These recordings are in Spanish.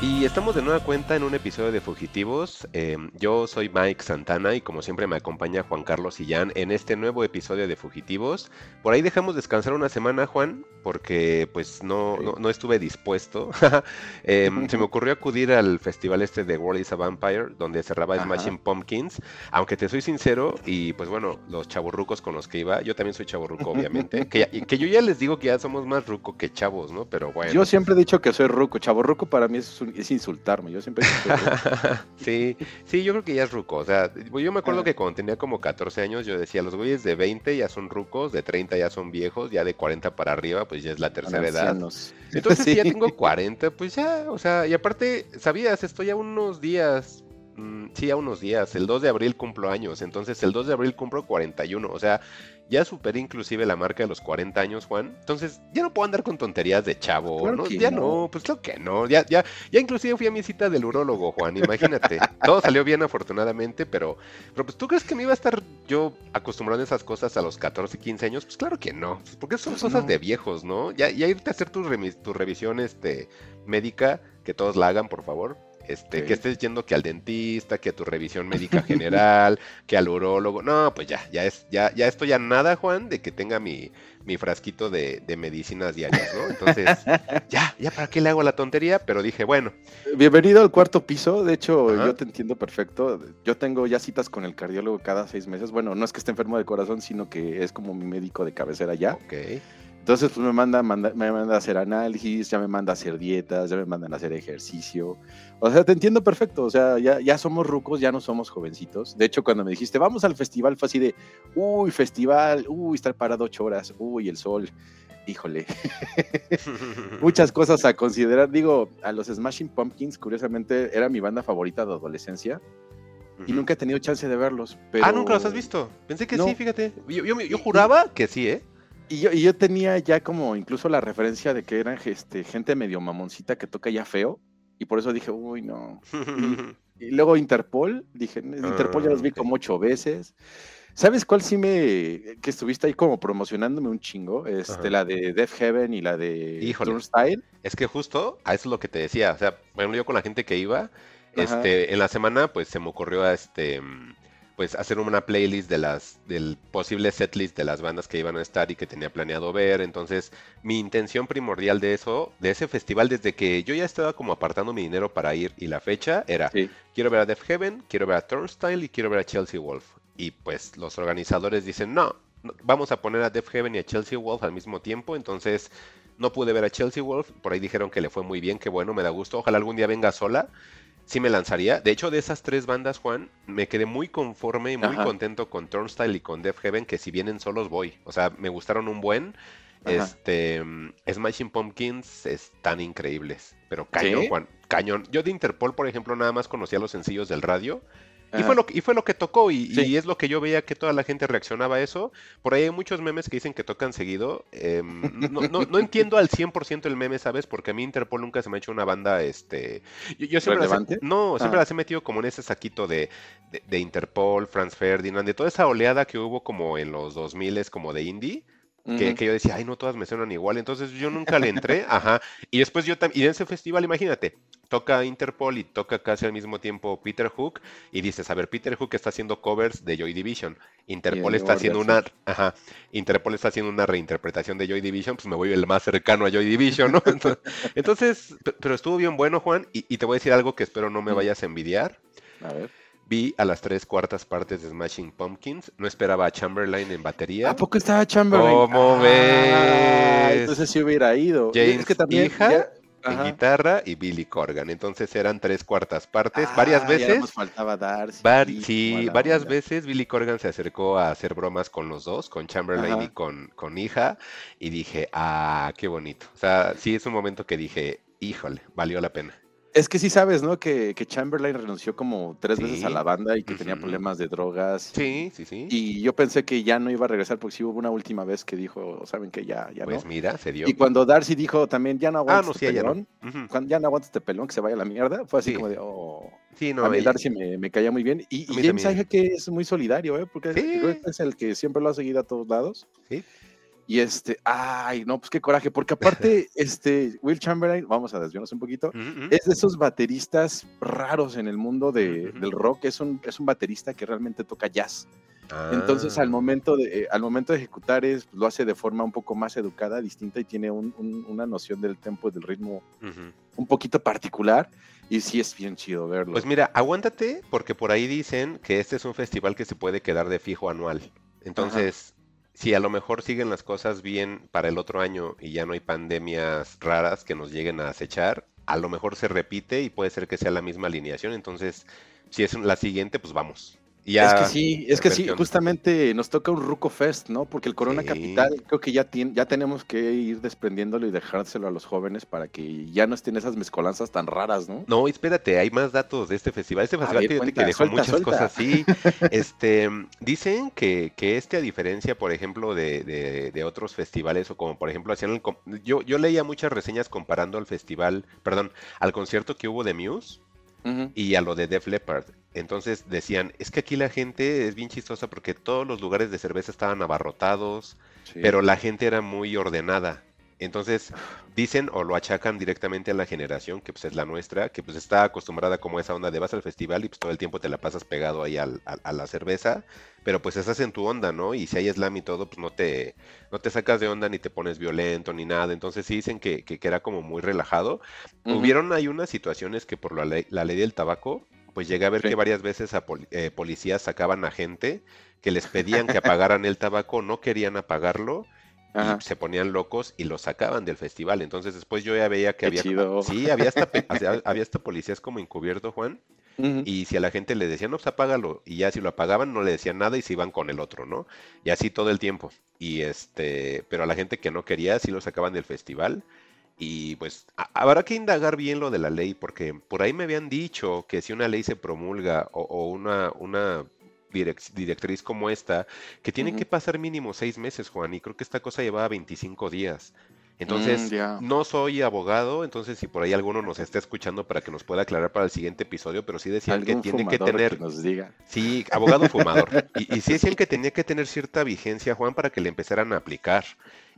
Y estamos de nueva cuenta en un episodio de Fugitivos. Eh, yo soy Mike Santana y como siempre me acompaña Juan Carlos Sillán en este nuevo episodio de Fugitivos. Por ahí dejamos descansar una semana, Juan, porque pues no, no, no estuve dispuesto. eh, se me ocurrió acudir al festival este de World is a Vampire, donde cerraba Ajá. Smashing Pumpkins. Aunque te soy sincero, y pues bueno, los chavorrucos con los que iba, yo también soy chavorruco, obviamente. que, y que yo ya les digo que ya somos más ruco que chavos, ¿no? Pero bueno. Yo siempre he dicho que soy ruco. Chavo ruco para mí es, un- es insultarme. Yo siempre sí, sí, yo creo que ya es ruco. O sea, yo me acuerdo Ah. que cuando tenía como 14 años, yo decía, los güeyes de 20 ya son rucos, de 30 ya son viejos, ya de 40 para arriba, pues ya es la tercera edad. Entonces, si ya tengo 40, pues ya, o sea, y aparte, ¿sabías? Estoy a unos días, mm, sí, a unos días. El 2 de abril cumplo años, entonces el 2 de abril cumplo 41. O sea, ya superé inclusive la marca de los 40 años, Juan. Entonces, ya no puedo andar con tonterías de chavo, Claro ¿no? que Ya no. no, pues claro que no. Ya, ya, ya inclusive fui a mi cita del urólogo, Juan, imagínate. Todo salió bien afortunadamente, pero, pero pues tú crees que me iba a estar yo acostumbrando a esas cosas a los 14, 15 años? Pues claro que no, pues, porque son Pues cosas no. de viejos, ¿no? Ya, ya irte a hacer tu, remis- tu revisión este, médica, que todos la hagan, por favor. Este, que estés yendo que al dentista, que a tu revisión médica general, que al urólogo. No, pues ya, ya es, ya, ya estoy a nada, Juan, de que tenga mi, mi frasquito de, de medicinas diarias, ¿no? Entonces, ya, ya para qué le hago la tontería, pero dije, bueno, Bienvenido al cuarto piso. De hecho, Ajá. yo te entiendo perfecto. Yo tengo ya citas con el cardiólogo cada seis meses. Bueno, no es que esté enfermo de corazón, sino que es como mi médico de cabecera ya. ok. Entonces, pues me manda, manda- me manda a hacer análisis, ya me manda a hacer dietas, ya me mandan a hacer ejercicio. O sea, te entiendo perfecto. O sea, ya, ya somos rucos, ya no somos jovencitos. De hecho, cuando me dijiste, vamos al festival, fue así de, uy, festival, uy, estar parado ocho horas, uy, el sol. Híjole, muchas cosas a considerar. Digo, a los Smashing Pumpkins, curiosamente, era mi banda favorita de adolescencia y nunca he tenido chance de verlos. Pero... Ah, nunca los has visto. Pensé que No. sí, fíjate. Yo, yo, yo Y- juraba que sí, ¿eh? Y yo, y yo tenía ya como incluso la referencia de que eran este, gente medio mamoncita que toca ya feo. Y por eso dije, uy, no. Y luego Interpol, dije, Interpol ya los vi como ocho veces. ¿Sabes cuál sí me. que estuviste ahí como promocionándome un chingo? Este, Ajá. la de Death Heaven y la de Híjole. Turnstile. Es que justo a eso es lo que te decía. O sea, bueno, yo con la gente que iba, Ajá. este, en la semana, pues se me ocurrió a este mm, pues hacer una playlist de las, del posible setlist de las bandas que iban a estar y que tenía planeado ver. Entonces, mi intención primordial de eso, de ese festival, desde que yo ya estaba como apartando mi dinero para ir y la fecha, era Sí. quiero ver a Def Heaven, quiero ver a Turnstile y quiero ver a Chelsea Wolf. Y pues los organizadores dicen, no, no, vamos a poner a Def Heaven y a Chelsea Wolf al mismo tiempo. Entonces no pude ver a Chelsea Wolf. Por ahí dijeron que le fue muy bien, que bueno, me da gusto. Ojalá algún día venga sola. Sí me lanzaría. De hecho, de esas tres bandas, Juan, me quedé muy conforme y muy Ajá. contento con Turnstile y con Def Heaven, que si vienen solos voy. O sea, me gustaron un buen. Ajá. Este, Smashing Pumpkins están increíbles, pero cañón, ¿Sí? Juan, cañón. Yo de Interpol, por ejemplo, nada más conocía los sencillos del radio y fue, lo, que- y fue lo que tocó y, Sí. y es lo que yo veía que toda la gente reaccionaba a eso. Por ahí hay muchos memes que dicen que tocan seguido. em, no, no- no entiendo al 100% el meme, ¿sabes? Porque a mí Interpol nunca se me ha hecho una banda, este... Yo, yo siempre las he- ¿Relevante? no, siempre Ah. las he metido como en ese saquito de, de, de Interpol, Franz Ferdinand, de toda esa oleada que hubo como en los 2000 como de indie que, Ujú. que yo decía, ay, no todas me suenan igual, entonces yo nunca le entré, ajá, y después yo también, y en ese festival, imagínate, toca Interpol y toca casi al mismo tiempo Peter Hook, y dices, a ver, Peter Hook está haciendo covers de Joy Division, Interpol está haciendo una, ajá, Interpol está haciendo una reinterpretación de Joy Division, pues me voy el más cercano a Joy Division, ¿no? Entonces, entonces, pe- pero estuvo bien bueno, Juan, y, y te voy a decir algo que espero no me vayas a envidiar, A ver. vi a las tres cuartas partes de Smashing Pumpkins, no esperaba a Chamberlain en batería. ¿A poco estaba Chamberlain? ¿Cómo Ah, ves? Entonces sí hubiera ido. James es que también. Hija ya- en guitarra y Billy Corgan. Entonces eran tres cuartas partes. Ah, varias ya veces, nos faltaba var- y sí, varias onda. veces Billy Corgan se acercó a hacer bromas con los dos, con Chamberlain Ajá. y con, con hija. Y dije, ah, qué bonito. O sea, sí es un momento que dije, híjole, valió la pena. Es que sí sabes, ¿no? Que, que Chamberlain renunció como tres veces a la banda y que tenía problemas de drogas. Sí, sí, sí. Y yo pensé que ya no iba a regresar porque sí hubo una última vez que dijo, saben que ya, ya pues no. mira, se dio. Y cuando Darcy dijo también, ya no Ah, aguanto no, sí, este no. pelón, Ujú. cuando ya no aguanto este pelón, que se vaya a la mierda, fue así Sí. como de, oh. Sí, no, a mí Darcy me, me caía muy bien. Y, y James. Iha que es muy solidario, ¿eh? Porque es el que siempre lo ha seguido a todos lados. Sí. Y este, ay, no, pues qué coraje, porque aparte, este, Will Chamberlain, vamos a desviarnos un poquito, es de esos bateristas raros en el mundo de- del rock, es un, es un baterista que realmente toca jazz. Entonces, Ah. al momento de, eh, al momento de ejecutar, es, lo hace de forma un poco más educada, distinta y tiene un- un- una noción del tempo y del ritmo un poquito particular. Y sí es bien chido verlo. Pues mira, aguántate porque por ahí dicen que este es un festival que se puede quedar de fijo anual. Entonces, si a lo mejor siguen las cosas bien para el otro año y ya no hay pandemias raras que nos lleguen a acechar, a lo mejor se repite y puede ser que sea la misma alineación. Entonces, si es la siguiente, pues vamos. Ya, es que sí, es que sí, justamente nos toca un Ruco Fest, ¿no? Porque el Corona Sí. Capital creo que ya, tiene, ya tenemos que ir desprendiéndolo y dejárselo a los jóvenes para que ya no estén esas mezcolanzas tan raras, ¿no? No, espérate, hay más datos de este festival. Este festival ver, cuenta, que dejó suelta, muchas suelta. cosas así. Este, dicen que, que este, a diferencia, por ejemplo, de, de- de otros festivales, o como por ejemplo hacían el yo, yo leía muchas reseñas comparando al festival, perdón, al concierto que hubo de Muse y a lo de Def Leppard. Entonces decían, es que aquí la gente es bien chistosa porque todos los lugares de cerveza estaban abarrotados, Sí. pero la gente era muy ordenada. Entonces dicen o lo achacan directamente a la generación, que pues es la nuestra, que pues está acostumbrada como a esa onda de vas al festival y pues todo el tiempo te la pasas pegado ahí al- a, a la cerveza, pero pues estás en tu onda, ¿no? Y si hay slam y todo, pues no te, no te sacas de onda ni te pones violento ni nada. Entonces sí dicen que, que, que era como muy relajado. Hubieron hay unas situaciones que por la ley, la ley del tabaco, pues llegué a ver Sí. que varias veces a eh, policías sacaban a gente que les pedían que apagaran el tabaco, no querían apagarlo Ajá. y se ponían locos y lo sacaban del festival. Entonces después yo ya veía que Qué había... chido. Sí, había hasta, había, hasta policías como encubierto, Juan. Y si a la gente le decían, no, pues apágalo. Y ya si lo apagaban, no le decían nada y se iban con el otro, ¿no? Y así todo el tiempo. Y este, pero a la gente que no quería, sí lo sacaban del festival. Y pues habrá que indagar bien lo de la ley, porque por ahí me habían dicho que si una ley se promulga o, o una, una direc- directriz como esta, que tiene Ujú. que pasar mínimo seis meses, Juan, y creo que esta cosa llevaba 25 días. Entonces, Mm, no soy abogado, entonces si por ahí alguno nos está escuchando para que nos pueda aclarar para el siguiente episodio, pero sí decían que tiene que tener, nos diga. sí, abogado fumador, y, y sí decían que tenía que tener cierta vigencia, Juan, para que le empezaran a aplicar.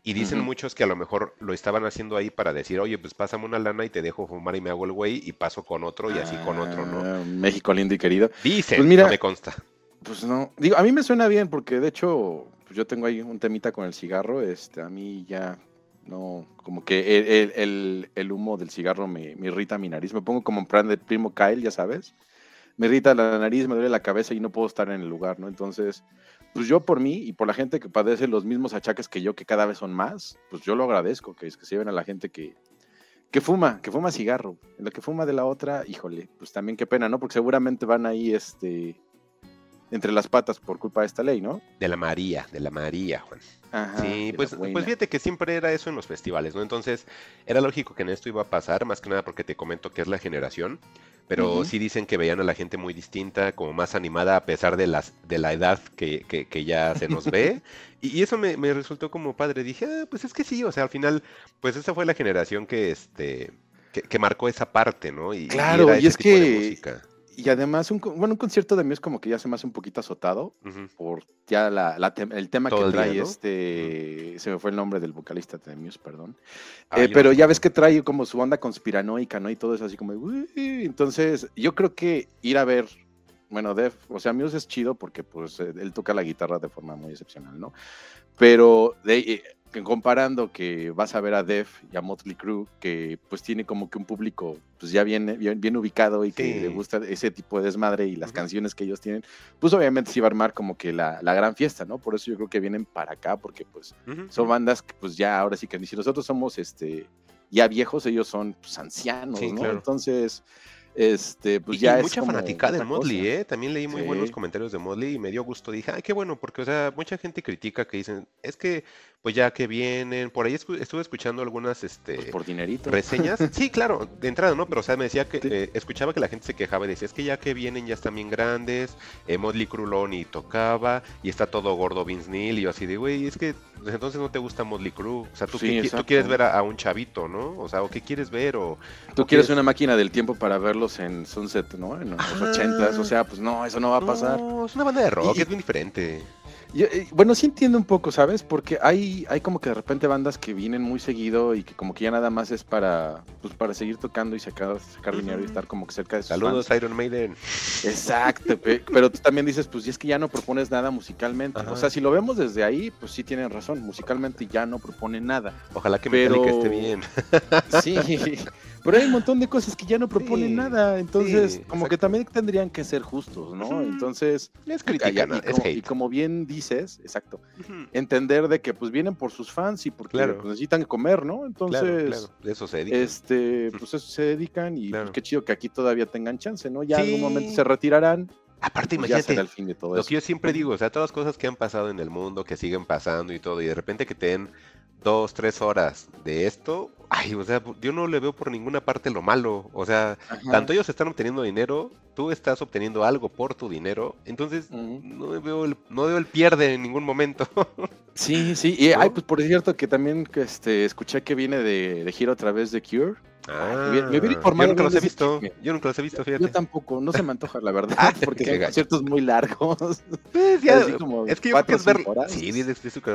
Y dicen muchos que a lo mejor lo estaban haciendo ahí para decir, oye, pues pásame una lana y te dejo fumar y me hago el güey y paso con otro y así con otro, ¿no? Ah, México lindo y querido. Dicen, pues mira- no me consta. Pues no, digo, a mí me suena bien porque de hecho pues yo tengo ahí un temita con el cigarro, este, a mí ya no, como que el, el- el- el humo del cigarro me, me irrita mi nariz, me pongo como en plan de primo Kyle, ya sabes, me irrita la nariz, me duele la cabeza y no puedo estar en el lugar, ¿no? Entonces, pues yo por mí y por la gente que padece los mismos achaques que yo, que cada vez son más, pues yo lo agradezco, que es que se lleven a la gente que, que fuma, que fuma cigarro, lo que fuma de la otra, híjole, pues también qué pena, ¿no? Porque seguramente van ahí, este entre las patas por culpa de esta ley, ¿no? De la María, de la María, Juan. Ajá, Sí, de pues, pues fíjate que siempre era eso en los festivales, ¿no? Entonces, era lógico que en esto iba a pasar, más que nada porque te comento que es la generación, pero sí dicen que veían a la gente muy distinta, como más animada a pesar de las de la edad que, que- que ya se nos ve. Y, y eso me, me resultó como padre. Dije, "Ah, pues es que sí, o sea, al final, pues esa fue la generación que este que, que marcó esa parte, ¿no? Y, y Claro, y ese es tipo de que- música. Y además, un, bueno, un concierto de Muse como que ya se me hace un poquito azotado por ya la, el tema Todo que el día, trae ¿no? este, se me fue el nombre del vocalista de Muse, perdón. Ah, Eh, no pero ya ves que trae como su onda conspiranoica, ¿no? Y todo eso así como, entonces yo creo que ir a ver, bueno, Def, o sea, Muse es chido porque pues eh, él toca la guitarra de forma muy excepcional, ¿no? Pero de, eh, que comparando que vas a ver a Def y a Motley Crue, que pues tiene como que un público pues ya bien, bien, bien ubicado y que le gusta ese tipo de desmadre y las canciones que ellos tienen, pues obviamente sí va a armar como que la, la gran fiesta, ¿no? Por eso yo creo que vienen para acá, porque pues son bandas que pues ya ahora sí que si nosotros somos este ya viejos, ellos son pues, ancianos, Sí, ¿no? claro. Entonces, este, pues Y, ya y es mucha en otra Motley. ¿eh? También leí muy Sí. buenos comentarios de Motley y me dio gusto. Dije, ay, qué bueno, porque, o sea, mucha gente critica que dicen, es que, pues ya que vienen, por ahí escu- estuve escuchando algunas, este, Pues por dinerito. reseñas. Sí, claro, de entrada, ¿no? Pero, o sea, me decía que, Sí. eh, escuchaba que la gente se quejaba y decía, es que ya que vienen ya están bien grandes, eh, Motley Crue lo ni tocaba y está todo gordo Vince Neil y yo así de, güey, es que pues, entonces no te gusta Motley Crue. O sea, tú, Sí, qué qui- tú exacto. quieres ver a, a un chavito, ¿no? O sea, o qué quieres ver o... Tú o quieres una máquina del tiempo para en Sunset, ¿no? En los Ajá. ochentas, o sea, pues no, eso no va a pasar. No, es una banda de rock, Y- es bien diferente. Yo, eh, bueno, sí entiendo un poco, ¿sabes? Porque hay, hay como que de repente bandas que vienen muy seguido y que como que ya nada más es para, pues, para seguir tocando y sacar, sacar dinero y estar como que cerca de sus Saludos, fans. Iron Maiden. Exacto, pe- pero tú también dices, pues y es que ya no propones nada musicalmente. Ajá. O sea, si lo vemos desde ahí, pues sí tienen razón, musicalmente ya no propone nada. Ojalá que Pero- Metallica esté bien. Sí, pero hay un montón de cosas que ya no proponen Sí, nada, entonces sí, como que también tendrían que ser justos, ¿no? Entonces, Es y, crítica, ¿no? y es como, y hate. como bien dices, exacto, entender de que pues vienen por sus fans y porque Claro. pues, necesitan comer, ¿no? Entonces, Claro, claro, de eso se dedica. este, pues eso se dedican y Claro. pues, qué chido que aquí todavía tengan chance, ¿no? Ya en algún momento Sí. se retirarán, Aparte, pues imagínate, el fin de todo Lo eso. que yo siempre digo, o sea, todas las cosas que han pasado en el mundo, que siguen pasando y todo, y de repente que te den dos, tres horas de esto, ay, o sea, yo no le veo por ninguna parte lo malo. O sea, Ajá. tanto ellos están obteniendo dinero, tú estás obteniendo algo por tu dinero, entonces no veo el, no veo el pierde en ningún momento. Sí, sí, y ¿No? ay, pues por cierto que también que, este, escuché que viene de, de gira otra vez de Cure. Ah, me hubiera- me hubiera informado yo nunca los he visto, yo nunca los he visto, fíjate. Yo tampoco, no se me antoja la verdad, Ah, porque son conciertos muy largos. Pues ya, como es que yo creo que es ver. horas. Sí,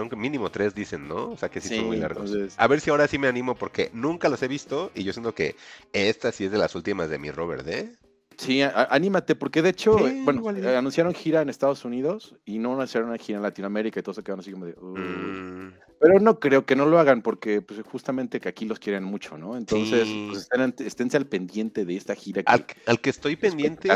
que mínimo tres dicen, ¿no? O sea que sí, son muy largos. entonces- A ver si ahora sí me animo porque nunca los he visto y yo siento que esta sí es de las últimas de mi Robert, ¿eh? Sí, anímate, porque de hecho, Sí, eh, bueno, eh, anunciaron gira en Estados Unidos y no anunciaron una gira en Latinoamérica y todos se quedaron así como de... Mm, Pero no creo que no lo hagan porque pues justamente que aquí los quieren mucho, ¿no? Entonces, Sí. pues estén esténse al pendiente de esta gira que... al, al que estoy pendiente.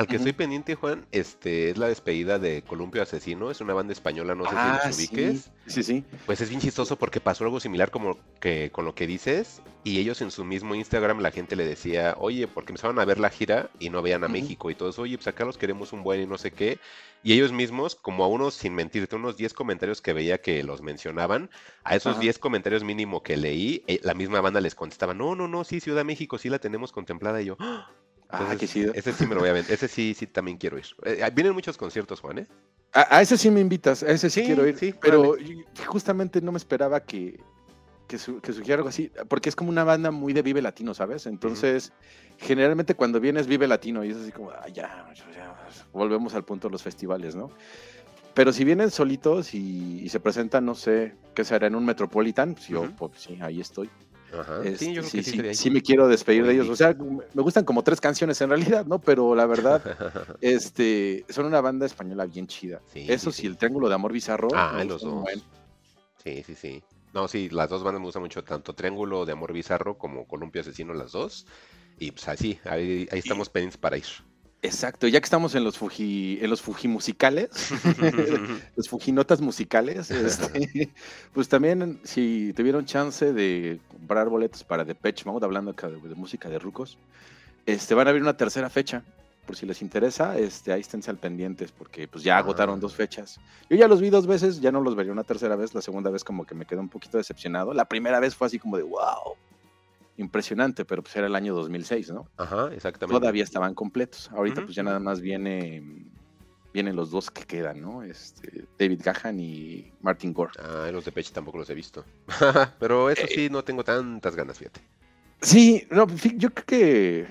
Al que estoy pendiente, Juan, este es la despedida de Columpio Asesino, es una banda española, no sé ah, si los ubiques. sí, sí, sí. Pues es bien chistoso porque pasó algo similar como que con lo que dices y ellos en su mismo Instagram la gente le decía, oye, porque empezaron a ver la gira y no veían a. México y todos, oye, pues acá los queremos un buen y no sé qué. Y ellos mismos, como a unos, sin mentirte, unos 10 comentarios que veía que los mencionaban, a esos Ajá. 10 comentarios mínimo que leí, eh, la misma banda les contestaba, no, no, no, sí, Ciudad de México, sí la tenemos contemplada y yo. "Ah". Ah, qué chido. Ese sí me lo voy a ver, ese sí, sí también quiero ir. Eh, vienen muchos conciertos, Juan, ¿eh? A, a ese sí me invitas, a ese sí, Sí, quiero ir, sí, pero justamente no me esperaba que, que, su- que surgiera algo así, porque es como una banda muy de Vive Latino, ¿sabes? Entonces, generalmente cuando vienes Vive Latino y es así como, "Ah, ya, ya, ya, volvemos al punto de los festivales, ¿no? Pero si vienen solitos y, y se presentan, no sé, ¿qué será? En un Metropolitan, pues yo, pues, sí, ahí estoy. Ajá. Este, sí, yo creo sí, que sí, sí, me quiero despedir de ellos. O sea, me gustan como tres canciones en realidad, ¿no? Pero la verdad, este, son una banda española bien chida. Sí, Eso sí, sí, sí. el Triángulo de Amor Bizarro. Ah, los dos. Sí, sí, sí. No, sí, las dos bandas me gustan mucho, tanto Triángulo de Amor Bizarro como Columpio Asesino, las dos. Y pues así, ahí, ahí estamos pendientes para ir. Exacto, ya que estamos en los Fuji, en los Fuji musicales, los Fujinotas musicales, este, pues también si tuvieron chance de comprar boletos para Depeche Mode, hablando acá de, de música de rucos, este, van a abrir una tercera fecha. Por si les interesa, este, ahí esténse al pendientes, porque pues ya agotaron Ah. dos fechas. Yo ya los vi dos veces, ya no los vería una tercera vez. La segunda vez como que me quedé un poquito decepcionado. La primera vez fue así como de wow, impresionante, pero pues era el año 2006, ¿no? Ajá, exactamente. todavía estaban completos. Ahorita pues ya nada más viene vienen los dos que quedan, ¿no? Este David Gahan y Martin Gore. Ah, los de Peche tampoco los he visto. Pero eso Eh. sí, no tengo tantas ganas, fíjate. Sí, no, fi- yo creo que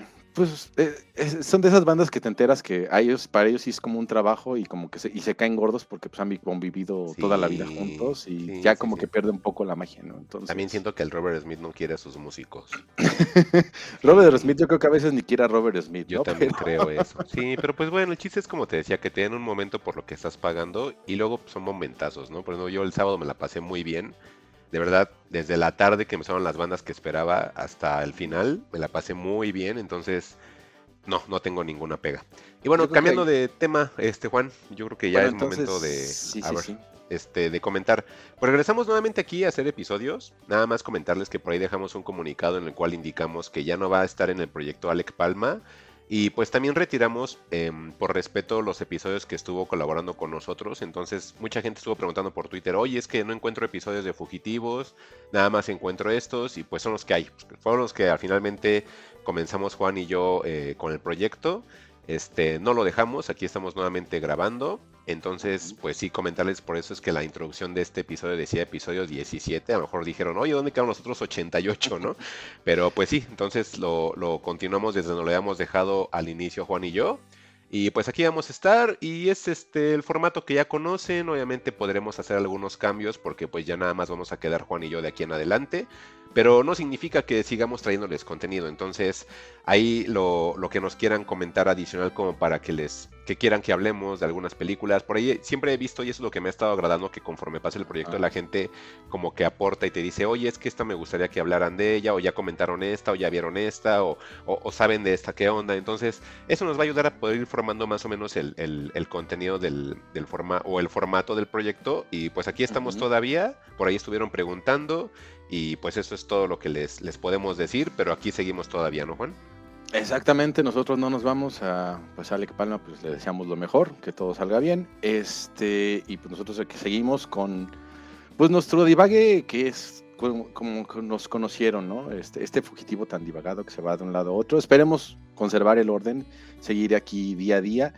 pues eh, son de esas bandas que te enteras que a ellos para ellos sí es como un trabajo y como que se, y se caen gordos porque pues han vi- convivido toda la vida juntos y sí, ya como sí. que pierde un poco la magia, ¿no? Entonces También siento que el Robert Smith no quiere a sus músicos. Robert Smith yo creo que a veces ni quiera Robert Smith, Yo también Pero- creo eso. Sí, pero pues bueno, el chiste es como te decía, que te den un momento por lo que estás pagando y luego son momentazos, ¿no? Por ejemplo, yo el sábado me la pasé muy bien. De verdad, desde la tarde que empezaron las bandas que esperaba hasta el final, me la pasé muy bien, entonces no, no tengo ninguna pega. Y bueno, cambiando hay- de tema, este Juan, yo creo que ya Bueno, es momento de, sí, a sí, ver, sí. este, de comentar. Pues regresamos nuevamente aquí a hacer episodios. Nada más comentarles que por ahí dejamos un comunicado en el cual indicamos que ya no va a estar en el proyecto Alec Palma. Y pues también retiramos em, por respeto los episodios que estuvo colaborando con nosotros. Entonces mucha gente estuvo preguntando por Twitter, oye, es que no encuentro episodios de Fugitivos, nada más encuentro estos y pues son los que hay. Fueron los que finalmente comenzamos Juan y yo eh, con el proyecto. Este, no lo dejamos, aquí estamos nuevamente grabando. Entonces, pues sí, comentarles por eso es que la introducción de este episodio decía episodio 17. A lo mejor dijeron, oye, ¿dónde quedan los otros 88, no? Pero pues sí, entonces lo, lo continuamos desde donde lo habíamos dejado al inicio Juan y yo. Y pues aquí vamos a estar y es este el formato que ya conocen, obviamente podremos hacer algunos cambios porque pues ya nada más vamos a quedar Juan y yo de aquí en adelante, pero no significa que sigamos trayéndoles contenido, entonces ahí lo, lo que nos quieran comentar adicional como para que les que quieran que hablemos de algunas películas. Por ahí siempre he visto, y eso es lo que me ha estado agradando, que conforme pasa el proyecto, la gente como que aporta y te dice, oye, es que esta me gustaría que hablaran de ella, o ya comentaron esta, o ya vieron esta, o, o, saben de esta, qué onda. Entonces, eso nos va a ayudar a poder ir formando más o menos el, el, contenido del, del forma o el formato del proyecto. Y pues aquí estamos todavía, por ahí estuvieron preguntando, y pues eso es todo lo que les, les podemos decir, pero aquí seguimos todavía, ¿no, Juan? Exactamente, nosotros no nos vamos a, pues a Alec Palma, pues le deseamos lo mejor, que todo salga bien, este, y pues nosotros aquí seguimos con, pues nuestro divague, que es como, nos conocieron, ¿no? Este, este fugitivo tan divagado que se va de un lado a otro, esperemos conservar el orden, seguir aquí día a día,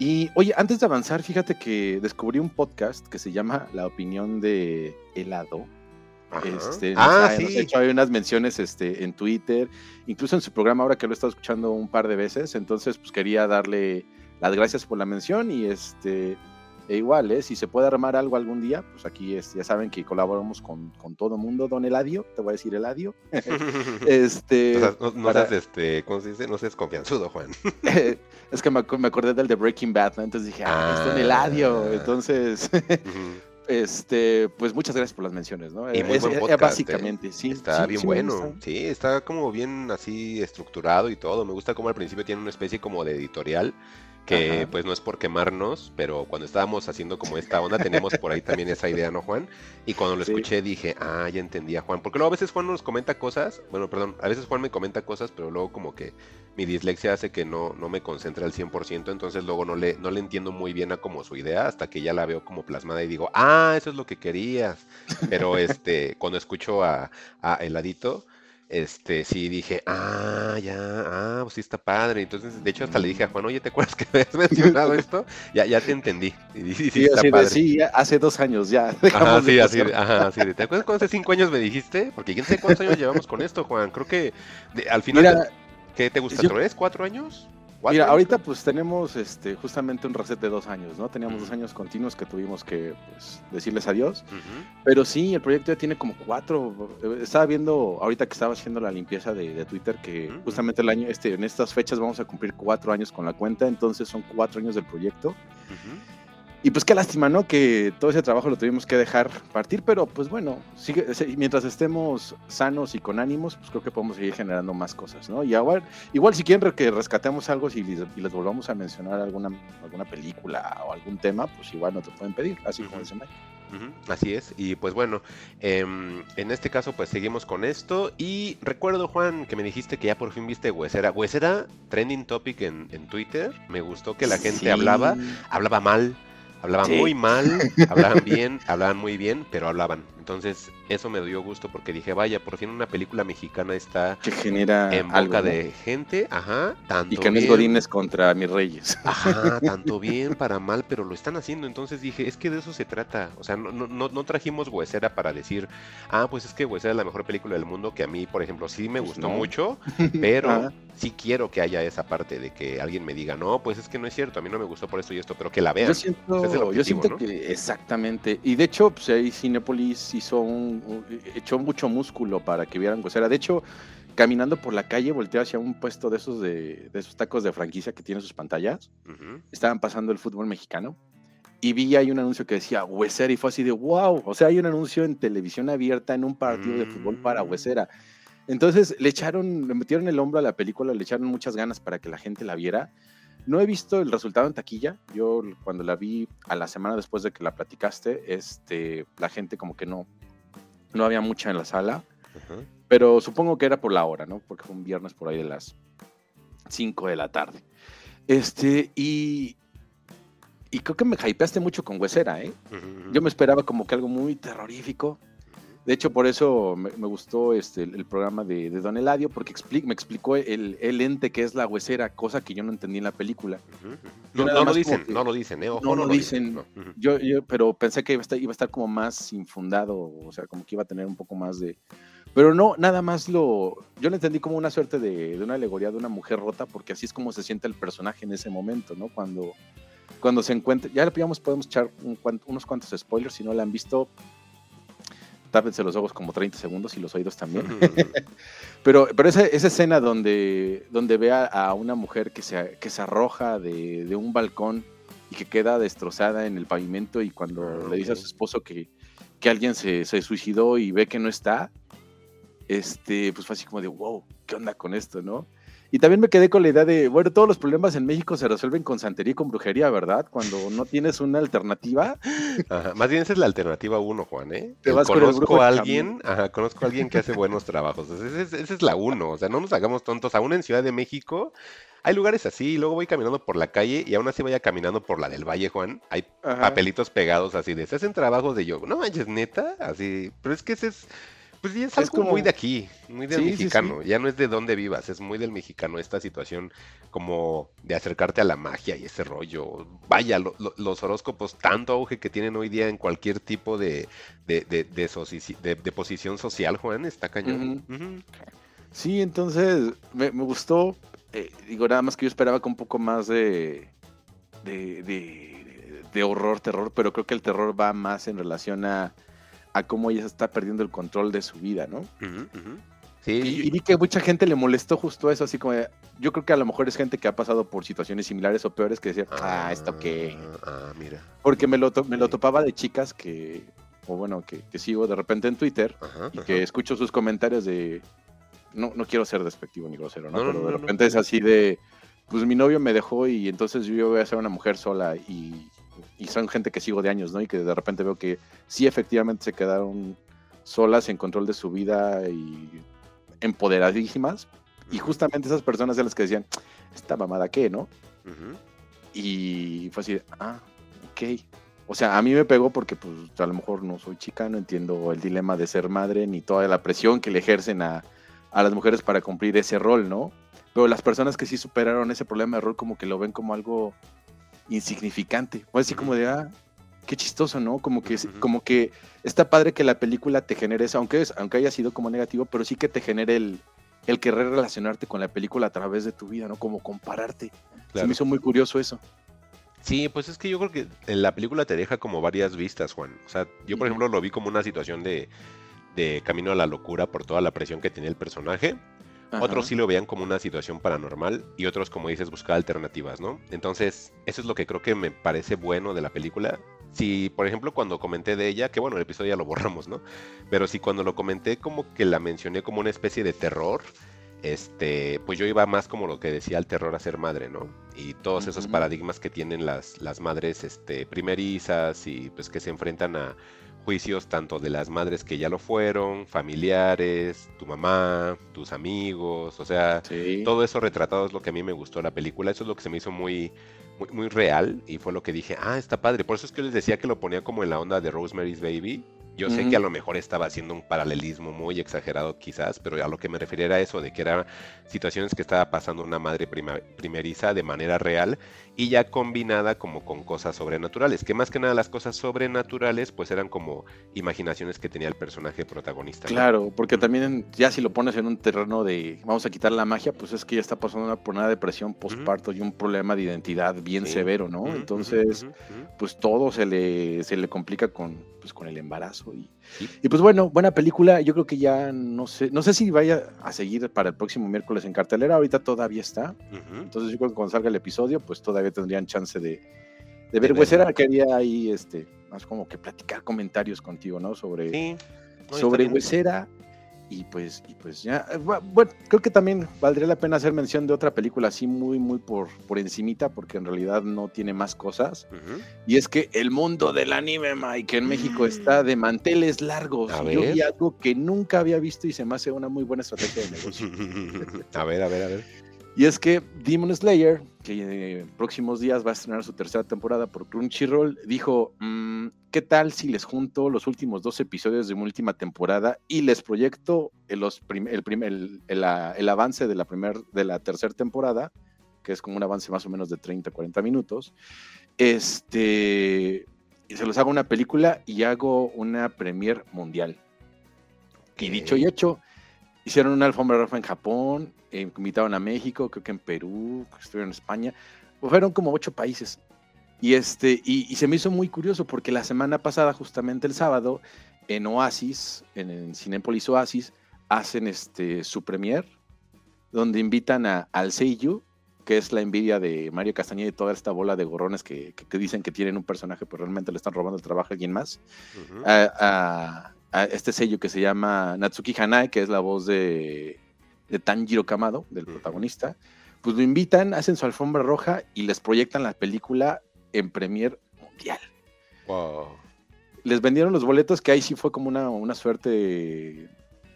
y oye, antes de avanzar, fíjate que descubrí un podcast que se llama La opinión de helado, este, ah, sí. hecho, hay unas menciones este, en Twitter, incluso en su programa ahora que lo he estado escuchando un par de veces, entonces pues quería darle las gracias por la mención y este e igual, ¿eh? si se puede armar algo algún día, pues aquí es, ya saben que colaboramos con, con todo mundo, don Eladio, te voy a decir Eladio. este, no, seas, este, ¿cómo se dice? No seas confianzudo, Juan. es que me, acordé del de Breaking Bad, entonces dije, ah, es don Eladio, ah. entonces... Este, pues muchas gracias por las menciones, ¿no? Y muy buen podcast, ¿eh? básicamente, sí. Está bien bueno. Sí, está como bien así estructurado y todo. Me gusta como al principio tiene una especie como de editorial que pues no es por quemarnos, pero cuando estábamos haciendo como esta onda teníamos por ahí también esa idea, ¿no, Juan? Y cuando lo escuché dije, ah, ya entendía, Juan. Porque luego a veces Juan nos comenta cosas, bueno, perdón, a veces Juan me comenta cosas, pero luego como que mi dislexia hace que no, no me concentre al 100%, entonces luego no le, no le entiendo muy bien a como su idea hasta que ya la veo como plasmada y digo, ah, eso es lo que querías. Pero este, cuando escucho a, a Heladito, este, sí dije, ah, ya, ah, pues sí está padre. Entonces, de hecho, hasta le dije a Juan, oye, ¿te acuerdas que me habías mencionado esto? Ya, ya te entendí. Y, sí, sí, está padre. sí, hace dos años ya. Ajá, sí, así, ajá, sí. ¿Te acuerdas cuando hace cinco años me dijiste? Porque quién sé cuántos años llevamos con esto, Juan. Creo que al final, ¿qué te gusta? ¿Tres, cuatro años? Mira, ahorita pues tenemos este justamente un reset de dos años, ¿no? Teníamos dos años continuos que tuvimos que pues, decirles adiós. Pero sí, el proyecto ya tiene como cuatro. Eh, estaba viendo ahorita que estaba haciendo la limpieza de, Twitter que justamente el año, este, en estas fechas vamos a cumplir cuatro años con la cuenta, entonces son cuatro años del proyecto. Y pues qué lástima, ¿no? Que todo ese trabajo lo tuvimos que dejar partir, pero pues bueno, sigue, mientras estemos sanos y con ánimos, pues creo que podemos seguir generando más cosas, ¿no? Y igual, igual si quieren que rescatemos algo si les, y les volvamos a mencionar alguna, alguna película o algún tema, pues igual no te pueden pedir, así como dice Mike. Así es, y pues bueno, em, en este caso pues seguimos con esto y recuerdo Juan que me dijiste que ya por fin viste Huesera. Huesera, trending topic en, en Twitter, me gustó que la gente hablaba, hablaba mal, Hablaban muy mal, hablaban bien, hablaban muy bien, pero hablaban. Entonces, eso me dio gusto porque dije, vaya, por fin una película mexicana está que genera en boca de gente, ajá, tanto Y que es Godines contra mis reyes. Ajá, tanto bien para mal, pero lo están haciendo. Entonces dije, es que de eso se trata. O sea, no, no, no trajimos Huesera para decir, ah, pues es que Huesera es la mejor película del mundo, que a mí, por ejemplo, sí me pues gustó mucho, pero sí quiero que haya esa parte de que alguien me diga, no, pues es que no es cierto, a mí no me gustó por esto y esto, pero que la vean. Yo siento, yo siento que exactamente. Y de hecho, pues ahí Cinepolis hizo un, echó mucho músculo para que vieran Huesera. De hecho, caminando por la calle, volteé hacia un puesto de esos de, esos tacos de franquicia que tienen sus pantallas. Estaban pasando el fútbol mexicano. Y vi ahí un anuncio que decía Huesera y fue así de wow. O sea, hay un anuncio en televisión abierta en un partido de fútbol para mm. Huesera. Entonces le echaron, le metieron el hombro a la película, le echaron muchas ganas para que la gente la viera. No he visto el resultado en taquilla. Yo cuando la vi a la semana después de que la platicaste, este, la gente como que no, no había mucha en la sala. Pero supongo que era por la hora, ¿no? Porque fue un viernes por ahí de las 5 de la tarde. Este, y, y creo que me hypeaste mucho con Huesera, ¿eh? Yo me esperaba como que algo muy terrorífico. De hecho, por eso me, gustó este, el, programa de, Don Eladio, porque me explicó el, ente que es la huesera, cosa que yo no entendí en la película. no, lo dicen, no lo dicen, ¿eh? no, lo dicen. Yo, yo, pero pensé que iba a, estar, iba a estar como más infundado, o sea, como que iba a tener un poco más de... Pero no, nada más lo... Yo lo entendí como una suerte de, de una alegoría de una mujer rota, porque así es como se siente el personaje en ese momento, ¿no? Cuando cuando se encuentre, ya le podemos echar unos cuantos spoilers, si no la han visto, tápense los ojos como 30 segundos y los oídos también. pero pero esa, esa, escena donde, donde ve a, una mujer que se, que se arroja de, un balcón y que queda destrozada en el pavimento y cuando ah, le dice a su esposo que, que alguien se, se, suicidó y ve que no está, este, pues fue así como de, wow, ¿qué onda con esto, no? Y también me quedé con la idea de, bueno, todos los problemas en México se resuelven con santería y con brujería, ¿verdad? Cuando no tienes una alternativa. Ajá, más bien esa es la alternativa uno, Juan, ¿eh? Te vas conozco a alguien, ajá, conozco a alguien que hace buenos trabajos. Esa es, la uno, o sea, no nos hagamos tontos. Aún en Ciudad de México hay lugares así, y luego voy caminando por la calle y aún así vaya caminando por la del Valle, Juan. Hay papelitos pegados así de, se hacen trabajos de yo, no manches, neta, así, pero es que ese es pues sí, es, algo muy de aquí, muy del mexicano. Ya no es de dónde vivas, es muy del mexicano esta situación como de acercarte a la magia y ese rollo. Vaya, los horóscopos, tanto auge que tienen hoy día en cualquier tipo de, de, de, posición social, Juan, está cañón. Sí, entonces me, gustó. Eh, digo, nada más que yo esperaba con un poco más de, de horror, terror, pero creo que el terror va más en relación a a cómo ella está perdiendo el control de su vida, ¿no? Sí. Y, vi que mucha gente le molestó justo eso, así como, yo creo que a lo mejor es gente que ha pasado por situaciones similares o peores que decía, ah, esto qué. Ah, mira. Porque me lo, me lo topaba de chicas que, o bueno, que, sigo de repente en Twitter y que escucho sus comentarios de, no, no quiero ser despectivo ni grosero, ¿no? Pero de repente es así de, pues mi novio me dejó y entonces yo voy a ser una mujer sola y y son gente que sigo de años, ¿no? Y que de repente veo que sí efectivamente se quedaron solas en control de su vida y empoderadísimas. Y justamente esas personas de las que decían, esta mamada qué, ¿no? Y fue así, ah, ok. O sea, a mí me pegó porque pues a lo mejor no soy chica, no entiendo el dilema de ser madre ni toda la presión que le ejercen a, a las mujeres para cumplir ese rol, ¿no? Pero las personas que sí superaron ese problema de rol como que lo ven como algo insignificante. O así como de, ah, qué chistoso, ¿no? Como que, como que está padre que la película te genere eso, aunque, es, aunque haya sido como negativo, pero sí que te genere el, el querer relacionarte con la película a través de tu vida, ¿no? Como compararte. Se me hizo muy curioso eso. Sí, pues es que yo creo que en la película te deja como varias vistas, Juan. O sea, yo por ejemplo lo vi como una situación de, de camino a la locura por toda la presión que tenía el personaje. Otros sí lo veían como una situación paranormal y otros, como dices, buscar alternativas, ¿no? Entonces, eso es lo que creo que me parece bueno de la película. Si, por ejemplo, cuando comenté de ella, que bueno, el episodio ya lo borramos, ¿no? Pero si cuando lo comenté como que la mencioné como una especie de terror, este, pues yo iba más como lo que decía el terror a ser madre, ¿no? Y todos esos paradigmas que tienen las, las madres este, primerizas y pues que se enfrentan a juicios tanto de las madres que ya lo fueron, familiares, tu mamá, tus amigos, o sea, todo eso retratado es lo que a mí me gustó la película, eso es lo que se me hizo muy, muy, muy real y fue lo que dije, ah, está padre, por eso es que les decía que lo ponía como en la onda de Rosemary's Baby, yo sé que a lo mejor estaba haciendo un paralelismo muy exagerado quizás, pero a lo que me refería era eso, de que eran situaciones que estaba pasando una madre primeriza de manera real y ya combinada como con cosas sobrenaturales, que más que nada las cosas sobrenaturales pues eran como imaginaciones que tenía el personaje protagonista. Claro, porque también ya si lo pones en un terreno de vamos a quitar la magia, pues es que ya está pasando una, por una depresión postparto y un problema de identidad bien severo, ¿no? Entonces, pues todo se le, se le complica con, pues, con el embarazo y, pues bueno, buena película. Yo creo que ya no sé, no sé si vaya a seguir para el próximo miércoles en cartelera. Ahorita todavía está. Entonces yo creo que cuando salga el episodio, pues todavía tendrían chance de, de ver. Pues era quería ahí este, más como que platicar comentarios contigo, ¿no? Sobre, sobre Huesera y pues, y pues ya, eh, bueno, creo que también valdría la pena hacer mención de otra película así muy, muy por, por encimita, porque en realidad no tiene más cosas. Y es que el mundo del anime, Mike, en México está de manteles largos. Yo vi algo que nunca había visto y se me hace una muy buena estrategia de negocio. a ver, a ver, a ver. Y es que Demon Slayer, que en próximos días va a estrenar su tercera temporada por Crunchyroll, dijo, mm, ¿qué tal si les junto los últimos dos episodios de mi última temporada y les proyecto el, los el, el, el, avance de la, primer, de la tercera temporada, que es como un avance más o menos de 30, 40 minutos, este, y se los hago una película y hago una premier mundial. Y dicho y hecho, hicieron una alfombra roja en Japón, eh, invitaron a México, creo que en Perú, estuvieron en España, fueron como ocho países. Y, este, y, se me hizo muy curioso porque la semana pasada, justamente el sábado, en Oasis, en el Cinépolis Oasis, hacen este, su premier, donde invitan a, al Seiyu, que es la envidia de Mario Castañeda y toda esta bola de gorrones que, dicen que tienen un personaje, pero realmente le están robando el trabajo a alguien más, a, este sello que se llama Natsuki Hanai, que es la voz de, de Tanjiro Kamado, del protagonista, pues lo invitan, hacen su alfombra roja y les proyectan la película en premier mundial. Wow. Les vendieron los boletos, que ahí sí fue como una, una suerte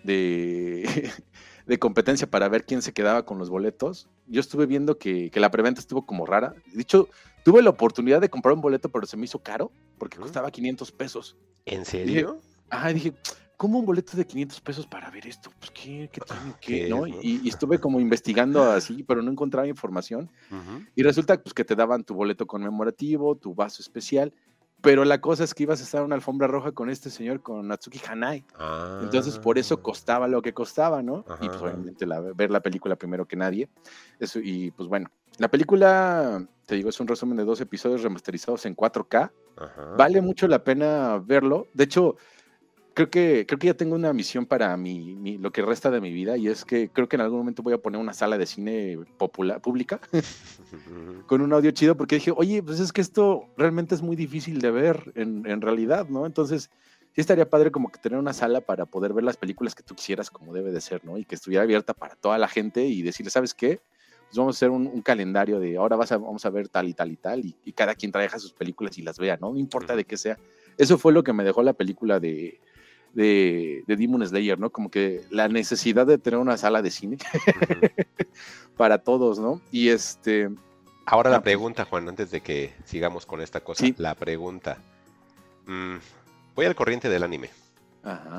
de, de competencia para ver quién se quedaba con los boletos. Yo estuve viendo que, la preventa estuvo como rara. De hecho, tuve la oportunidad de comprar un boleto, pero se me hizo caro porque costaba 500 pesos. ¿En serio? ajá, dije, ¿cómo un boleto de 500 pesos para ver esto? Pues, ¿qué, qué ¿Qué, ¿no? Y, estuve como investigando así, pero no encontraba información. Y resulta pues, que te daban tu boleto conmemorativo, tu vaso especial. Pero la cosa es que ibas a estar en una alfombra roja con este señor, con Natsuki Hanai. Entonces, por eso ah. costaba lo que costaba, ¿no? Y pues, obviamente ver la película primero que nadie. Eso, y pues bueno, la película, te digo, es un resumen de dos episodios remasterizados en 4K. Vale mucho la pena verlo. De hecho, creo que, creo que ya tengo una misión para mi, lo que resta de mi vida y es que creo que en algún momento voy a poner una sala de cine popular, pública con un audio chido porque dije, oye, pues es que esto realmente es muy difícil de ver en, en, realidad, ¿no? Entonces, sí estaría padre como que tener una sala para poder ver las películas que tú quisieras como debe de ser, ¿no? Y que estuviera abierta para toda la gente y decirle, ¿sabes qué? Pues vamos a hacer un, calendario de ahora vas a, vamos a ver tal y tal y tal y, y cada quien traiga sus películas y las vea, ¿no? No importa de qué sea. Eso fue lo que me dejó la película de de, de, Demon Slayer, ¿no? Como que la necesidad de tener una sala de cine para todos, ¿no? Y este... Ahora la pregunta, Juan, antes de que sigamos con esta cosa, la pregunta. Mm, voy al corriente del anime.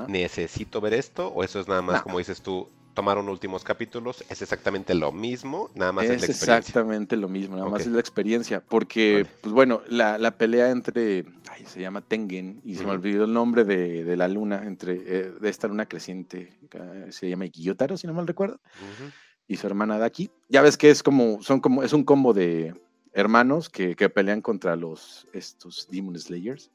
¿Necesito ver esto o eso es nada más, como dices tú, tomaron últimos capítulos, es exactamente lo mismo, nada más es, es la experiencia. exactamente lo mismo, nada más es la experiencia, porque, pues bueno, la, la, pelea entre, ay, se llama Tengen, y se me olvidó el nombre de, de la luna, entre, eh, de esta luna creciente, se llama Ikiyotaro, si no mal recuerdo, y su hermana Daki, ya ves que es como, son como, es un combo de hermanos que, que pelean contra los, estos Demon Slayers,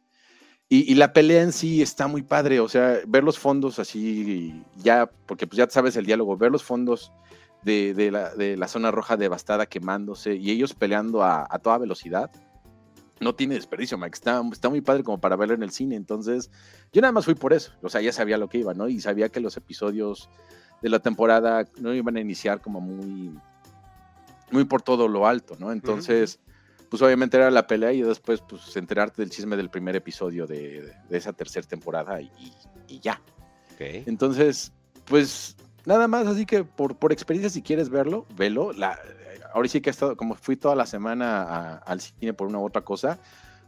y, la pelea en sí está muy padre, o sea, ver los fondos así, ya, porque pues ya sabes el diálogo, ver los fondos de, de, la, de la, zona roja devastada quemándose y ellos peleando a, a, toda velocidad, no tiene desperdicio, Mike. Está, está muy padre como para verlo en el cine. Entonces, yo nada más fui por eso, o sea, ya sabía lo que iba, ¿no? Y sabía que los episodios de la temporada no iban a iniciar como muy, muy por todo lo alto, ¿no? Entonces pues obviamente era la pelea y después pues enterarte del chisme del primer episodio de, esa tercera temporada y, ya. Entonces, pues nada más, así que por, por experiencia si quieres verlo, velo. La, ahora sí que he estado, como fui toda la semana al cine por una u otra cosa,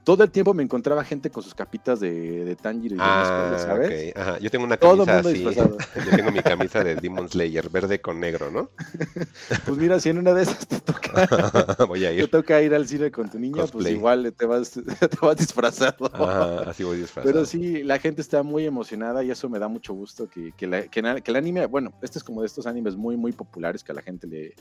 todo el tiempo me encontraba gente con sus capitas de, de Tanjiro y ah, ¿sabes? Ajá. Yo tengo una camisa así. Yo tengo mi camisa de Demon Slayer, verde con negro, ¿no? pues mira, si en una de esas te toca, voy a ir. Te toca ir al cine con tu niña, pues igual te vas, te vas disfrazado. Ajá, así voy disfrazado. Pero sí, la gente está muy emocionada y eso me da mucho gusto que, que, la, que, que el anime, bueno, este es como de estos animes muy, muy populares que a la gente le,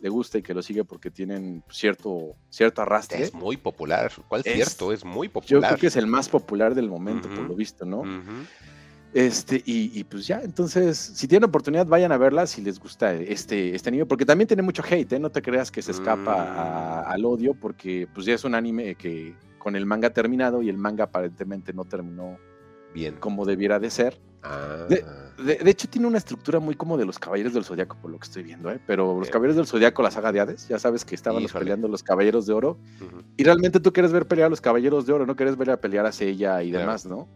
le gusta y que lo sigue porque tienen cierto, cierto arrastre. Es muy popular. ¿Cuál es, cierto? Es muy popular. Yo creo que es el más popular del momento, por lo visto, ¿no? Este, y, pues ya, entonces, si tienen oportunidad, vayan a verla si les gusta este, este anime, porque también tiene mucho hate, ¿eh? No te creas que se escapa mm. al odio, porque pues ya es un anime que con el manga terminado y el manga aparentemente no terminó bien como debiera de ser. Ah. De, hecho, tiene una estructura muy como de los Caballeros del Zodiaco, por lo que estoy viendo, ¿eh? Pero los Caballeros del Zodiaco, la saga de Hades, ya sabes que estaban peleando los Caballeros de Oro. Y realmente tú quieres ver pelear a los Caballeros de Oro, no quieres ver a pelear a Sella y demás, ¿no?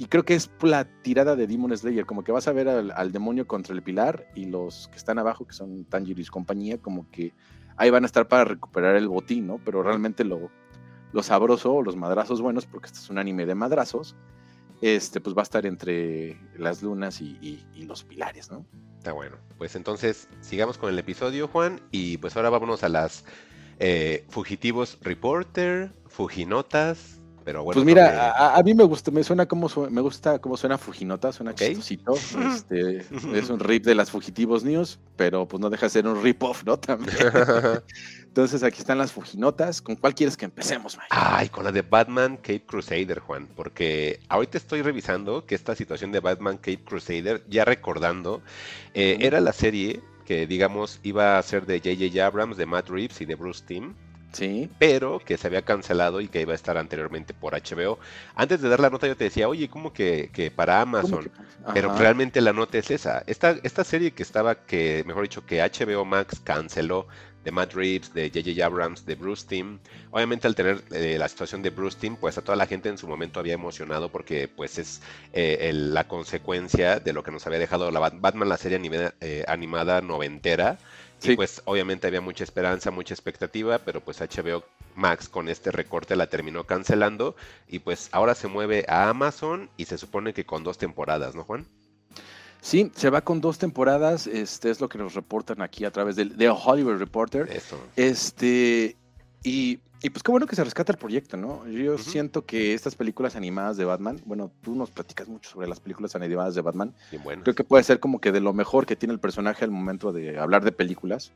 y creo que es la tirada de Demon Slayer, como que vas a ver al, al demonio contra el pilar y los que están abajo, que son Tanjiro y su compañía, como que ahí van a estar para recuperar el botín, ¿no? Pero realmente lo, lo sabroso o los madrazos buenos, porque este es un anime de madrazos, este, pues va a estar entre las lunas y, los pilares, ¿no? Está bueno. Pues entonces sigamos con el episodio, Juan. Y pues ahora vámonos a las eh, Fugitivos Reporter, Fujinotas. Pero bueno, pues mira, a, a mí me gusta, me suena como su- me gusta cómo suena Fujinota, suena Ok. chistosito. Este, es un rip de las Fugitivos News, pero pues no deja de ser un rip off, ¿no? También. Entonces aquí están las Fujinotas. ¿Con cuál quieres que empecemos, Mike? Ay, con la de Batman Cape Crusader, Juan, porque ahorita estoy revisando que esta situación de Batman Cape Crusader, ya recordando, eh, era la serie que, digamos, iba a ser de J.J. Abrams, de Matt Reeves y de Bruce Timm, Sí. pero que se había cancelado y que iba a estar anteriormente por HBO. Antes de dar la nota yo te decía, oye, ¿cómo que, que para ¿Cómo Amazon? que- Pero realmente la nota es esa. Esta, esta serie que estaba, que mejor dicho, que HBO Max canceló de Matt Reeves, de J.J. Abrams, de Bruce Timm. Obviamente al tener eh, la situación de Bruce Timm, pues a toda la gente en su momento había emocionado porque pues es eh, el- la consecuencia de lo que nos había dejado la Bat- Batman, la serie anime- eh, animada noventera. Y Sí. pues obviamente había mucha esperanza, mucha expectativa, pero pues HBO Max con este recorte la terminó cancelando y pues ahora se mueve a Amazon y se supone que con dos temporadas, ¿no, Juan? Sí, se va con dos temporadas. Este es lo que nos reportan aquí a través del de Hollywood Reporter. Eso. Este, y, y pues qué bueno que se rescata el proyecto, ¿no? Yo siento que estas películas animadas de Batman, bueno, tú nos platicas mucho sobre las películas animadas de Batman, bueno. creo que puede ser como que de lo mejor que tiene el personaje al momento de hablar de películas.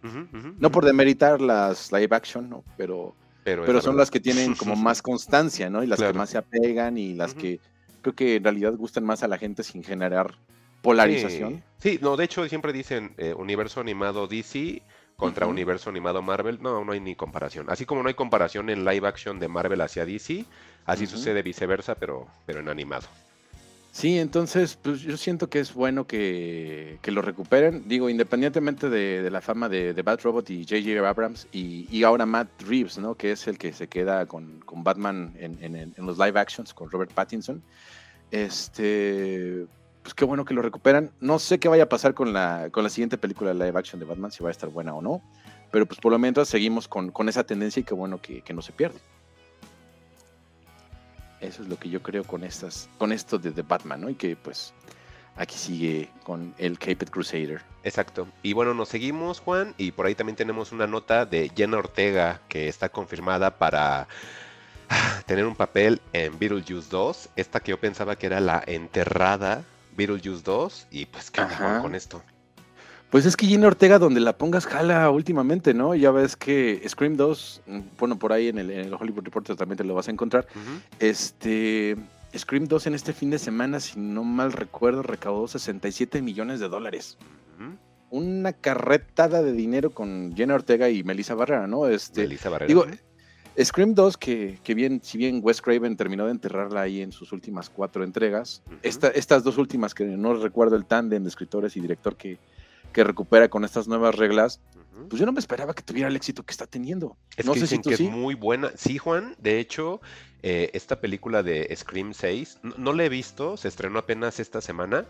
No por demeritar las live action, ¿no? Pero, pero, son verdad. las que tienen como más constancia, ¿no? Y las Claro. que más se apegan y las que creo que en realidad gustan más a la gente sin generar polarización. Sí, Sí, no, de hecho siempre dicen eh, universo animado DC contra universo animado Marvel. No, no hay ni comparación. Así como no hay comparación en live action de Marvel hacia DC, así sucede viceversa, pero, pero en animado. Sí, entonces, pues yo siento que es bueno que, que lo recuperen. Digo, independientemente de, de la fama de, de Bat Robot y J.J. Abrams y, y ahora Matt Reeves, ¿no? Que es el que se queda con, con Batman en, en- en los live actions con Robert Pattinson. Este, pues qué bueno que lo recuperan. No sé qué vaya a pasar con la, con la siguiente película de live action de Batman, si va a estar buena o no. Pero pues por lo menos seguimos con, con esa tendencia y qué bueno que, que no se pierde. Eso es lo que yo creo con estas, con esto de The Batman, ¿no? Y que pues aquí sigue con el Caped Crusader. Exacto. Y bueno, nos seguimos, Juan, y por ahí también tenemos una nota de Jenna Ortega que está confirmada para ah, tener un papel en Beetlejuice 2. Esta que yo pensaba que era la enterrada Beetlejuice 2. Y pues, ¿qué Ajá. con esto? Pues es que Gina Ortega, donde la pongas, jala últimamente, ¿no? Ya ves que Scream 2, mm, bueno, por ahí en el, en el Hollywood Reporter también te lo vas a encontrar. Este, Scream 2 en este fin de semana, si no mal recuerdo, recaudó 67 millones de dólares. Una carretada de dinero con Jenna Ortega y Melissa Barrera, ¿no? Este, Melissa Barrera. digo, Ujú. Scream 2, que, que bien, si bien Wes Craven terminó de enterrarla ahí en sus últimas cuatro entregas, esta- estas dos últimas que no recuerdo el tándem de escritores y director que, que recupera con estas nuevas reglas, pues yo no me esperaba que tuviera el éxito que está teniendo. Es no que sé si dicen tú que sí. es muy buena. Sí, Juan, de hecho, eh, esta película de Scream 6, no, no la he visto, se estrenó apenas esta semana.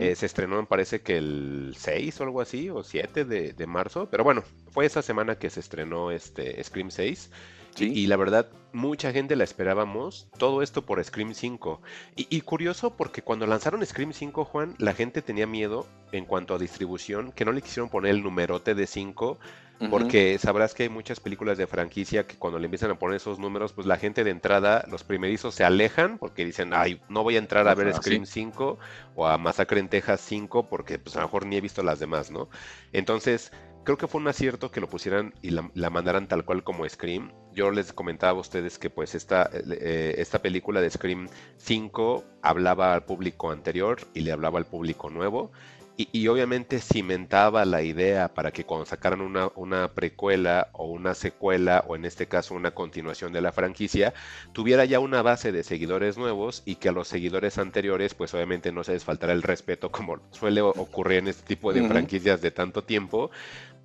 Eh, se estrenó, me parece que el 6 o algo así, o 7 de, de marzo. Pero bueno, fue esa semana que se estrenó este Scream 6. Sí. Y la verdad, mucha gente la esperábamos. Todo esto por Scream 5. Y, y curioso porque cuando lanzaron Scream 5, Juan, la gente tenía miedo en cuanto a distribución, que no le quisieron poner el numerote de 5. Ujú. Porque sabrás que hay muchas películas de franquicia que cuando le empiezan a poner esos números, pues la gente de entrada, los primerizos se alejan porque dicen, ay, no voy a entrar a ver Scream sí. 5 o a Masacre en Texas 5 porque pues a lo mejor ni he visto las demás, ¿no? Entonces, creo que fue un acierto que lo pusieran y la, la mandaran tal cual como Scream. Yo les comentaba a ustedes que pues esta, eh, esta película de Scream 5 hablaba al público anterior y le hablaba al público nuevo. Y, y obviamente cimentaba la idea para que cuando sacaran una, una precuela o una secuela, o en este caso una continuación de la franquicia, tuviera ya una base de seguidores nuevos y que a los seguidores anteriores, pues obviamente no se les faltara el respeto como suele ocurrir en este tipo de franquicias de tanto tiempo.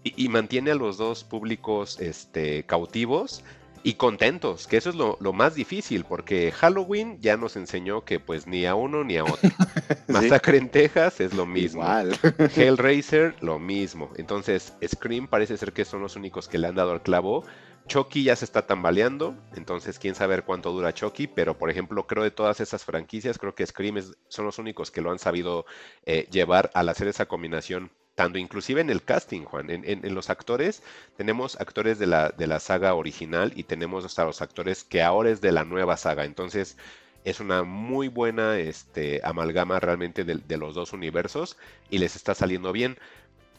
Y, y mantiene a los dos públicos este, cautivos. Y contentos, que eso es lo, lo, más difícil, porque Halloween ya nos enseñó que pues ni a uno ni a otro. Masacre en Texas es lo mismo. Igual. Hellraiser, lo mismo. Entonces, Scream parece ser que son los únicos que le han dado al clavo. Chucky ya se está tambaleando, entonces quién sabe cuánto dura Chucky, pero por ejemplo creo de todas esas franquicias, creo que Scream es, son los únicos que lo han sabido eh, llevar al hacer esa combinación tanto inclusive en el casting, Juan, en, en, en, los actores, tenemos actores de la, de la saga original y tenemos hasta los actores que ahora es de la nueva saga. Entonces, es una muy buena este, amalgama realmente de, de, los dos universos y les está saliendo bien.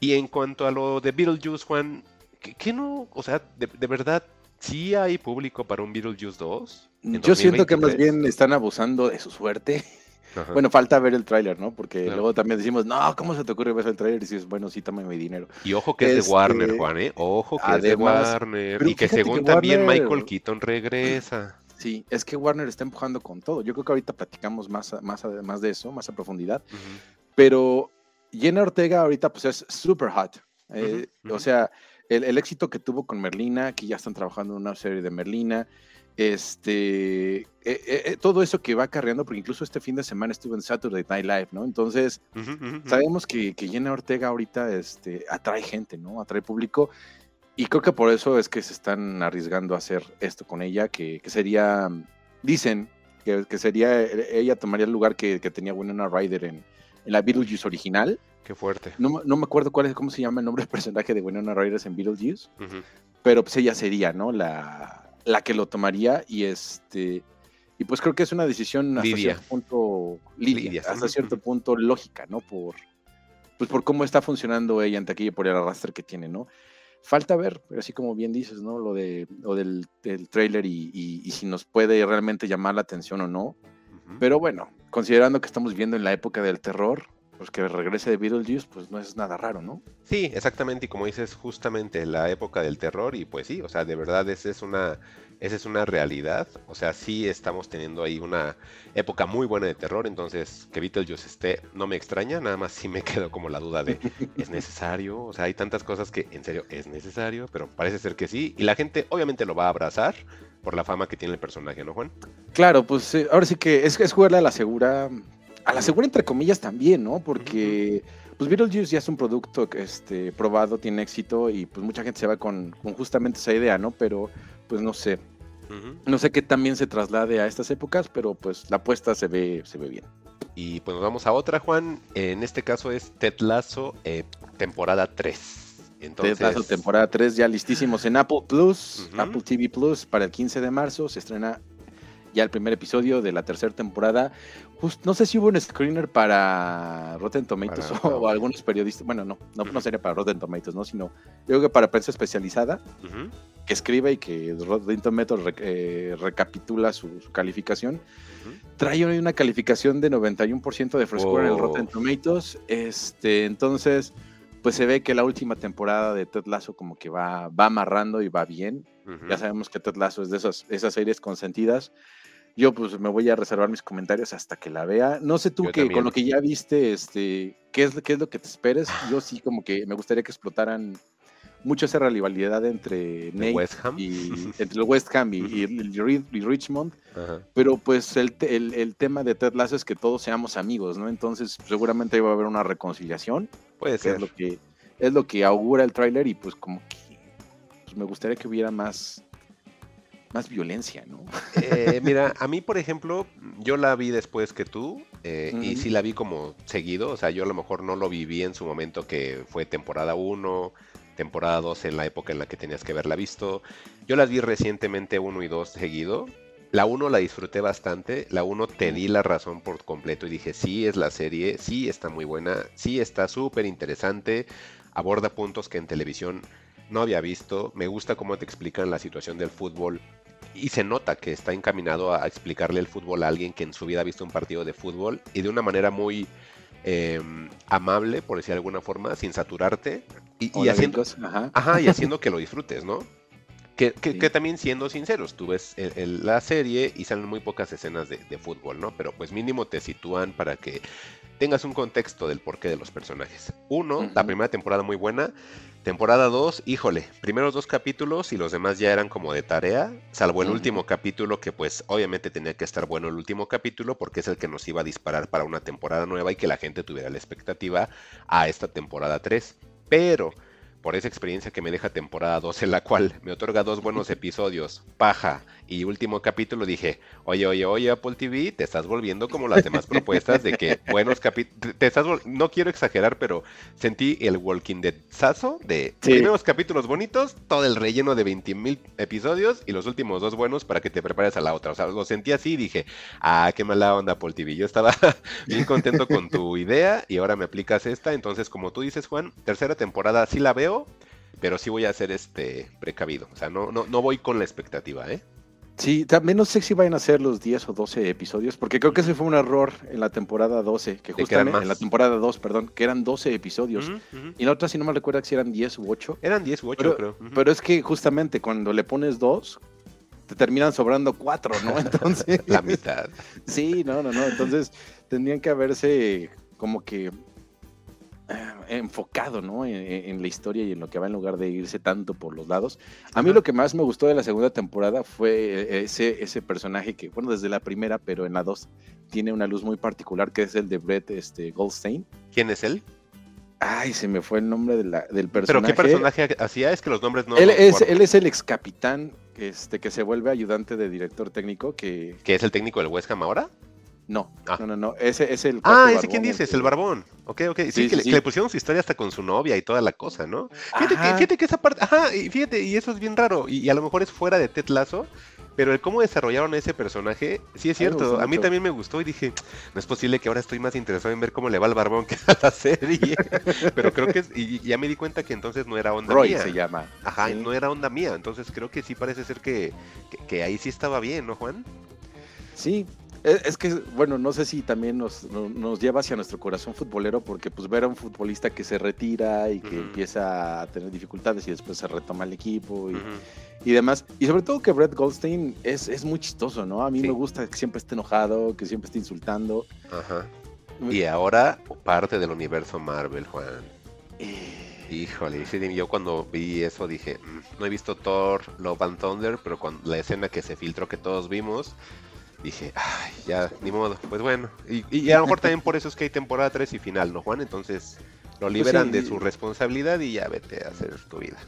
Y en cuanto a lo de Beetlejuice, Juan, ¿qué, qué no? O sea, de, de, verdad, ¿sí hay público para un Beetlejuice 2? Yo siento que más bien están abusando de su suerte. Ajá. Bueno, falta ver el tráiler, ¿no? Porque claro. luego también decimos, no, ¿cómo se te ocurre ver el tráiler? Y dices, bueno, sí, toma mi dinero. Y ojo que es, es de Warner, Juan, ¿eh? Ojo que Además, es de Warner. Y que según que también Warner... Michael Keaton regresa. Sí, es que Warner está empujando con todo. Yo creo que ahorita platicamos más, más, más de eso, más a profundidad. Uh -huh. Pero Jenna Ortega ahorita pues es super hot. Eh, uh -huh. O sea, el, el, éxito que tuvo con Merlina, que ya están trabajando en una serie de Merlina, este, eh, eh, todo eso que va acarreando, porque incluso este fin de semana estuvo en Saturday Night Live, ¿no? Entonces, uh -huh, uh -huh. sabemos que, que Jenna Ortega ahorita este, atrae gente, ¿no? Atrae público. Y creo que por eso es que se están arriesgando a hacer esto con ella, que, que sería, dicen que, que, sería, ella tomaría el lugar que, que tenía Winona Ryder en, en, la Beetlejuice original. Qué fuerte. No, no, me acuerdo cuál es, cómo se llama el nombre del personaje de Winona Ryder en Beetlejuice, uh -huh. pero pues ella sería, ¿no? La, la que lo tomaría y este y pues creo que es una decisión hasta Lidia. cierto punto Lidia, Lidia hasta cierto punto lógica, ¿no? Por pues por cómo está funcionando ella ante aquí y por el arrastre que tiene, ¿no? Falta ver, así como bien dices, ¿no? Lo de lo del, del trailer y, y, y, si nos puede realmente llamar la atención o no. Uh -huh. Pero bueno, considerando que estamos viendo en la época del terror, pues que regrese de Beetlejuice, pues no es nada raro, ¿no? Sí, exactamente, y como dices, justamente la época del terror, y pues sí, o sea, de verdad esa es una, esa es una realidad, o sea, sí estamos teniendo ahí una época muy buena de terror, entonces que Beetlejuice esté, no me extraña, nada más sí me quedo como la duda de, ¿es necesario? O sea, hay tantas cosas que en serio es necesario, pero parece ser que sí, y la gente obviamente lo va a abrazar, por la fama que tiene el personaje, ¿no, Juan? Claro, pues eh, ahora sí que es, es jugarle a la segura, a la segura entre comillas también, ¿no? Porque pues Beetlejuice ya es un producto este, probado, tiene éxito y pues mucha gente se va con, con justamente esa idea, ¿no? Pero pues no sé. Uh -huh. No sé qué también se traslade a estas épocas, pero pues la apuesta se ve, se ve bien. Y pues nos vamos a otra, Juan. En este caso es Ted Lasso, eh, temporada 3. Entonces... Ted Lasso, temporada 3, ya listísimos en Apple Plus, uh -huh. Apple TV Plus, para el 15 de marzo. Se estrena ya el primer episodio de la tercera temporada. Just, no sé si hubo un screener para Rotten Tomatoes para, o, o, algunos periodistas. Bueno, no, no, uh -huh. no, sería para Rotten Tomatoes, ¿no? Sino yo creo que para prensa especializada uh -huh. que escribe y que Rotten Tomatoes re, eh, recapitula su, su calificación. Uh -huh. Trae una calificación de 91% de frescura oh. en el Rotten Tomatoes. Este, entonces, pues se ve que la última temporada de Ted Lasso como que va, va amarrando y va bien. Ya sabemos que Ted Lasso es de esas, esas series consentidas yo pues me voy a reservar mis comentarios hasta que la vea. No sé tú que con lo que ya viste, este, ¿qué es, qué es lo que te esperes. Yo sí como que me gustaría que explotaran mucho esa rivalidad entre Nate West Ham? y entre el West Ham y, y, y Richmond. Ajá. Pero pues el, el, el, tema de Ted Lasso es que todos seamos amigos, ¿no? Entonces seguramente va a haber una reconciliación. Puede ser. Es lo que, es lo que augura el tráiler y pues como que pues me gustaría que hubiera más más violencia, ¿no? Eh, mira, a mí, por ejemplo, yo la vi después que tú, eh, uh -huh. y sí la vi como seguido, o sea, yo a lo mejor no lo viví en su momento que fue temporada 1, temporada 2 en la época en la que tenías que haberla visto. Yo las vi recientemente 1 y 2 seguido. La 1 la disfruté bastante, la 1 te di la razón por completo y dije, sí es la serie, sí está muy buena, sí está súper interesante, aborda puntos que en televisión no había visto, me gusta cómo te explican la situación del fútbol y se nota que está encaminado a explicarle el fútbol a alguien que en su vida ha visto un partido de fútbol y de una manera muy eh, amable, por decir de alguna forma, sin saturarte y, y haciendo, ajá. Ajá, y haciendo que lo disfrutes, ¿no? Que, que, sí. que, también siendo sinceros, tú ves el, el, la serie y salen muy pocas escenas de, de, fútbol, ¿no? Pero pues mínimo te sitúan para que tengas un contexto del porqué de los personajes. Uno, la primera temporada muy buena. Temporada 2, híjole, primeros dos capítulos y los demás ya eran como de tarea, salvo el último capítulo que pues obviamente tenía que estar bueno el último capítulo porque es el que nos iba a disparar para una temporada nueva y que la gente tuviera la expectativa a esta temporada 3. Pero por esa experiencia que me deja temporada 2 en la cual me otorga dos buenos episodios, paja y último capítulo, dije, oye, oye, oye Apple TV, te estás volviendo como las demás propuestas de que buenos capítulos, te estás, no quiero exagerar, pero sentí el Walking Dead sazo de Sí. primeros capítulos bonitos, todo el relleno de 20 mil episodios y los últimos dos buenos para que te prepares a la otra. O sea, lo sentí así y dije, ah, qué mala onda Apple TV. Yo estaba bien contento con tu idea y ahora me aplicas esta. Entonces, como tú dices, Juan, tercera temporada sí la veo, pero sí voy a ser este precavido. O sea, no, no, no voy con la expectativa, ¿eh? Sí, también no sé si vayan a ser los 10 o 12 episodios, porque creo que ese fue un error en la temporada 12, que justamente en la temporada 2, perdón, que eran 12 episodios. Ujú, ujú. Y la otra, si no me recuerdo, si eran 10 u 8. Eran 10 u 8, Pero, creo. Ujú. pero es que justamente cuando le pones dos, te terminan sobrando cuatro, ¿no? Entonces, La mitad. sí, no, no, no. Entonces, tendrían que haberse como que enfocado, ¿no? En, en la historia y en lo que va en lugar de irse tanto por los lados. A mí Ajá. lo que más me gustó de la segunda temporada fue ese, ese personaje que, bueno, desde la primera, pero en la dos, tiene una luz muy particular, que es el de Brett este, Goldstein. ¿Quién es él? Ay, se me fue el nombre de la- del ¿Pero personaje. qué personaje hacía? Es que los nombres no. él, es, él es el ex capitán este, que se vuelve ayudante de director técnico, que ¿Que es el técnico del West Ham ahora? No, Ah. no, no, no, ese es el... Ah, ese quién dices, que- el barbón. Ok, ok. Sí, Sí, que, sí, le, sí. que le pusieron su historia hasta con su novia y toda la cosa, ¿no? Fíjate que, fíjate que esa parte, ajá, y fíjate, y eso es bien raro, y, y a lo mejor es fuera de Ted Lasso, pero el cómo desarrollaron ese personaje, sí es cierto, a mí también me gustó y dije, no es posible que ahora estoy más interesado en ver cómo le va al barbón que a la serie, pero creo que es, y, y ya me di cuenta que entonces no era onda Roy mía. se llama. Ajá, Sí. no era onda mía, entonces creo que sí parece ser que, que, que ahí sí estaba bien, ¿no, Juan? Sí, es, que, bueno, no sé si también nos, no- nos lleva hacia nuestro corazón futbolero, porque pues ver a un futbolista que se retira y que empieza a tener dificultades y después se retoma el equipo y, y demás. Y sobre todo que Brett Goldstein es, es muy chistoso, ¿no? A mí Sí. me gusta que siempre esté enojado, que siempre esté insultando. Ajá. Y ahora parte del universo Marvel, Juan. Eh, Híjole, yo cuando vi eso dije, "Mm, no he visto Thor, Love and Thunder, pero cuando la escena que se filtró que todos vimos, dije, ay, ya, ni modo, pues bueno. Y, y a lo mejor también por eso es que hay temporada 3 y final, ¿no, Juan? Entonces lo liberan Pues sí. de su responsabilidad y ya vete a hacer tu vida.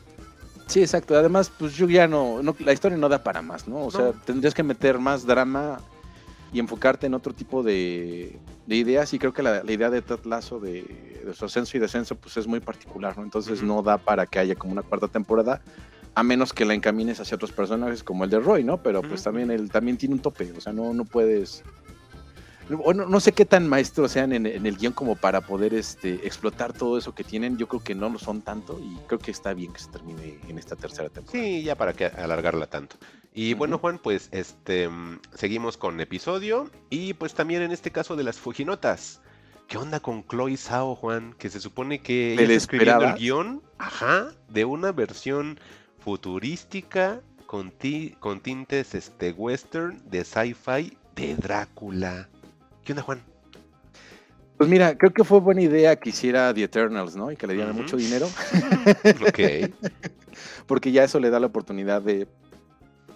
Sí, exacto. Además, pues yo ya no, no, la historia no da para más, ¿no? O sea, tendrías que meter más drama y enfocarte en otro tipo de, de ideas y creo que la, la idea de Ted Lasso de, de su ascenso y descenso pues es muy particular, ¿no? Entonces no da para que haya como una cuarta temporada a menos que la encamines hacia otros personajes como el de Roy, ¿no? Pero pues también él también tiene un tope, o sea, no, no puedes... no, no sé qué tan maestros sean en, en el guion como para poder este, explotar todo eso que tienen. Yo creo que no lo son tanto y creo que está bien que se termine en esta tercera temporada. Sí, ya para que alargarla tanto. Y bueno. Juan, pues este mm, seguimos con episodio y pues también en este caso de las Fujinotas. ¿Qué onda con Chloe Sao, Juan? Que se supone que ella ¿Te la está escribiendo el guion, ajá, de una versión futurística con, ti- con tintes este western de sci-fi de Drácula. ¿Qué onda, Juan? Pues mira, creo que fue buena idea que hiciera The Eternals, ¿no? Y que le dieran mucho dinero, Ok. porque ya eso le da la oportunidad de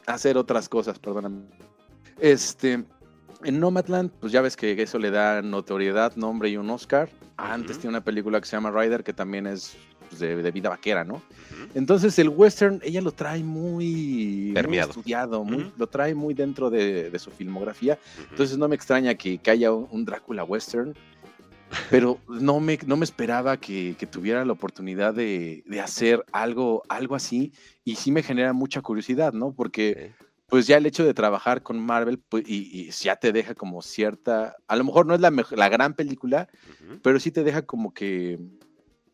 hacer otras cosas, perdóname. Este, en Nomadland, pues ya ves que eso le da notoriedad, nombre y un Oscar. Antes tiene una película que se llama Rider, que también es pues, de, de vida vaquera, ¿no? Entonces el western, ella lo trae muy, muy estudiado, muy- lo trae muy dentro de, de su filmografía. Entonces no me extraña que, que haya un, un Drácula western, pero no me, no me esperaba que, que tuviera la oportunidad de, de hacer algo, algo así y sí me genera mucha curiosidad, ¿no? Porque pues ya el hecho de trabajar con Marvel pues, y, y ya te deja como cierta, a lo mejor no es la, la gran película, pero sí te deja como que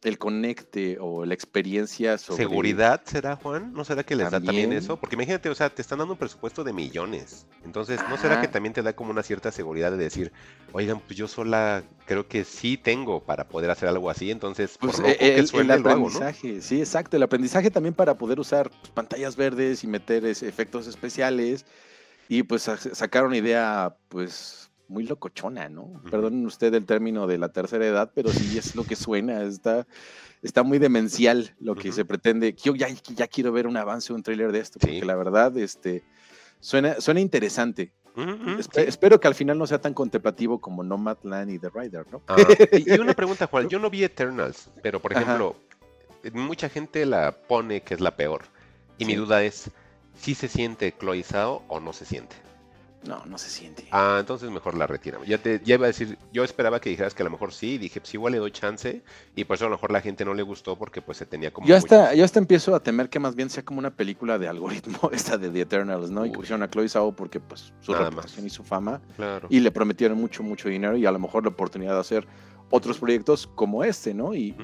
el conecte o la experiencia sobre... ¿Seguridad será, Juan? ¿No será que les da también eso? Porque imagínate, o sea, te están dando un presupuesto de millones. Entonces, ¿no será que también te da como una cierta seguridad de decir, oigan, pues yo sola creo que sí tengo para poder hacer algo así? Entonces, por Pues loco eh, que el, el lo hago, ¿no? aprendizaje, sí, exacto. El aprendizaje también para poder usar pues, pantallas verdes y meter efectos especiales. Y pues sa- sacar una idea, pues, muy locochona, ¿no? Perdonen usted el término de la tercera edad, pero sí es lo que suena, está, está muy demencial lo que se pretende. Yo ya, ya quiero ver un avance, un tráiler de esto, porque la verdad, este, suena, suena interesante. Espero que al final no sea tan contemplativo como Nomadland y The Rider, ¿no? Ah, y, una pregunta, Juan, yo no vi Eternals, pero por ejemplo, mucha gente la pone que es la peor. Y mi duda es, ¿si se siente Chloe o no se siente? No, no se siente. Ah, entonces mejor la retiramos. Ya te ya iba a decir, yo esperaba que dijeras que a lo mejor sí, dije, pues igual le doy chance, y por eso a lo mejor la gente no le gustó porque pues se tenía como... Yo hasta, yo hasta empiezo a temer que más bien sea como una película de algoritmo esta de The Eternals, ¿no? Y que pusieron a Chloe Zhao porque pues su reputación y su fama, claro. y le prometieron mucho, mucho dinero y a lo mejor la oportunidad de hacer otros proyectos como este, ¿no? Y...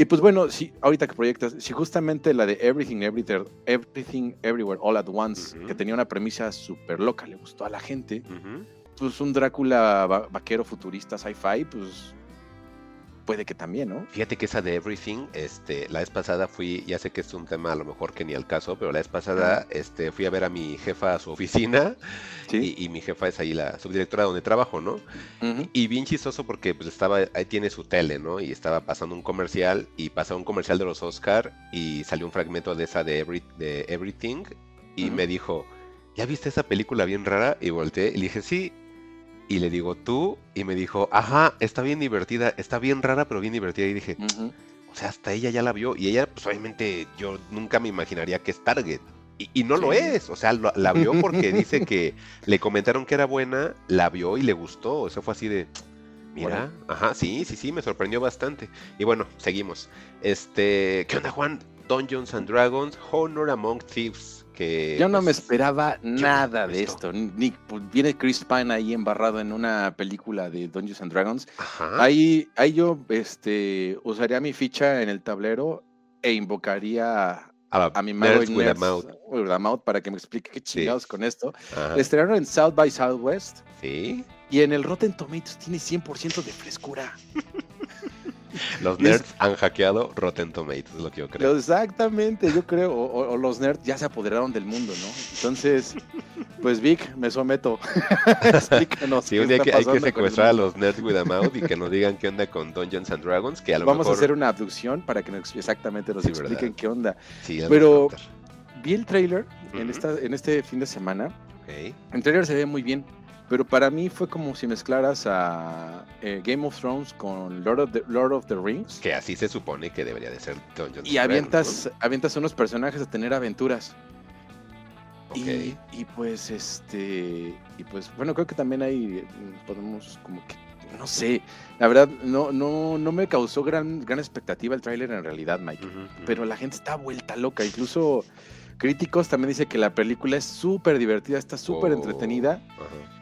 Y pues bueno, si ahorita que proyectas, si justamente la de Everything, Everywhere, Everything, Everywhere, All at Once, que tenía una premisa súper loca, le gustó a la gente, pues un Drácula vaquero futurista sci-fi, pues puede que también, ¿no? Fíjate que esa de Everything, este, la vez pasada fui, ya sé que es un tema a lo mejor que ni al caso, pero la vez pasada este, fui a ver a mi jefa a su oficina y, mi jefa es ahí la subdirectora donde trabajo, ¿no? Y bien chistoso porque pues estaba, ahí tiene su tele, ¿no? Y estaba pasando un comercial y pasó un comercial de los Oscar y salió un fragmento de esa de, de Everything y me dijo, ¿ya viste esa película bien rara? Y volteé y le dije, sí, y le digo, tú, y me dijo, ajá, está bien divertida, está bien rara, pero bien divertida. Y dije, o sea, hasta ella ya la vio. Y ella, pues obviamente, yo nunca me imaginaría que es Target. Y, no lo es, o sea, la vio porque dice que le comentaron que era buena, la vio y le gustó. Eso fue así de, mira, ajá, sí, sí, sí, me sorprendió bastante. Y bueno, seguimos. Este, ¿qué onda, Juan? Dungeons and Dragons, Honor Among Thieves yo no me pues, esperaba nada de esto. Ni, pues, viene Chris Pine ahí embarrado en una película de Dungeons and Dragons. Ahí, ahí yo este, usaría mi ficha en el tablero e invocaría a, mi mago Nerds, para que me explique qué chingados con esto. Estrenaron en South by Southwest. Sí. Y en el Rotten Tomatoes tiene 100% de frescura. Los nerds han hackeado Rotten Tomatoes, es lo que yo creo. Exactamente, yo creo. O, los nerds ya se apoderaron del mundo, ¿no? Entonces, pues Vic, me someto. Explícanos. Sí, un día que hay que secuestrar a los nerds with a mouth y que nos digan qué onda con Dungeons and Dragons. Que a lo Vamos a hacer una abducción para que nos, exactamente nos expliquen qué onda. Sí, Pero vi el trailer en, esta, en este fin de semana. Okay. El trailer se ve muy bien. Pero para mí fue como si mezclaras a eh, Game of Thrones con Lord of, the, Lord of the Rings. Que así se supone que debería de ser Dungeons Y avientas, avientas unos personajes a tener aventuras. Y, y, pues este y pues bueno creo que también hay podemos como que no sé. La verdad no no no me causó gran gran expectativa el tráiler en realidad Mike. Pero la gente está vuelta loca. Incluso críticos también dice que la película es súper divertida está súper entretenida. oh,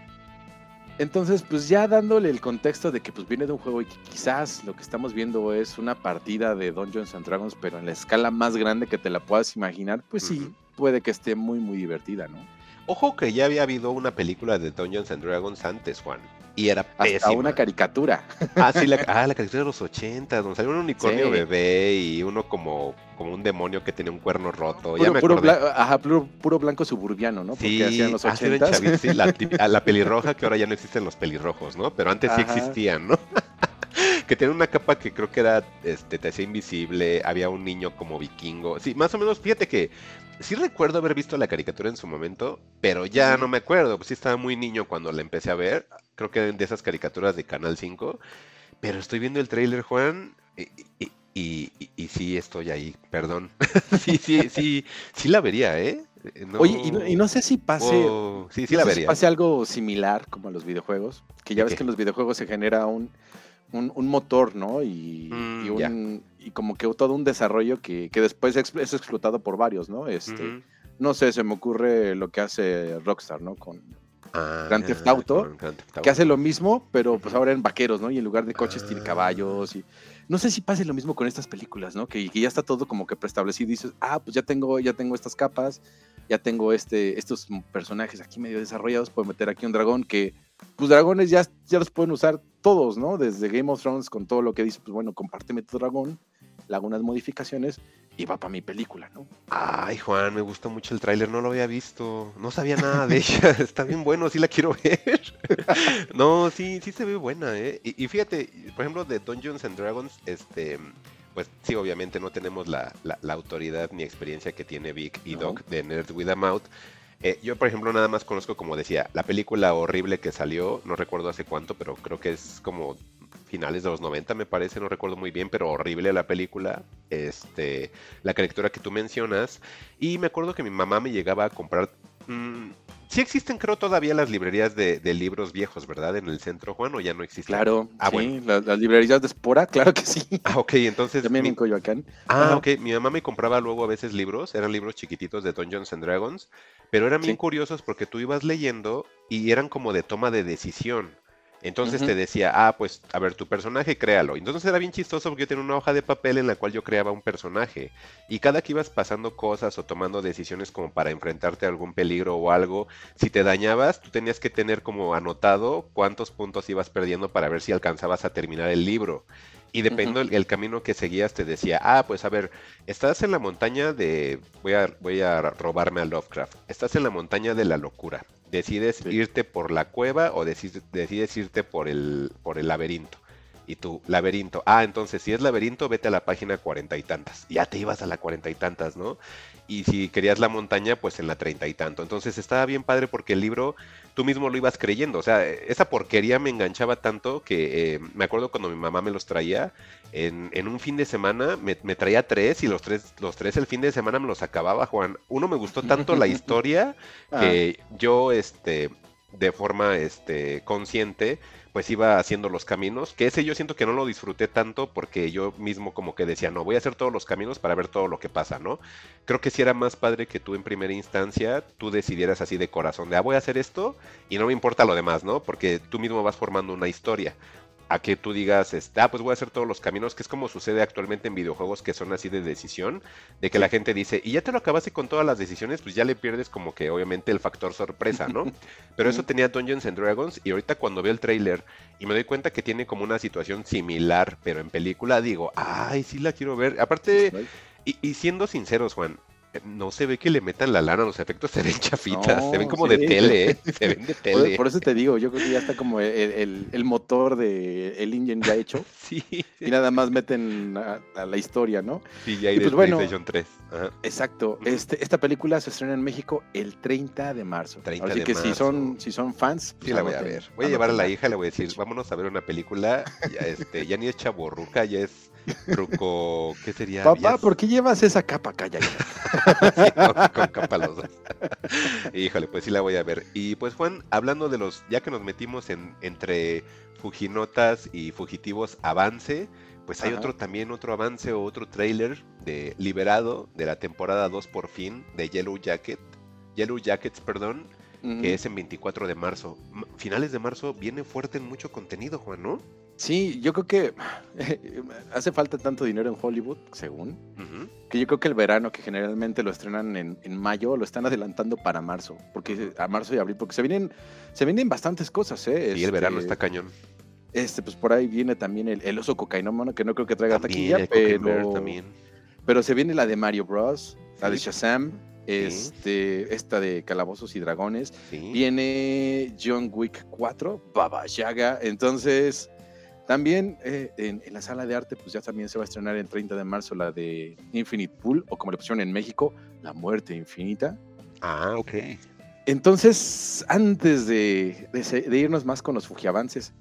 entonces, pues ya dándole el contexto de que pues viene de un juego y que quizás lo que estamos viendo es una partida de Dungeons and Dragons, pero en la escala más grande que te la puedas imaginar, pues sí, puede que esté muy, muy divertida, ¿no? Ojo que ya había habido una película de Dungeons and Dragons antes, Juan. Y era Hasta una caricatura. Ah, sí, la, ah, la caricatura de los 80, donde salió un unicornio bebé y uno como, como un demonio que tenía un cuerno roto. Puro, ya me puro, ajá, puro, blanco suburbiano, ¿no? Porque sí, hacían los 80. sí, la, la, pelirroja que ahora ya no existen los pelirrojos, ¿no? Pero antes sí existían, ¿no? que tenía una capa que creo que era, este, te hacía invisible, había un niño como vikingo. Sí, más o menos, fíjate que sí recuerdo haber visto la caricatura en su momento, pero ya no me acuerdo, pues sí estaba muy niño cuando la empecé a ver, creo que de esas caricaturas de Canal 5, pero estoy viendo el trailer, Juan, y, y, sí estoy ahí, perdón. sí, sí, sí, sí la vería, ¿eh? Oye, y no, sé si pase, sí, sí la vería. pase algo similar como a los videojuegos, que ya ves que en los videojuegos se genera un, un, motor, ¿no? Y, mm, y, como que todo un desarrollo que, después es, explotado por varios, ¿no? Este, No sé, se me ocurre lo que hace Rockstar, ¿no? Con ah, Grand Theft Auto, que hace lo mismo, pero pues ahora en vaqueros, ¿no? Y en lugar de coches tiene ah. caballos y... No sé si pase lo mismo con estas películas, ¿no? Que, ya está todo como que preestablecido y dices, ah, pues ya tengo, ya tengo estas capas, ya tengo este, estos personajes aquí medio desarrollados, puedo meter aquí un dragón que pues dragones ya, ya los pueden usar todos, ¿no? Desde Game of Thrones con todo lo que dice, pues bueno, compárteme tu dragón, le modificaciones y va para mi película, ¿no? Ay, Juan, me gustó mucho el tráiler, no lo había visto, no sabía nada de ella, está bien bueno, sí la quiero ver. no, sí, sí se ve buena, ¿eh? Y, y, fíjate, por ejemplo, de Dungeons and Dragons, este, pues sí, obviamente no tenemos la, la, la autoridad ni experiencia que tiene Vic y No. Doc de Nerd With a Mouth. Eh, yo, por ejemplo, nada más conozco, como decía, la película horrible que salió, no recuerdo hace cuánto, pero creo que es como finales de los 90, me parece, no recuerdo muy bien, pero horrible la película, este, la caricatura que tú mencionas, y me acuerdo que mi mamá me llegaba a comprar, mm, sí existen creo todavía las librerías de, de libros viejos, ¿verdad? En el centro, Juan, o ya no existen. Claro, Ah, sí, bueno. las librerías de Spora, claro que sí. Ah, ok, entonces... También mi- en Coyoacán. Ah, Ajá. ok. Mi mamá me compraba luego a veces libros, eran libros chiquititos de Dungeons and Dragons, pero eran bien Sí. curiosos porque tú ibas leyendo y eran como de toma de decisión. Entonces te decía, ah, pues, a ver, tu personaje, créalo. Entonces era bien chistoso porque yo tenía una hoja de papel en la cual yo creaba un personaje. Y cada que ibas pasando cosas o tomando decisiones como para enfrentarte a algún peligro o algo, si te dañabas, tú tenías que tener como anotado cuántos puntos ibas perdiendo para ver si alcanzabas a terminar el libro. Y dependiendo el, el camino que seguías, te decía, ah, pues a ver, estás en la montaña de. Voy a, voy a robarme a Lovecraft. Estás en la montaña de la locura. Decides Sí. irte por la cueva o decides, decides irte por el, por el laberinto. Y tú, laberinto. Ah, entonces si es laberinto, vete a la página cuarenta y tantas. Ya te ibas a la cuarenta y tantas, ¿no? Y si querías la montaña, pues en la treinta y tanto. Entonces estaba bien padre porque el libro tú mismo lo ibas creyendo. O sea, esa porquería me enganchaba tanto que eh, me acuerdo cuando mi mamá me los traía, en, en un fin de semana me, me traía tres y los tres, los tres el fin de semana me los acababa, Juan. Uno me gustó tanto la historia Ah, que yo, este, de forma este, consciente, pues iba haciendo los caminos, que ese yo siento que no lo disfruté tanto porque yo mismo como que decía, no, voy a hacer todos los caminos para ver todo lo que pasa, ¿no? Creo que sí era más padre que tú en primera instancia, tú decidieras así de corazón, de, ah, voy a hacer esto y no me importa lo demás, ¿no? Porque tú mismo vas formando una historia. A que tú digas, este, ah, pues voy a hacer todos los caminos, que es como sucede actualmente en videojuegos que son así de decisión, de que la gente dice, y ya te lo acabaste con todas las decisiones, pues ya le pierdes como que obviamente el factor sorpresa, ¿no? Pero eso tenía Dungeons and Dragons y ahorita cuando veo el tráiler y me doy cuenta que tiene como una situación similar, pero en película, digo, ay, sí la quiero ver. Aparte, y, y siendo sinceros, Juan, no se ve que le metan la lana, los efectos se ven chafitas, se ven como sí. de tele, ¿eh? se ven de tele. por eso te digo, yo creo que ya está como el, el- el motor de el engine ya hecho Sí, y nada más meten a, a la historia, ¿no? sí, ya hay Y de pues bueno, PlayStation 3. Ajá. Exacto. Este, esta película se estrena en México el 30 de marzo. 30 Así de que si son, si son fans, pues Sí, la voy a ver. Voy a llevar a la hija, le voy a decir, vámonos a ver una película. Ya, este, ya ni es chaborruca, ya es ruco. ¿Qué sería? Papá, ¿por qué llevas esa capa? Calla. Sí, con, con capa los dos. Híjole, pues sí la voy a ver. Y pues Juan, hablando de los, ya que nos metimos en entre Fujinotas y Fugitivos Avance, pues hay Ajá. otro también, otro avance o otro trailer de Liberado de la temporada 2 por fin de Yellow Jacket. Yellow Jackets, perdón, que es en 24 de marzo. Finales de marzo viene fuerte en mucho contenido, Juan, ¿no? Sí, yo creo que hace falta tanto dinero en Hollywood, según, que yo creo que el verano, que generalmente lo estrenan en, en mayo, lo están adelantando para marzo, porque a marzo y abril, porque se vienen, se vienen bastantes cosas, ¿eh? Y el verano Este, está cañón. Este, pues por ahí viene también el, el oso cocainómano, que no creo que traiga También, taquilla, pero, también. pero se viene la de Mario Bros, la de Sí. Shazam, este, esta de Calabozos y Dragones, Sí. viene John Wick 4, Baba Yaga, entonces también eh, en, en la sala de arte pues ya también se va a estrenar el 30 de marzo la de Infinite Pool, o como le pusieron en México, La Muerte Infinita. Ah, ok. Entonces, antes de, de se- de irnos más con los Fujiavances,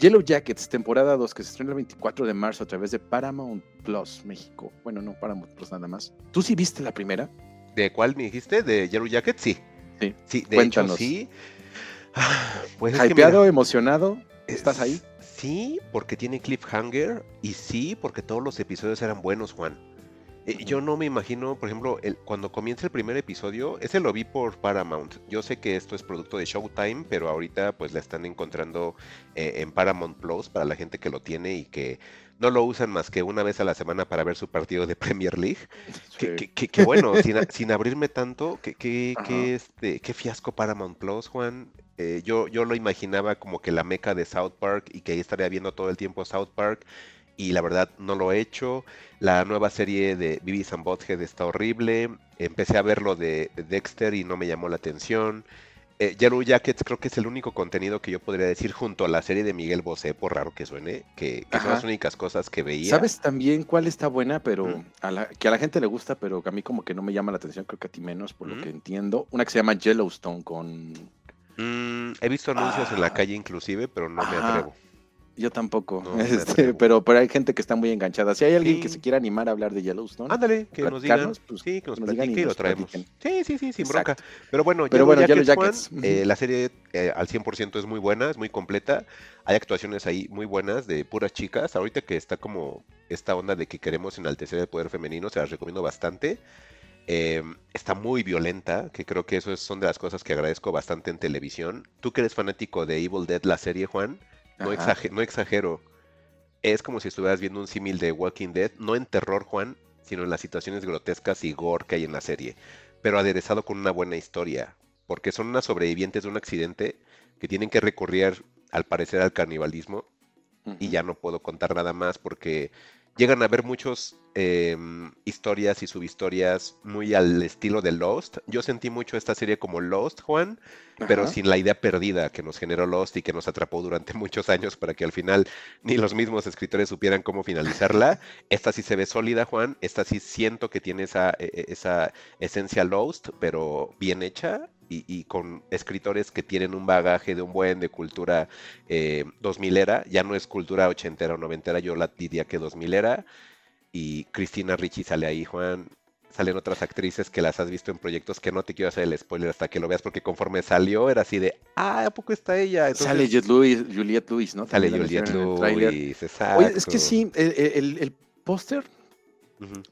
Yellow Jackets, temporada 2, que se estrena el 24 de marzo a través de Paramount Plus México. Bueno, no, Paramount Plus nada más. ¿Tú sí viste la primera? ¿De cuál me dijiste? ¿De Yellow Jacket? Sí. Sí. Sí, de Cuéntanos. hecho sí. Ah, Pues es que ¿Hypeado, mira, emocionado? ¿Estás es- ahí? Sí, porque tiene cliffhanger y sí, porque todos los episodios eran buenos, Juan. Eh, Yo no me imagino, por ejemplo, el, cuando comienza el primer episodio, ese lo vi por Paramount. Yo sé que esto es producto de Showtime, pero ahorita pues la están encontrando eh, en Paramount Plus para la gente que lo tiene y que no lo usan más que una vez a la semana para ver su partido de Premier League. Sí. que bueno, sin, sin abrirme tanto, que este, qué fiasco Paramount Plus, Juan. Eh, yo, yo lo imaginaba como que la meca de South Park y que ahí estaría viendo todo el tiempo South Park. y la verdad no lo he hecho. La nueva serie de Beavis and Butthead está horrible. Empecé a ver lo de Dexter y no me llamó la atención. Eh, Yellow Jackets creo que es el único contenido que yo podría decir junto a la serie de Miguel Bosé, por raro que suene, que, que son las únicas cosas que veía. ¿Sabes también cuál está buena, pero Mm. a la, que a la gente le gusta, pero que a mí como que no me llama la atención, creo que a ti menos, por Mm. lo que entiendo? Una que se llama Yellowstone con... Mm, he visto anuncios en la Ah. calle inclusive, pero no me atrevo. Yo tampoco, No, este, pero, pero hay gente que está muy enganchada. Si hay alguien que se quiera animar a hablar de Yellowstone, Ándale, que nos digan, pues, sí, que nos nos digan y lo traemos. platiquen. Sí, sí, sí, sin Exacto. bronca. Pero bueno, Pero Yellow bueno, Yellow Jackets, Juan, eh, la serie eh, al 100% es muy buena, es muy completa. Hay actuaciones ahí muy buenas de puras chicas. Ahorita que está como esta onda de que queremos enaltecer el poder femenino, se las recomiendo bastante. Eh, está muy violenta, que creo que eso es- son de las cosas que agradezco bastante en televisión. Tú que eres fanático de Evil Dead, la serie, Juan, no, exagero. Es como si estuvieras viendo un símil de Walking Dead, no en terror, Juan, sino en las situaciones grotescas y gore que hay en la serie, pero aderezado con una buena historia, porque son unas sobrevivientes de un accidente que tienen que recurrir, al parecer, al canibalismo, y ya no puedo contar nada más porque llegan a haber muchos em, historias y subhistorias muy al estilo de Lost. Yo sentí mucho esta serie como Lost, Juan, pero sin la idea perdida que nos generó Lost y que nos atrapó durante muchos años para que al final ni los mismos escritores supieran cómo finalizarla. Esta sí se ve sólida, Juan. Esta sí siento que tiene esa, e- e- esa esencia Lost, pero bien hecha y, y con escritores que tienen un bagaje de un buen de cultura eh, 2000era. Ya no es cultura ochentera o noventera, yo la diría que 2000 era. Y Cristina Ricci sale ahí, Juan. Salen otras actrices que las has visto en proyectos que no te quiero hacer el spoiler hasta que lo veas, porque conforme salió era así de, ah, ¿a poco está ella? Entonces, Sale Juliette Lewis, Juliette Lewis, ¿no? sale Juliette. Lewis, Oye, es exacto. que sí, el, el- el póster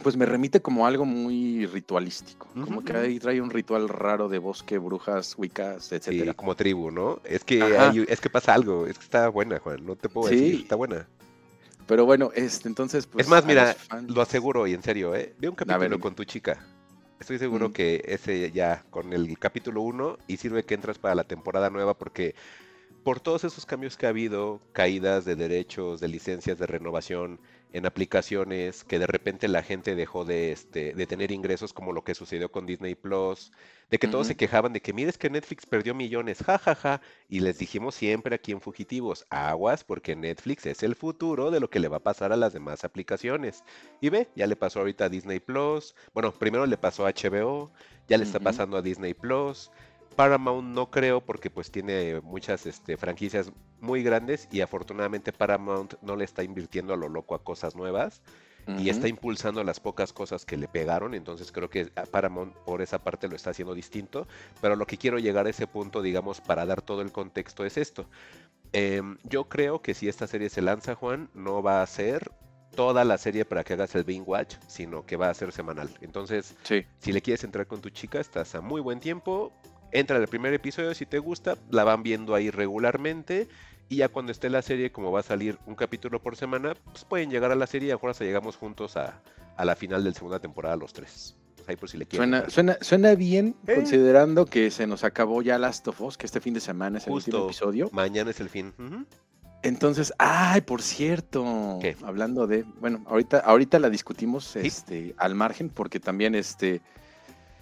Pues me remite como algo muy ritualístico, como que ahí trae un ritual raro de bosque, brujas, wiccas, Sí, etcétera. como tribu, ¿no? Es que hay- es que pasa algo, es que está buena, Juan, no te puedo Sí. decir, está buena. Pero bueno, este, entonces, pues. es más, mira, lo aseguro y en serio, ¿eh? Ve un capítulo con tu chica. Estoy seguro que ese ya con el capítulo 1 y sirve que entras para la temporada nueva porque por todos esos cambios que ha habido, caídas de derechos, de licencias de renovación en aplicaciones, que de repente la gente dejó de, este, de tener ingresos como lo que sucedió con Disney Plus, de que todos se quejaban de que mires que Netflix perdió millones, jajaja, y les dijimos siempre aquí en Fugitivos, aguas porque Netflix es el futuro de lo que le va a pasar a las demás aplicaciones. Y ve, ya le pasó ahorita a Disney Plus, bueno, primero le pasó a HBO, ya le está pasando a Disney Plus. Paramount no creo porque pues tiene muchas este, franquicias muy grandes y afortunadamente Paramount no le está invirtiendo a lo loco a cosas nuevas y está impulsando las pocas cosas que le pegaron, entonces creo que Paramount por esa parte lo está haciendo distinto, pero lo que quiero llegar a ese punto, digamos, para dar todo el contexto es esto. Em, yo creo que si esta serie se lanza, Juan, no va a ser toda la serie para que hagas el binge watch, sino que va a ser semanal. Entonces, Sí. si le quieres entrar con tu chica, estás a muy buen tiempo. Entra el primer episodio si te gusta, la van viendo ahí regularmente. Y ya cuando esté la serie, como va a salir un capítulo por semana, pues pueden llegar a la serie y a lo mejor hasta llegamos juntos a, a la final de la segunda temporada los tres. Pues ahí por si le quieren. Suena, suena, suena bien, Eh. considerando que se nos acabó ya Last of Us, que este fin de semana es el último episodio. Mañana es el fin. Entonces, ay, por cierto, ¿Qué? hablando de, bueno, ahorita, ahorita la discutimos este, al margen, porque también este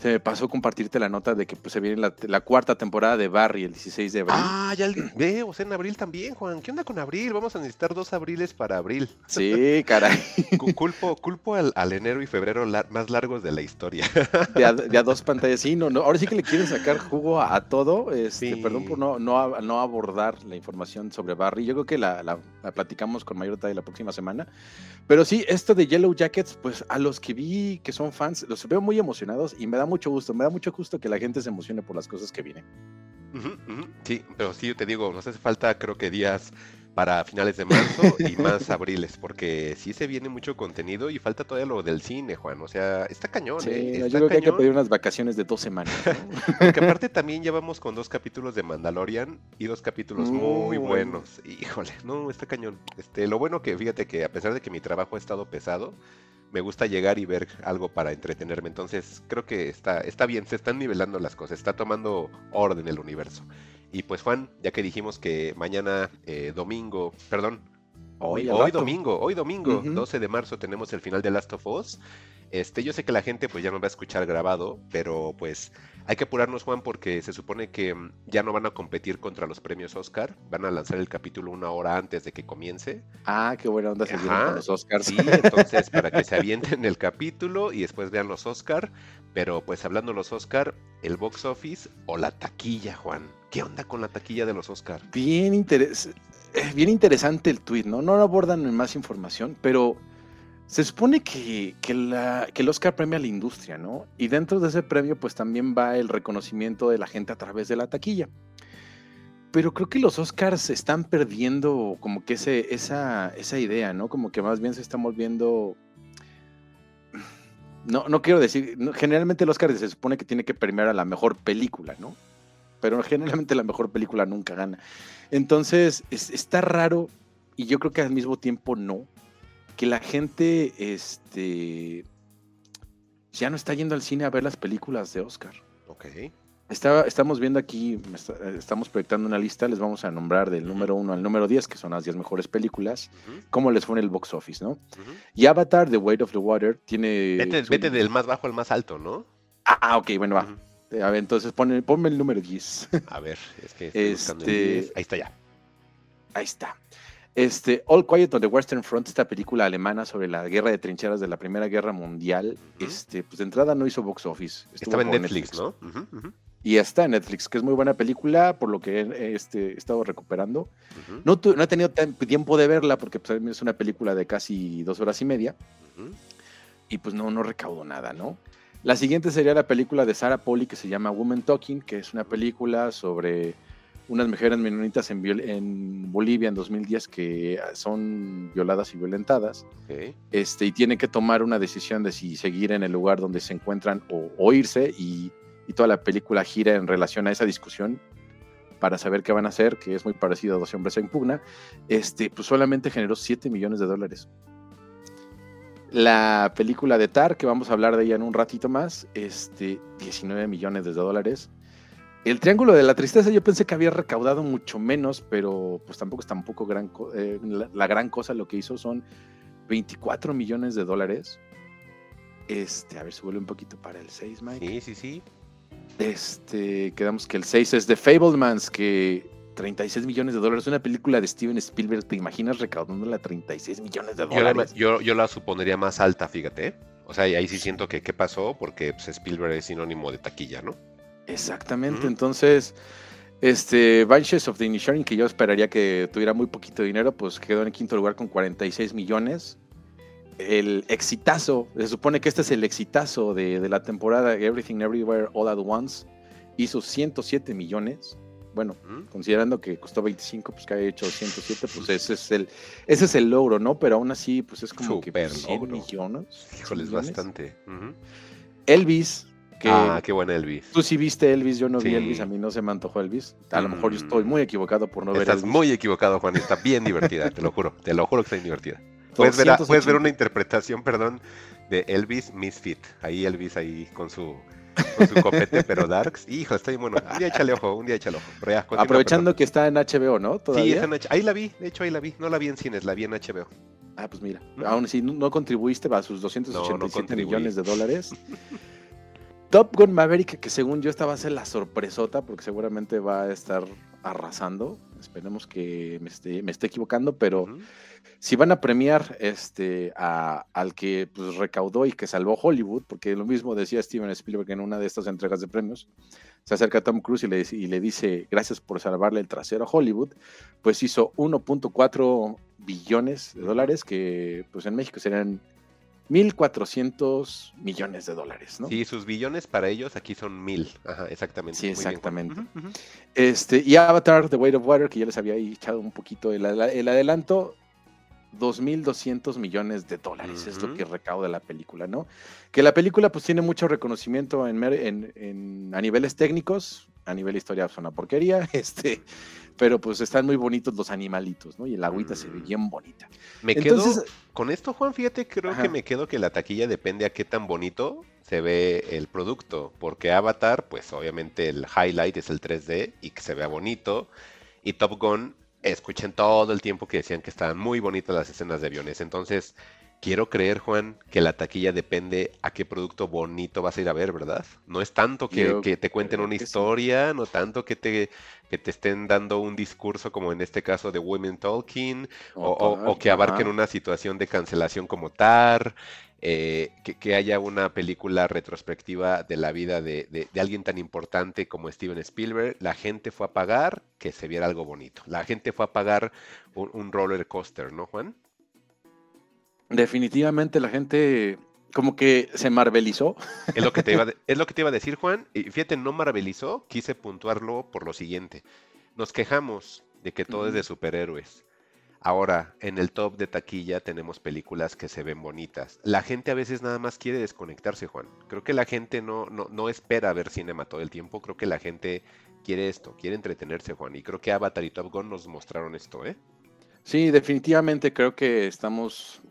se me pasó compartirte la nota de que pues, se viene la, la cuarta temporada de Barry el 16 de abril. Ah, ya el- ve, o sea, en abril también, Juan. ¿Qué onda con abril? Vamos a necesitar dos abriles para abril. Sí, caray, Cu- Culpo, culpo al, al enero y febrero más largos de la historia. de a, de a dos pantallas. Sí, no, no, ahora sí que le quieren sacar jugo a, a todo. Este, Sí. Perdón por no, no, no abordar la información sobre Barry. Yo creo que la, la- la platicamos con mayor detalle la próxima semana. Pero sí, esto de Yellow Jackets, pues a los que vi que son fans, los veo muy emocionados y me da mucho gusto. Me da mucho gusto que la gente se emocione por las cosas que vienen. Sí, pero sí, yo te digo, nos hace falta creo que días para finales de marzo y más abriles, porque sí se viene mucho contenido y falta todavía lo del cine, Juan. O sea, está cañón, Sí, ¿eh? Está yo creo que hay que pedir unas vacaciones de dos semanas. ¿no? Porque aparte también ya vamos con dos capítulos de Mandalorian y dos capítulos muy Muy bueno. buenos. Híjole, no, está cañón. Este, lo bueno que fíjate que a pesar de que mi trabajo ha estado pesado, me gusta llegar y ver algo para entretenerme. Entonces creo que está, está bien, se están nivelando las cosas, está tomando orden el universo. Y pues Juan, ya que dijimos que mañana eh, domingo, perdón, Hoy, hoy domingo, hoy domingo, Ujú. 12 de marzo tenemos el final de Last of Us. Este, yo sé que la gente pues ya no va a escuchar grabado, pero pues hay que apurarnos, Juan, porque se supone que mm, ya no van a competir contra los premios Oscar. Van a lanzar el capítulo una hora antes de que comience. Ah, qué buena onda se con los Oscars. Sí, entonces para que se avienten el capítulo y después vean los Oscar. Pero pues hablando de los Oscar, el box office o la taquilla, Juan. ¿Qué onda con la taquilla de los Oscar? Bien, interes- eh, bien interesante el tweet, ¿no? No abordan más información, pero se supone que, que la- que el Oscar premia a la industria, ¿no? Y dentro de ese premio, pues también va el reconocimiento de la gente a través de la taquilla. Pero creo que los Oscars están perdiendo como que ese, esa, esa idea, ¿no? Como que más bien se están volviendo... No, no quiero decir, generalmente el Oscar se supone que tiene que premiar a la mejor película, ¿no? Pero generalmente la mejor película nunca gana. Entonces, es- está raro y yo creo que al mismo tiempo no, que la gente este, ya no está yendo al cine a ver las películas de Oscar. Ok. Estaba, estamos viendo aquí, está- estamos proyectando una lista, les vamos a nombrar del número 1 al número 10, que son las 10 mejores películas, Ujú, cómo les fue en el box office, ¿no? Y Avatar, The Weight of the Water, tiene... Vete, su- vete del más bajo al más alto, ¿no? Ah, ok, bueno, va. Ujú. A ver, entonces ponme, ponme el número 10. A ver, es que estoy buscando el Este- 10. Ahí está ya. Ahí está. Este, All Quiet on the Western Front, esta película alemana sobre la guerra de trincheras de la Primera Guerra Mundial, este, pues de entrada no hizo box office. Estaba en Netflix, ¿no? Y está en Netflix, que es muy buena película, por lo que he este, he estado recuperando. No, tu- no he tenido tiempo de verla porque pues, es una película de casi dos horas y media y pues no, no recaudo nada, ¿no? La siguiente sería la película de Sarah Polly que se llama Woman Talking, que es una película sobre unas mujeres menonitas en, en Bolivia en 2010 que son violadas y violentadas. Ok. Este, y tienen que tomar una decisión de si seguir en el lugar donde se encuentran o, o irse y, y toda la película gira en relación a esa discusión para saber qué van a hacer, que es muy parecido a 12 hombres en pugna, este, pues solamente generó 7 millones de dólares. La película de Tar, que vamos a hablar de ella en un ratito más, este, 19 millones de dólares. El Triángulo de la Tristeza yo pensé que había recaudado mucho menos, pero pues tampoco es tampoco gran eh, la, la gran cosa lo que hizo son 24 millones de dólares. Este, a ver, sube un poquito para el 6, Mike. Sí, sí, sí. Este, quedamos que el 6 es The Fablemans, que 36 millones de dólares. Una película de Steven Spielberg, ¿te imaginas recaudándola 36 millones de Yo la, dólares? yo, yo la supondría más alta, fíjate. ¿eh? O sea, y ahí sí siento que qué pasó, porque pues, Spielberg es sinónimo de taquilla, ¿no? Exactamente, entonces, este, Banshees of the Inisherin, que yo esperaría que tuviera muy poquito dinero, pues quedó en quinto lugar con 46 millones. El exitazo, se supone que este es el exitazo de, de la temporada Everything Everywhere All at Once, hizo 107 millones. Bueno, considerando que costó 25, pues que haya hecho 107, pues ese es el, ese es el logro, ¿no? Pero aún así, pues es como que Súper pues, 100 logro. millones. Híjoles, bastante. Elvis, que Ah, qué buena Elvis. Tú sí viste Elvis, yo no vi. Elvis, a mí no se me antojó Elvis. A lo mejor yo estoy Mm. muy equivocado por no ver Estás Elvis. muy equivocado, Juan. Está bien divertida, te lo juro. Te lo juro que está bien divertida. Puedes ver, puedes ver 280. una interpretación, perdón, de Elvis Misfit. Ahí Elvis ahí con su, con su copete, pero Darks. Hijo, está bien bueno. Un día échale ojo, un día échale ojo. Pero ya, continúa, Aprovechando que está en HBO, ¿no? perdón. Sí, Todavía. está en H- ahí la vi, de hecho ahí la vi. No la vi en cines, la vi en HBO. Ah, pues mira, aún así no, contribuiste a sus No, 287 no millones de dólares. Top Gun Maverick, que según yo esta va a ser la sorpresota, porque seguramente va a estar arrasando. Esperemos que me esté, me esté equivocando, pero. Si van a premiar este a- al que pues, recaudó y que salvó Hollywood, porque lo mismo decía Steven Spielberg en una de estas entregas de premios, se acerca a Tom Cruise y le, dice- y le dice gracias por salvarle el trasero a Hollywood, pues hizo 1.4 billones de dólares, que pues en México serían 1.400 millones de dólares, ¿no? Sí, sus billones para ellos aquí son mil. Ajá, exactamente. Sí, Muy bien, Juan. exactamente. Este, y Avatar, The Weight of Water, que ya les había echado un poquito el, el adelanto, 2.200 millones de dólares es lo que recauda la película, ¿no? Que la película pues tiene mucho reconocimiento en, mer- en- en- a niveles técnicos, a nivel historia es una porquería, este, pero pues están muy bonitos los animalitos, ¿no? Y el agüita se ve Mm. bien bonita. Me Entonces, quedo con esto, Juan, fíjate, creo Ajá. que me quedo que la taquilla depende a qué tan bonito se ve el producto, porque Avatar, pues obviamente el highlight es el 3D y que se vea bonito, y Top Gun escuché todo el tiempo que decían que estaban muy bonitas las escenas de aviones. Entonces, quiero creer, Juan, que la taquilla depende a qué producto bonito vas a ir a ver, ¿verdad? No es tanto que, te cuenten una sí. historia, no tanto que te, que te estén dando un discurso como en este caso de Women Talking, o, o- tal, o que abarquen ajá. una situación de cancelación como TAR, eh, que, que haya una película retrospectiva de la vida de, de- de alguien tan importante como Steven Spielberg. La gente fue a pagar que se viera algo bonito. La gente fue a pagar un, un roller coaster, ¿no, Juan? Definitivamente la gente como que se marvelizó. Es lo que te iba, de- es lo que te iba a decir, Juan. Y fíjate, no maravilizó, quise puntuarlo por lo siguiente. Nos quejamos de que todo es de superhéroes. Ahora, en el top de taquilla tenemos películas que se ven bonitas. La gente a veces nada más quiere desconectarse, Juan. Creo que la gente no, no, no espera ver cinema todo el tiempo. Creo que la gente quiere esto, quiere entretenerse, Juan. Y creo que Avatar y Top Gun nos mostraron esto, ¿eh? Sí, definitivamente creo que estamos,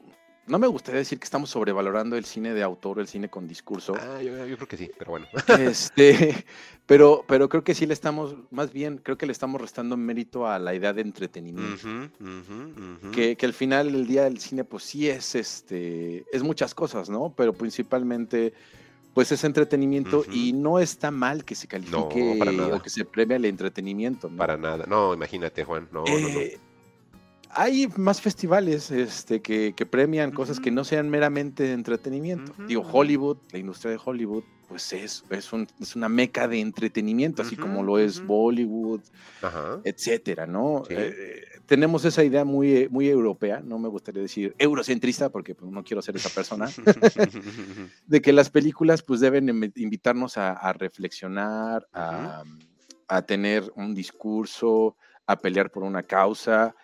no me gustaría decir que estamos sobrevalorando el cine de autor, el cine con discurso, Ah, yo, yo creo que sí, pero bueno. este, pero, pero creo que sí le estamos, más bien creo que le estamos restando mérito a la idea de entretenimiento. Que, que al final del día el cine pues sí es este es muchas cosas, ¿no? Pero principalmente pues es entretenimiento y no está mal que se califique para nada. o que se premie el entretenimiento, ¿no? Para nada. No, imagínate, Juan. No, no, no. Eh, Hay más festivales este, que, que premian cosas que no sean meramente de entretenimiento. Digo. Hollywood, la industria de Hollywood, pues es, es, un- es una meca de entretenimiento, así como lo es. Bollywood, etcétera, ¿no? Sí. Eh, tenemos esa idea muy, muy europea, no me gustaría decir eurocentrista, porque pues, no quiero ser esa persona, de que las películas pues deben invitarnos a, a reflexionar, a, a tener un discurso, a pelear por una causa,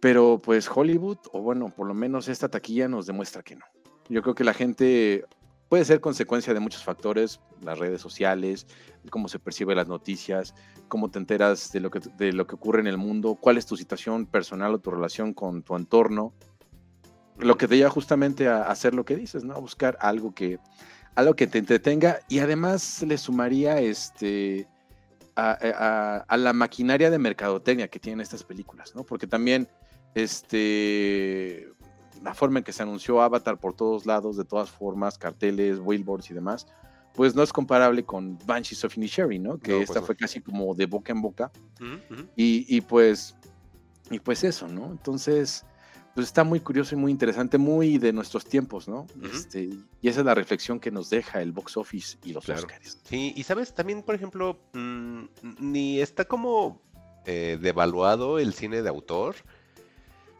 pero pues Hollywood, o bueno, por lo menos esta taquilla nos demuestra que no. Yo creo que la gente puede ser consecuencia de muchos factores, las redes sociales, cómo se percibe las noticias, cómo te enteras de lo que, de lo que ocurre en el mundo, cuál es tu situación personal o tu relación con tu entorno, lo que te lleva justamente a hacer lo que dices, ¿no? A buscar algo que, algo que te entretenga y además le sumaría este a, la maquinaria de mercadotecnia que tienen estas películas, ¿no? Porque también este la forma en que se anunció Avatar por todos lados, de todas formas, carteles, billboards y demás, pues no es comparable con Banshees of Inisherin, ¿no? Que No, pues esta no. fue casi como de boca en boca. Y, y pues, y pues eso, ¿no? Entonces, pues está muy curioso y muy interesante, muy de nuestros tiempos, ¿no? Este, y esa es la reflexión que nos deja el box office y los Claro. Oscars. Sí, y sabes, también, por ejemplo, mm, ni está como eh, devaluado el cine de autor,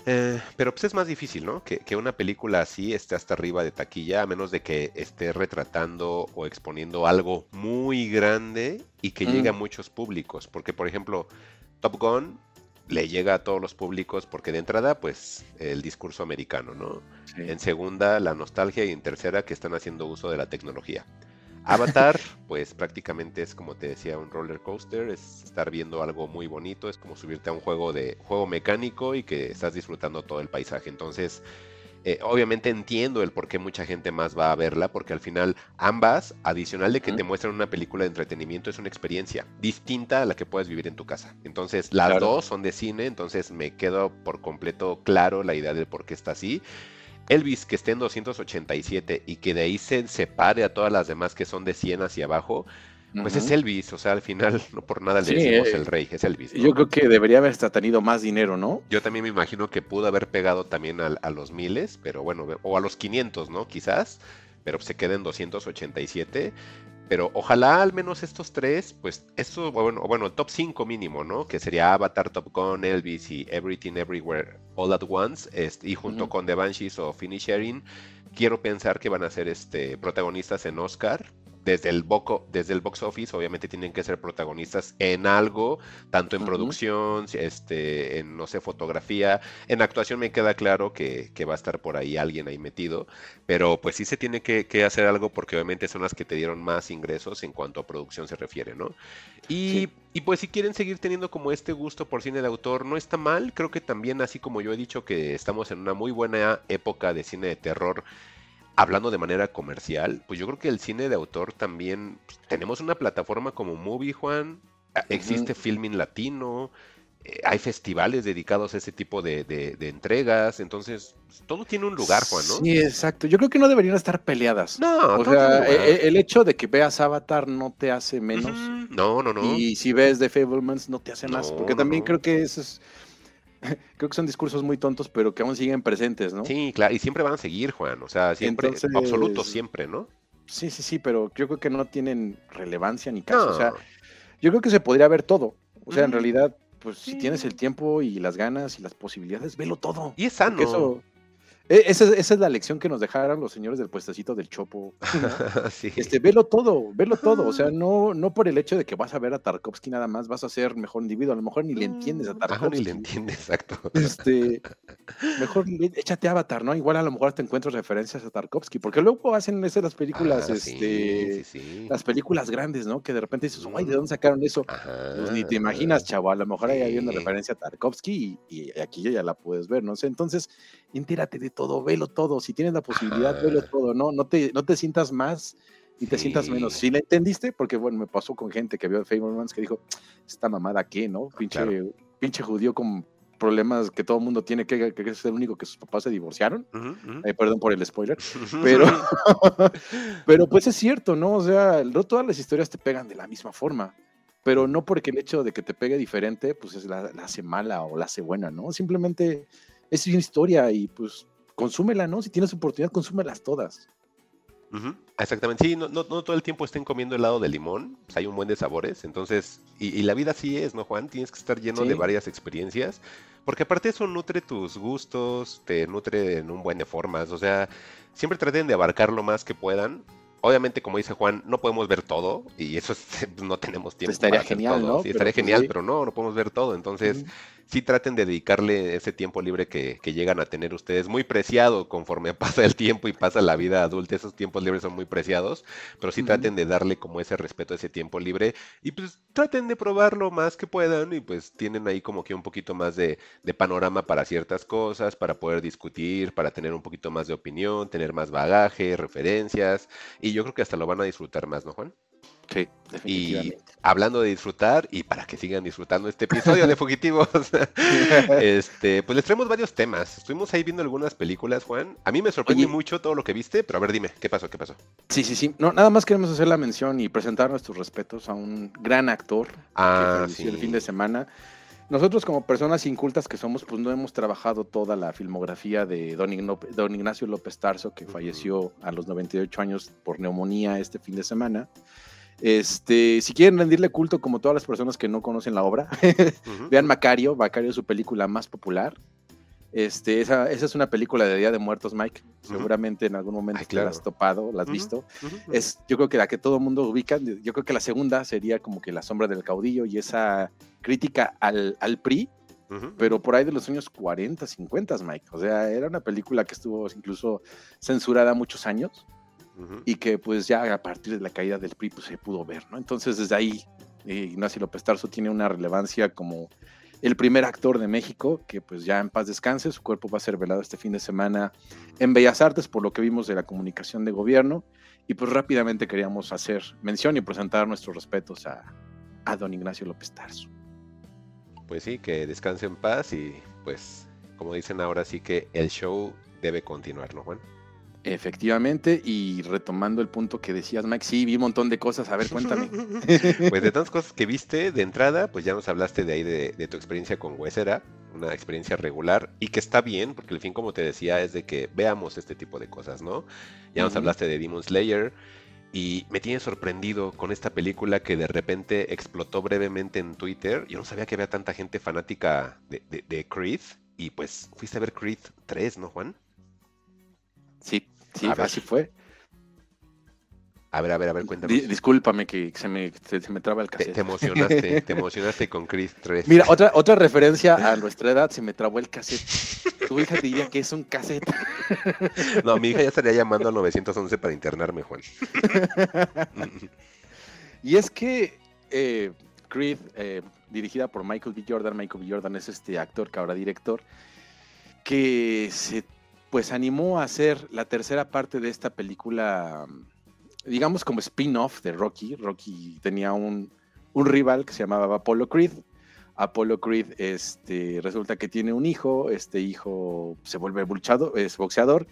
eh, pero pues es más difícil, ¿no? Que, que una película así esté hasta arriba de taquilla, a menos de que esté retratando o exponiendo algo muy grande y que llegue a Mm. muchos públicos. Porque, por ejemplo, Top Gun le llega a todos los públicos porque de entrada, pues, el discurso americano, ¿no? Sí. En segunda, la nostalgia y en tercera, que están haciendo uso de la tecnología. Avatar, pues prácticamente es como te decía, un roller coaster, es estar viendo algo muy bonito, es como subirte a un juego de juego mecánico y que estás disfrutando todo el paisaje. Entonces, eh, obviamente entiendo el por qué mucha gente más va a verla, porque al final ambas, adicional de que te muestran una película de entretenimiento, es una experiencia distinta a la que puedes vivir en tu casa. Entonces, las Claro. dos son de cine, entonces me quedo por completo claro la idea de por qué está así. Elvis que esté en 287 y que de ahí se separe a todas las demás que son de 100 hacia abajo, pues es. Elvis, o sea, al final no por nada le Sí, decimos eh, el rey, es Elvis. ¿no? Yo creo que debería haber hasta tenido más dinero, ¿no? Yo también me imagino que pudo haber pegado también al- a, los miles, pero bueno, o a los 500, ¿no? Quizás, pero se queda en 287. Pero ojalá al menos estos tres, pues esto, bueno, bueno, el top 5 mínimo, ¿no? Que sería Avatar, Top Gun, Elvis y Everything Everywhere All at Once, este, y junto con The Banshees o Finisherin, quiero pensar que van a ser este, protagonistas en Oscar. Desde el, boco, desde el box office, obviamente tienen que ser protagonistas en algo, tanto en Ujú. producción, este, en, no sé, fotografía. En actuación me queda claro que, que va a estar por ahí alguien ahí metido, pero pues sí se tiene que, que hacer algo porque obviamente son las que te dieron más ingresos en cuanto a producción se refiere, ¿no? Y, Sí. y pues si quieren seguir teniendo como este gusto por cine de autor, no está mal, creo que también así como yo he dicho que estamos en una muy buena época de cine de terror, hablando de manera comercial, pues yo creo que el cine de autor también, pues, tenemos una plataforma como Movie, Juan, a- existe Filming Latino, eh, hay festivales dedicados a ese tipo de, de- de entregas, entonces todo tiene un lugar, Juan, ¿no? Sí, exacto. Yo creo que no deberían estar peleadas. No, o sea, e- e- el hecho de que veas Avatar no te hace menos. No, no, no. Y si ves The Fablemans no te hace más. Porque no, también no. creo que eso es. Creo que son discursos muy tontos, pero que aún siguen presentes, ¿no? Sí, claro, y siempre van a seguir, Juan, o sea, siempre, Entonces- absoluto, siempre, ¿no? Sí, sí, sí, pero yo creo que no tienen relevancia ni caso. No. O sea, yo creo que se podría ver todo. O sea, en realidad, pues si tienes el tiempo y las ganas y las posibilidades, velo todo. y es sano. Eso. E- Esa, es- esa es la lección que nos dejaron los señores del puestecito del Chopo. ¿no? sí. Este, velo todo, velo todo. O sea, no, no por el hecho de que vas a ver a Tarkovsky nada más, vas a ser mejor individuo. A lo mejor ni le entiendes a Ajá, Tarkovsky. ni le entiende, exacto. Este, mejor échate Avatar, ¿no? Igual a lo mejor te encuentras referencias a Tarkovsky, porque luego hacen esas las películas, Ah, este, sí, sí. las películas grandes, ¿no? Que de repente dices, ay, ¿de dónde sacaron eso? Ajá, Pues ni te imaginas, chavo, a lo mejor ahí había una referencia a Tarkovsky y, y aquí ya la puedes ver, ¿no? sé entonces, entérate de todo, velo todo, si tienes la posibilidad, Ajá. velo todo, ¿no? No te, no te sientas más ni te sientas menos. Sí. Si le entendiste, porque bueno, me pasó con gente que vio Fablemans que dijo, esta mamada qué, ¿no? Pinche, Ah, Claro. pinche judío con problemas que todo el mundo tiene, que, que es el único que sus papás se divorciaron. Ujú, ujú. Eh, perdón por el spoiler, pero, pero pues es cierto, ¿no? O sea, no todas las historias te pegan de la misma forma, pero no porque el hecho de que te pegue diferente, pues es la, la hace mala o la hace buena, ¿no? Simplemente es una historia y pues consúmela, ¿no? Si tienes oportunidad, consúmelas todas. Exactamente, sí, no, no, no todo el tiempo estén comiendo helado de limón, pues, hay un buen de sabores, entonces, y, y la vida así es, ¿no, Juan? Tienes que estar lleno de varias experiencias, porque aparte eso nutre tus gustos, te nutre en un buen de formas, o sea, siempre traten de abarcar lo más que puedan. Obviamente, como dice Juan, no podemos ver todo, y eso es- no tenemos tiempo. estaría para genial, todo. ¿no? Sí, estaría pues, genial, sí. pero no, no podemos ver todo, entonces. Sí traten de dedicarle ese tiempo libre que, que llegan a tener ustedes, muy preciado conforme pasa el tiempo y pasa la vida adulta, esos tiempos libres son muy preciados, pero sí traten de darle como ese respeto a ese tiempo libre y pues traten de probar lo más que puedan y pues tienen ahí como que un poquito más de, de panorama para ciertas cosas, para poder discutir, para tener un poquito más de opinión, tener más bagaje, referencias y yo creo que hasta lo van a disfrutar más, ¿no, Juan? Sí, Y definitivamente. hablando de disfrutar, y para que sigan disfrutando este episodio de Fugitivos, este, pues les traemos varios temas. Estuvimos ahí viendo algunas películas, Juan. A mí me sorprende Oye. mucho todo lo que viste, pero a ver, dime, ¿qué pasó? ¿Qué pasó? Sí, sí, sí. No, nada más queremos hacer la mención y presentar nuestros respetos a un gran actor Ah, que falleció el sí. fin de semana. Nosotros como personas incultas que somos, pues no hemos trabajado toda la filmografía de don, Igno- don Ignacio López Tarso, que falleció a los 98 años por neumonía este fin de semana. Este, si quieren rendirle culto como todas las personas que no conocen la obra, Ujú. vean Macario, Macario es su película más popular. Este, esa, esa es una película de Día de Muertos, Mike. Seguramente en algún momento Ay, te la has topado, la has visto es yo creo que la que todo el mundo ubica, yo creo que la segunda sería como que la sombra del caudillo y esa crítica al, al PRI, pero por ahí de los años 40, 50, Mike. O sea, era una película que estuvo incluso censurada muchos años Y que pues ya a partir de la caída del PRI pues se pudo ver, ¿no? Entonces desde ahí eh, Ignacio López Tarso tiene una relevancia como el primer actor de México, que pues ya en paz descanse, su cuerpo va a ser velado este fin de semana en Bellas Artes, por lo que vimos de la comunicación de gobierno, y pues rápidamente queríamos hacer mención y presentar nuestros respetos a, a don Ignacio López Tarso. Pues sí, que descanse en paz y pues, como dicen ahora sí que el show debe continuar, ¿no, Juan? Efectivamente, y retomando el punto que decías, Mike, sí, vi un montón de cosas, a ver, cuéntame. Pues de tantas cosas que viste de entrada, pues ya nos hablaste de ahí de, de tu experiencia con Huesera, una experiencia regular y que está bien, porque el fin, como te decía, es de que veamos este tipo de cosas, ¿no? Ya nos hablaste de Demon Slayer y me tiene sorprendido con esta película que de repente explotó brevemente en Twitter. Yo no sabía que había tanta gente fanática de, de- de Creed y pues fuiste a ver Creed 3, ¿no, Juan? Sí, sí, A ver. así fue. A ver, a ver, a ver, cuéntame. Di- discúlpame que se me, se, se me traba el Te, cassette. te emocionaste, te emocionaste con Creed 3. Mira, otra, otra referencia a nuestra edad, se me trabó el cassette. Tu hija diría que es un cassette. No, mi hija ya estaría llamando al 911 para internarme, Juan. Y es que eh, Creed, eh, dirigida por Michael B. Jordan, Michael B. Jordan es este actor que ahora director, que se pues animó a hacer la tercera parte de esta película, digamos como spin-off de Rocky. Rocky tenía un, un rival que se llamaba Apollo Creed. Apollo Creed este, resulta que tiene un hijo, este hijo se vuelve luchado, es boxeador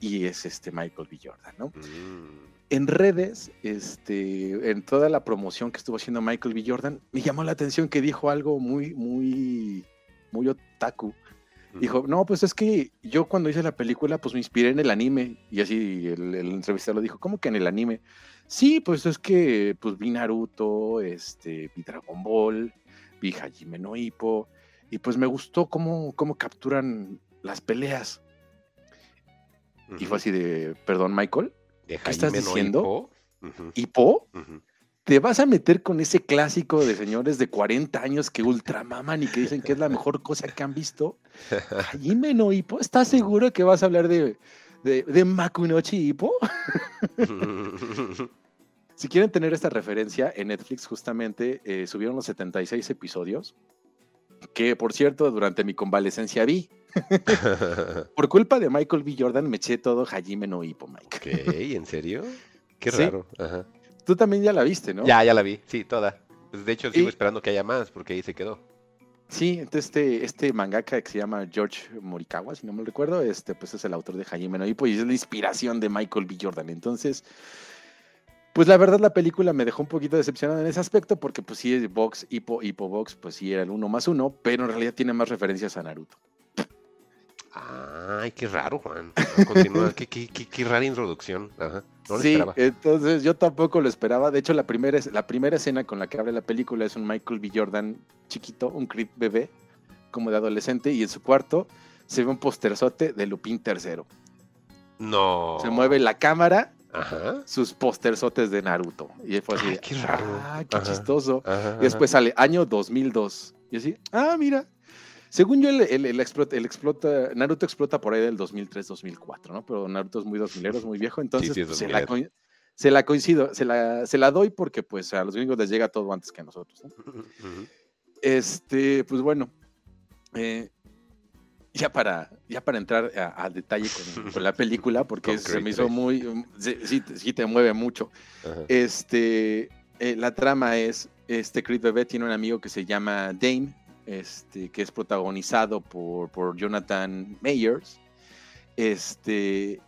y es este Michael B. Jordan, ¿no? Mm. En redes, este, en toda la promoción que estuvo haciendo Michael B. Jordan, me llamó la atención que dijo algo muy, muy, muy otaku. Dijo, no, pues es que yo cuando hice la película, pues me inspiré en el anime. Y así el, el entrevistador dijo, ¿cómo que en el anime? Sí, pues es que pues vi Naruto, este, vi Dragon Ball, vi Hajime no Ippo, y pues me gustó cómo, cómo capturan las peleas. Y fue así de, perdón, Michael, ¿De ¿qué estás no diciendo? Hippo? ¿Hippo? ujú. ¿Te vas a meter con ese clásico de señores de 40 años que ultramaman y que dicen que es la mejor cosa que han visto? Hajime no Ippo, ¿estás seguro que vas a hablar de, de, de Makunochi Ippo? Si quieren tener esta referencia, en Netflix justamente eh, subieron los 76 episodios, que por cierto, durante mi convalecencia vi. Por culpa de Michael B. Jordan me eché todo Hajime no Ippo, Mike. ok, ¿en serio? Qué Sí. raro. Ajá. Tú también ya la viste, ¿no? Ya, ya la vi, sí, toda. Pues, de hecho, sigo Y- esperando que haya más, porque ahí se quedó. Sí, entonces este, este mangaka que se llama George Morikawa, si no me recuerdo, este, pues es el autor de Hajime no Ippo y es la inspiración de Michael B. Jordan. Entonces, pues la verdad la película me dejó un poquito decepcionado en ese aspecto porque pues sí, es Box, Hippo, Hippo Box, pues sí era el uno más uno, pero en realidad tiene más referencias a Naruto. Ay, qué raro, Juan. Continúa, qué, qué, qué, qué rara introducción. Ajá. No lo sí, esperaba. entonces yo tampoco lo esperaba. De hecho, la primera, la primera escena con la que abre la película es un Michael B. Jordan chiquito, un Creed bebé, como de adolescente, y en su cuarto se ve un posterzote de Lupin III. No. Se mueve la cámara, Ajá. sus posterzotes de Naruto. Y fue así, Ay, de, qué raro. ah, qué Ajá. chistoso. Ajá, Y después sale año 2002. Y así, ah, mira. Según yo, el, el, el explota, el explota- Naruto explota por ahí del 2003-2004, ¿no? Pero Naruto es muy 2000 es muy viejo, entonces sí pues, se, la 2000ero. coi- se la coincido, se la, se la doy porque pues a los gringos les llega todo antes que a nosotros. Este, pues bueno, eh, ya para, ya para entrar a, a detalle con, con la película, porque se me hizo 3. muy, sí, sí te- mueve mucho. Este, eh, la trama es, este Creed Bebé tiene un amigo que se llama Dane, este, que es protagonizado por, por Jonathan Mayers, este,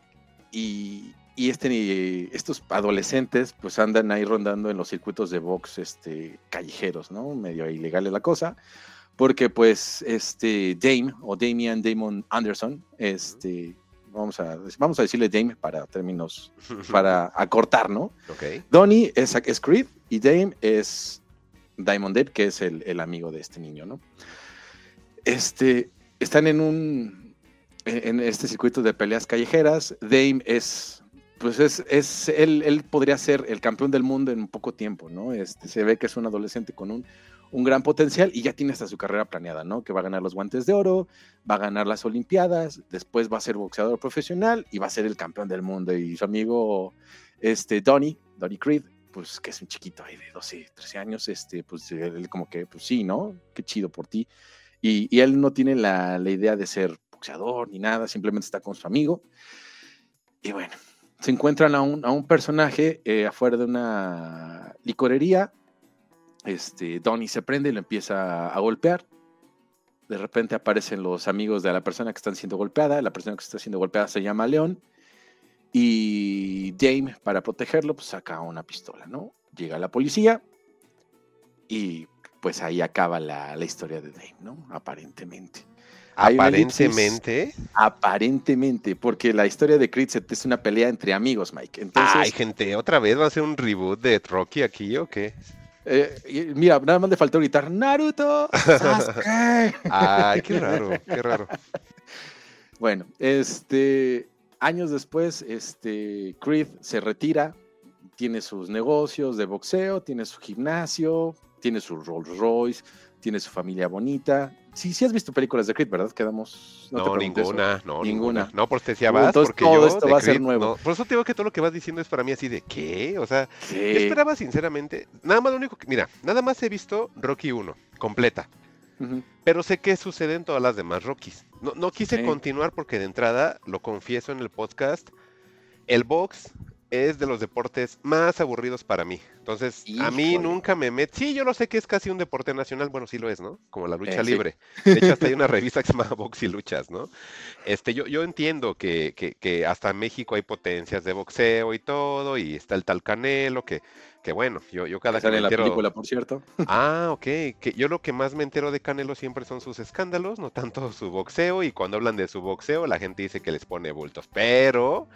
y, y este, estos adolescentes pues andan ahí rondando en los circuitos de box este, callejeros, ¿no? Medio ilegal es la cosa, porque pues este Dame o Damian Damon Anderson, este, vamos a, vamos a decirle Dame para términos, para acortar, ¿no? Ok. Donnie es, es Creed y Dame es Diamond Dave, que es el, el amigo de este niño, ¿no? Este, están en un, en este circuito de peleas callejeras. Dame es, pues es, es él, él podría ser el campeón del mundo en poco tiempo, ¿no? Este, se ve que es un adolescente con un, un gran potencial y ya tiene hasta su carrera planeada, ¿no? Que va a ganar los guantes de oro, va a ganar las Olimpiadas, después va a ser boxeador profesional y va a ser el campeón del mundo. Y su amigo, este, Donnie, Donnie Creed, pues que es un chiquito ahí de 12, 13 años, este, pues él como que, pues sí, ¿no? Qué chido por ti. Y, y él no tiene la, la idea de ser boxeador ni nada, simplemente está con su amigo. Y bueno, se encuentran a un, a un personaje eh, afuera de una licorería. Este, Donnie se prende y lo empieza a golpear. De repente aparecen los amigos de la persona que están siendo golpeada. La persona que está siendo golpeada se llama León. Y Dame, para protegerlo, pues saca una pistola, ¿no? Llega la policía y pues ahí acaba la, la historia de Dame, ¿no? Aparentemente. Elipsis. Aparentemente. Aparentemente, porque la historia de Creed es una pelea entre amigos, Mike. Entonces, Ay, gente, ¿otra vez va a ser un reboot de Rocky aquí o qué? eh, mira, nada más le faltó gritar Naruto. Sasuke". Ay, qué raro, qué raro. Bueno, este, años después, este, Creed se retira, tiene sus negocios de boxeo, tiene su gimnasio, tiene su Rolls Royce, tiene su familia bonita. Sí, sí has visto películas de Creed, ¿verdad? Quedamos. No, te ninguna, no, Ninguna. ninguna. No, por si decía Uh, vas, entonces porque todo yo esto va a ser nuevo. no, por eso te digo que todo lo que vas diciendo es para mí así de ¿qué? O sea, Sí. yo esperaba sinceramente, nada más lo único que, mira, nada más he visto Rocky 1, completa. Pero sé qué sucede en todas las demás Rockies. No, no quise Sí. continuar porque de entrada, lo confieso en el podcast, el box es de los deportes más aburridos para mí. Entonces, a mí nunca me met... Sí, yo lo sé que es casi un deporte nacional. Bueno, sí lo es, ¿no? Como la lucha Eh, sí. libre. De hecho, hasta hay una revista que se llama Box y Luchas, ¿no? Este, yo, yo entiendo que, que, que hasta en México hay potencias de boxeo y todo, y está el tal Canelo, que, que bueno, yo, yo cada Que sale me en la entero... película, por cierto. Ah, ok. Que yo lo que más me entero de Canelo siempre son sus escándalos, no tanto su boxeo. Y cuando hablan de su boxeo, la gente dice que les pone bultos. Pero,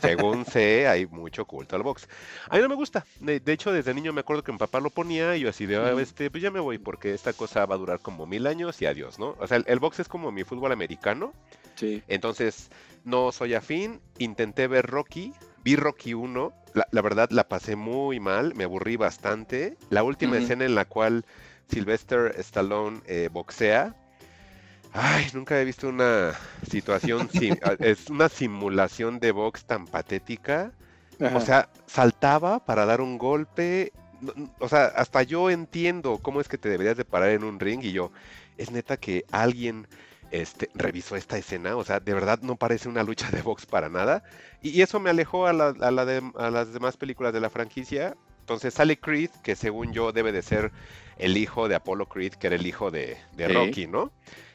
según sé, hay mucho culto al box. A mí no me gusta. De, de hecho, desde niño me acuerdo que mi papá lo ponía y yo así de, "Ah, este, pues ya me voy porque esta cosa va a durar como mil años y adiós, ¿no? O sea, el, el box es como mi fútbol americano. Sí. Entonces, no soy afín. Intenté ver Rocky. Vi Rocky 1. La, la verdad, la pasé muy mal. Me aburrí bastante. La última escena en la cual Sylvester Stallone eh, boxea. Ay, nunca he visto una situación. es una simulación de box tan patética. Ajá. O sea, saltaba para dar un golpe. O sea, hasta yo entiendo cómo es que te deberías de parar en un ring y yo, es neta que alguien este, revisó esta escena. O sea, de verdad no parece una lucha de box para nada. Y, y eso me alejó a, la- a la de- a las demás películas de la franquicia. Entonces sale Creed, que según yo debe de ser el hijo de Apollo Creed, que era el hijo de, de Sí. Rocky, ¿no?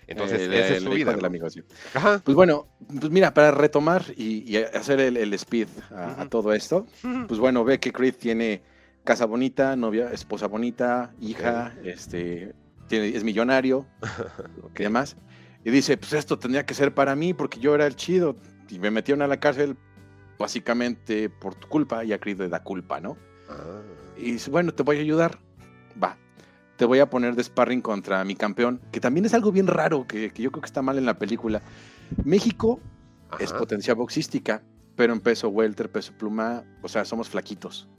Entonces, El- esa es su vida. amigo, sí. Ajá. Pues bueno, pues mira, para retomar y, y hacer el, speed a, todo esto, pues bueno, ve que Creed tiene casa bonita, novia, esposa bonita, hija, este, tiene, es millonario Ok. y demás. Y dice, pues esto tendría que ser para mí porque yo era el chido y me metieron a la cárcel básicamente por tu culpa y a Creed le da culpa, ¿no? Ah. Y dice, bueno, te voy a ayudar. Va. Te voy a poner de sparring contra mi campeón, que también es algo bien raro, que, que yo creo que está mal en la película. México es potencia boxística, pero en peso welter, peso pluma, o sea, somos flaquitos.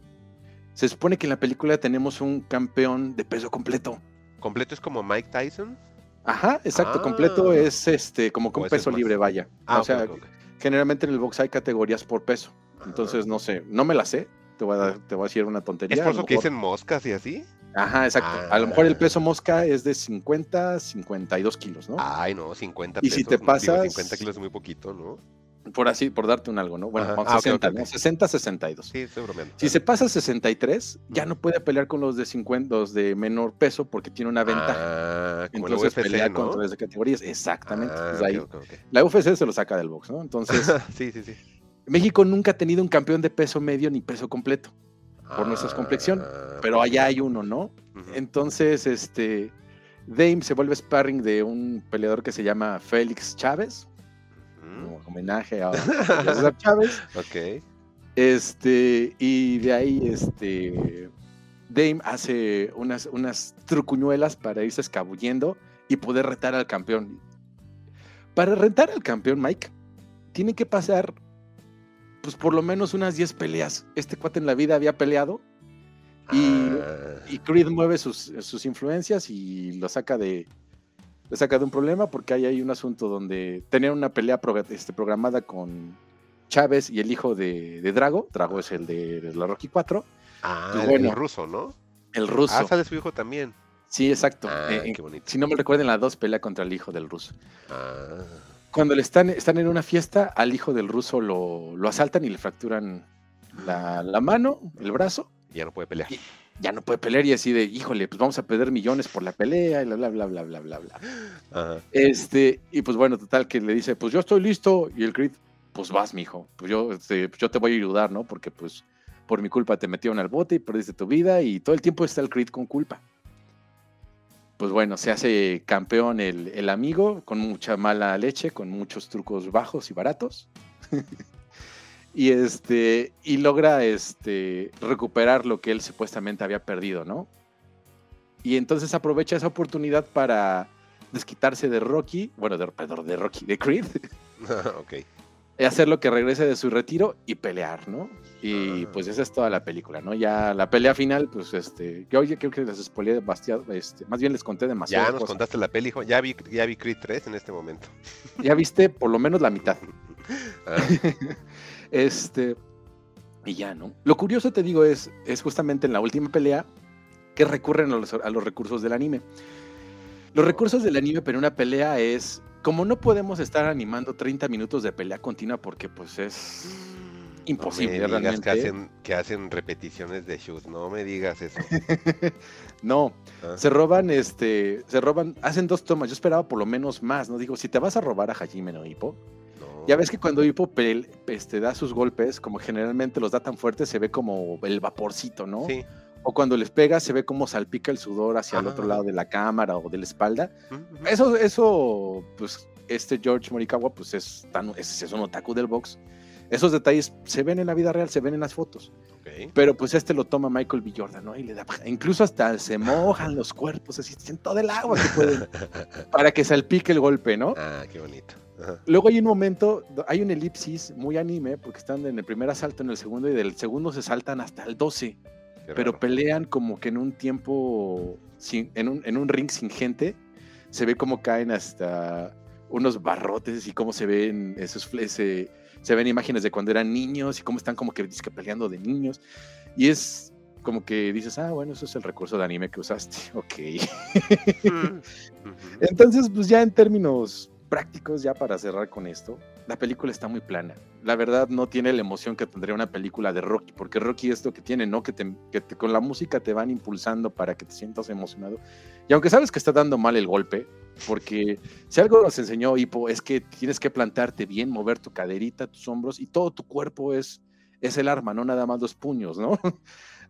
Se supone que en la película tenemos un campeón de peso completo. ¿Completo es como Mike Tyson? Ajá, exacto, Ah. completo es este como ese es peso libre, vaya. Ah, o sea, generalmente en el box hay categorías por peso. Entonces, no sé, no me la sé. Te voy a, dar- te voy a decir una tontería. ¿Es por eso que dicen moscas y así? Ajá, exacto. A lo mejor el Ah. peso mosca es de 50, 52 kilos, ¿no? Ay, no, 50 Y si pesos. te no, digo, pasas- 50 kilos es muy poquito, ¿no? Por así, por darte un algo, ¿no? Bueno, Ajá. con Ah, ok, 60, ok, ¿no? ok. 60, 62. Sí, estoy bromeando. Si se pasa 63, ya no puede pelear con los de 50, los de menor peso porque tiene una ventaja. Ah, Entonces UFC, pelea ¿no? contra las de categorías. Exactamente. Ah, Pues ahí-. La UFC se lo saca del box, ¿no? Entonces, sí, sí, sí. México nunca ha tenido un campeón de peso medio ni peso completo, por nuestra complexión, Ah, pero ok. allá hay uno, ¿no? Entonces, este, Dame se vuelve sparring de un peleador que se llama Félix Chávez, Como homenaje a a César Chávez. Ok. Este, y de ahí, este, Dame hace unas, unas trucuñuelas para irse escabullendo y poder retar al campeón. Para retar al campeón, Mike, tiene que pasar, pues por lo menos unas 10 peleas. Este cuate en la vida había peleado y, Ah, y Creed mueve sus, sus influencias y lo saca de, lo saca de un problema porque ahí hay un asunto donde tenían una pelea pro- este, programada con Chávez y el hijo de, de Drago. Drago es el de, de la Rocky 4. ah, pues el- bueno. el ruso, ¿no? El ruso. Ah, sale su hijo también. sí, exacto. Ah, Eh, qué bonito. si no me recuerden, la 2 pelea contra el hijo del ruso. Ah, Cuando le están, están en una fiesta, al hijo del ruso lo, lo asaltan y le fracturan la, la mano, el brazo. ya no puede pelear. Y- Ya no puede pelear y así de, híjole, pues vamos a perder millones por la pelea y bla, bla, bla, bla, bla, bla, bla. Ajá. Este, y pues bueno, total, que le dice, pues yo estoy listo. Y el Creed, pues vas, mijo. Pues yo, este, pues yo te voy a ayudar, ¿no? Porque pues por mi culpa te metieron al bote y perdiste tu vida y todo el tiempo está el Creed con culpa. Pues bueno, se hace campeón el, el amigo con mucha mala leche, con muchos trucos bajos y baratos. y este, y logra este, recuperar lo que él supuestamente había perdido, ¿no? Y entonces aprovecha esa oportunidad para desquitarse de Rocky, bueno, de, perdón, de Rocky, de Creed, ok. y hacer lo que regrese de su retiro y pelear, ¿no? Y Ah. pues esa es toda la película, ¿no? Ya la pelea final, pues este, oye, creo que les spoileé demasiado, este, más bien les conté demasiado. Ya nos contaste la peli, hijo. Ya vi, ya vi Creed 3 en este momento. Ya viste por lo menos la mitad. Ah, Este, y ya, ¿no? Lo curioso, te digo, es, es justamente en la última pelea que recurren a los, a los recursos del anime. Los recursos del anime para una pelea es, como no podemos estar animando 30 minutos de pelea continua porque pues es, imposible no me digas realmente. que hacen, que hacen repeticiones de shoot, no me digas eso. no, Ah, se roban, este, se roban, hacen dos tomas. Yo esperaba por lo menos más, ¿no? Digo, si te vas a robar a Hajime no Hippo. Ya ves que cuando Hippo pel- este, da sus golpes, como generalmente los da tan fuertes, se ve como el vaporcito, ¿no? Sí. O cuando les pega, se ve como salpica el sudor hacia el otro Ah. lado de la cámara o de la espalda. Eso, eso, pues, este George Morikawa, pues es, tan, es, es un otaku del box. Esos detalles se ven en la vida real, se ven en las fotos. Ok. Pero pues este lo toma Michael B. Jordan, ¿no? Y le da, incluso hasta se mojan los cuerpos, así, en todo el agua que pueden, para que salpique el golpe, ¿no? Ah, qué bonito. Ajá. Luego hay un momento, hay un elipsis muy anime, porque están en el primer asalto, en el segundo, y del segundo se saltan hasta el 12, Qué pero raro. pelean como que en un tiempo, sin, en, un, en un ring sin gente, se ve como caen hasta unos barrotes y cómo se ven esos ese- se ven imágenes de cuando eran niños y cómo están como que dizque peleando de niños. Y es como que dices, ah, bueno, eso es el recurso de anime que usaste. Ok. Ujú. Entonces, pues ya en términos prácticos, ya para cerrar con esto, la película está muy plana. La verdad no tiene la emoción que tendría una película de Rocky, porque Rocky es lo que tiene, ¿no? Que, te- que con la música te van impulsando para que te sientas emocionado. Y aunque sabes que está dando mal el golpe, porque si algo nos enseñó Hippo es que tienes que plantarte bien, mover tu caderita, tus hombros y todo tu cuerpo es, es el arma, no nada más los puños, ¿no?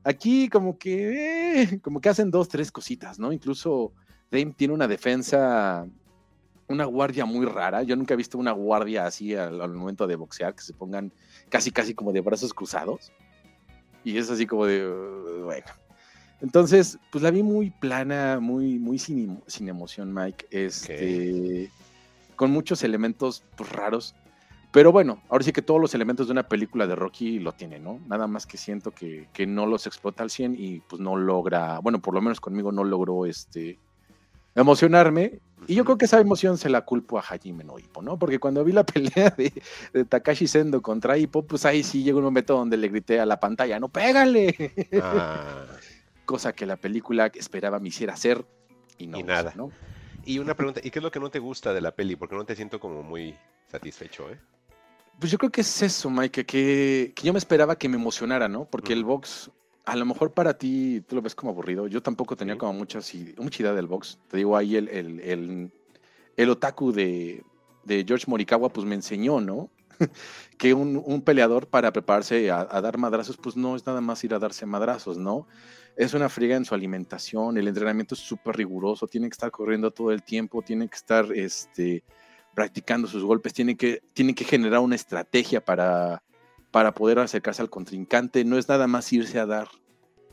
Aquí como que, eh, como que hacen dos, tres cositas, ¿no? Incluso Dame tiene una defensa, una guardia muy rara. Yo nunca he visto una guardia así al, al momento de boxear, que se pongan casi, casi como de brazos cruzados. Y es así como de, bueno. Entonces, pues la vi muy plana, muy, muy sin, sin emoción, Mike. Este, Con muchos elementos pues, raros. Pero bueno, ahora sí que todos los elementos de una película de Rocky lo tienen, ¿no? Nada más que siento que, que no los explota al 100 y pues no logra, bueno, por lo menos conmigo no logró este emocionarme. Y yo creo que esa emoción se la culpo a Hajime no Ippo, ¿no? Porque cuando vi la pelea de, de Takashi Sendo contra Ippo, pues ahí sí llegó un momento donde le grité a la pantalla, ¡no pégale! Ah, Cosa que la película esperaba me hiciera hacer y no. Y nada. ¿no? y una pregunta, ¿y qué es lo que no te gusta de la peli? Porque no te siento como muy satisfecho, ¿eh? Pues yo creo que es eso, Mike, que, que yo me esperaba que me emocionara, ¿no? Porque el box, a lo mejor para ti tú lo ves como aburrido. Yo tampoco tenía como muchas, i- mucha idea del box. Te digo, ahí el, el, el, el otaku de, de George Morikawa, pues me enseñó, ¿no? que un, un peleador para prepararse a, a dar madrazos, pues no es nada más ir a darse madrazos, ¿no? Es una friega en su alimentación, el entrenamiento es súper riguroso, tiene que estar corriendo todo el tiempo, tiene que estar, este, practicando sus golpes, tiene que, tiene que generar una estrategia para, para poder acercarse al contrincante, no es nada más irse a dar,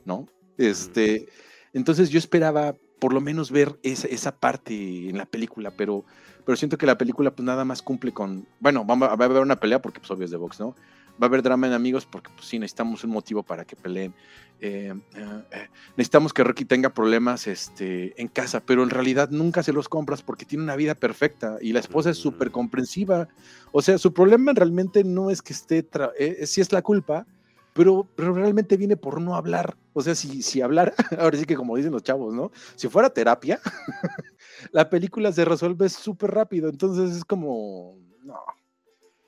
¿no? Este, entonces yo esperaba por lo menos ver esa, esa parte en la película, pero, pero siento que la película pues nada más cumple con, bueno, vamos a va a haber una pelea porque pues obvio es de box, ¿no? Va a haber drama en amigos porque pues sí necesitamos un motivo para que peleen. Eh, eh, eh, necesitamos que Rocky tenga problemas este, en casa, pero en realidad nunca se los compras porque tiene una vida perfecta y la esposa es súper comprensiva. O sea, su problema realmente no es que esté, tra- eh, sí es la culpa, pero, pero realmente viene por no hablar. O sea, si, si hablara, ahora sí que como dicen los chavos, ¿no? Si fuera terapia, la película se resuelve súper rápido. Entonces es como, no.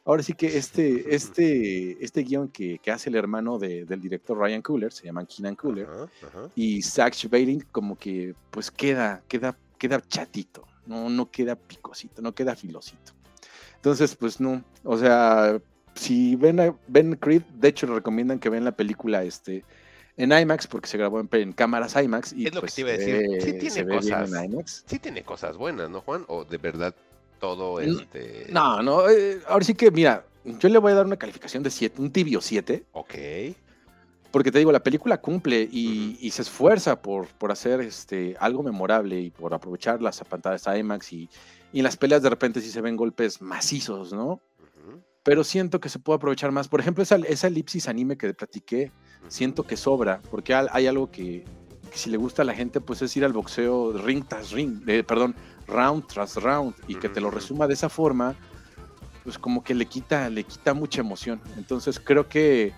Ahora sí que este, este, este guion que, que hace el hermano de- del director Ryan Cooler, se llama Keenan Cooler, Ajá, ajá. y Zach Bailing como que pues queda, queda, queda chatito, no, no queda picosito, no queda filosito. Entonces, pues no, o sea, si ven, a- ven Creed, de hecho le recomiendan que vean la película este, en IMAX, porque se grabó en, en cámaras IMAX. Y Es lo que pues, te iba a decir, ve- sí tiene cosas. Sí tiene cosas buenas, ¿no, Juan? O de verdad todo este... No, no, eh, ahora sí que mira, yo le voy a dar una calificación de 7, un tibio 7, Ok. porque te digo, la película cumple y, y se esfuerza por, por hacer este, algo memorable y por aprovechar las pantallas IMAX y, y en las peleas de repente sí se ven golpes macizos, ¿no? Ujú, Pero siento que se puede aprovechar más. Por ejemplo, esa, esa elipsis anime que platiqué, ujú. siento que sobra, porque hay algo que, que si le gusta a la gente, pues es ir al boxeo ring tras ring, eh, perdón, round tras round, y que te lo resuma de esa forma, pues como que le quita, le quita mucha emoción. Entonces creo que,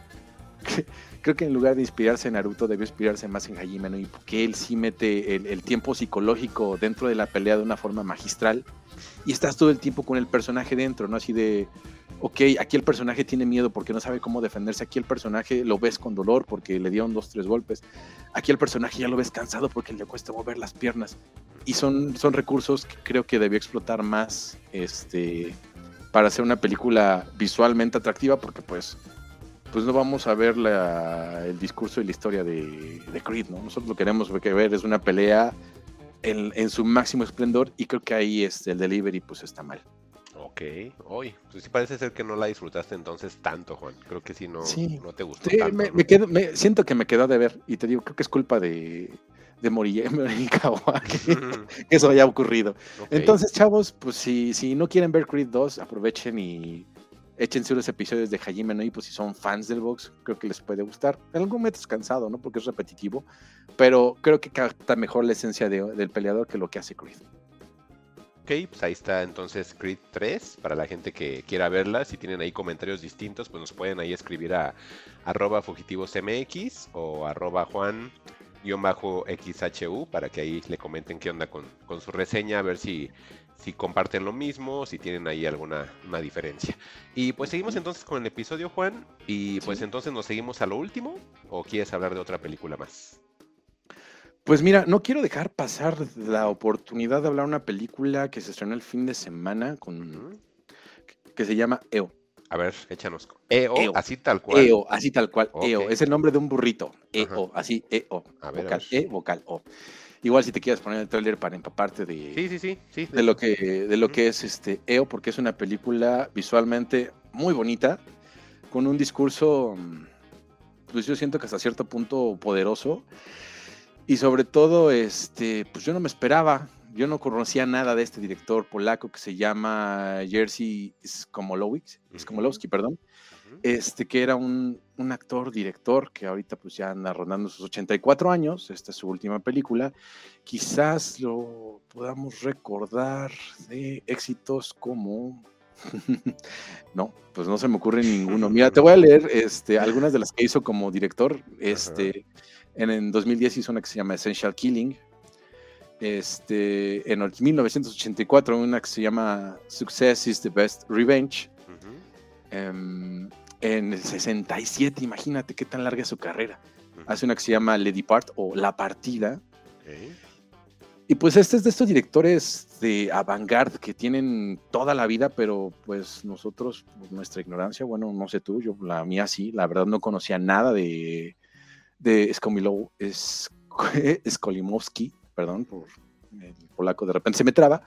creo que en lugar de inspirarse en Naruto, debió inspirarse más en Hajime no Ippo, que él sí mete el, el tiempo psicológico dentro de la pelea de una forma magistral, y estás todo el tiempo con el personaje dentro, ¿no? Así de, ok, aquí el personaje tiene miedo porque no sabe cómo defenderse, aquí el personaje lo ves con dolor porque le dieron dos, tres golpes, aquí el personaje ya lo ves cansado porque le cuesta mover las piernas. Y son, son recursos que creo que debió explotar más este, para hacer una película visualmente atractiva porque pues pues no vamos a ver la, el discurso y la historia de, Creed, ¿no? Nosotros lo que queremos ver es una pelea en, en, su máximo esplendor y creo que ahí este, el delivery pues está mal. Ok, hoy, pues sí parece ser que no la disfrutaste entonces tanto, Juan. Creo que sí no, no te gustó sí, tanto. Me, ¿no? me quedo, me, siento que me quedó de ver y te digo, creo que es culpa de, de Morikawa que eso haya ocurrido. Okay. Entonces, chavos, pues si, si no quieren ver Creed 2, aprovechen y échense unos episodios de Hajime no pues si son fans del box, creo que les puede gustar. En algún momento es cansado, ¿no? Porque es repetitivo, pero creo que capta mejor la esencia de, del peleador que lo que hace Creed. Ok, pues ahí está entonces Creed 3 para la gente que quiera verla. Si tienen ahí comentarios distintos, pues nos pueden ahí escribir a arroba fugitivosmx o arroba juan XHU para que ahí le comenten qué onda con, con su reseña, a ver si, si comparten lo mismo, si tienen ahí alguna una diferencia. Y pues seguimos entonces con el episodio, Juan, y pues Sí. entonces nos seguimos a lo último, o quieres hablar de otra película más? Pues mira, no quiero dejar pasar la oportunidad de hablar de una película que se estrenó el fin de semana con, que se llama EO. A ver, échanos. EO, EO. así tal cual. EO, así tal cual. EO. Es el nombre de un burrito. Ajá. EO, así, EO. A ver, a vocal ver. E, vocal O. Igual si te quieres poner el trailer para empaparte de, Sí, sí, sí, sí. de lo que de lo que es este EO porque es una película visualmente muy bonita con un discurso mm, pues yo siento que hasta cierto punto poderoso y sobre todo este pues yo no me esperaba yo no conocía nada de este director polaco que se llama Jerzy Skomolowicz. Skomolowski, perdón este que era un, un actor, director, que ahorita pues ya anda rondando sus 84 años, esta es su última película, quizás lo podamos recordar de éxitos como... no, pues no se me ocurre ninguno. Mira, te voy a leer este, algunas de las que hizo como director. Este, en, en 2010 hizo una que se llama Essential Killing. Este, en 1984 una que se llama Success is the Best Revenge. Em, en el 67, imagínate qué tan larga es su carrera. Hace una que se llama Lady Part o La Partida. Y pues este es de estos directores de avant-garde que tienen toda la vida, pero pues nosotros, por nuestra ignorancia, bueno, no sé tú, yo la mía sí, la verdad no conocía nada de, de Skomilo- Es- Skolimowski, perdón, por el polaco de repente se me traba.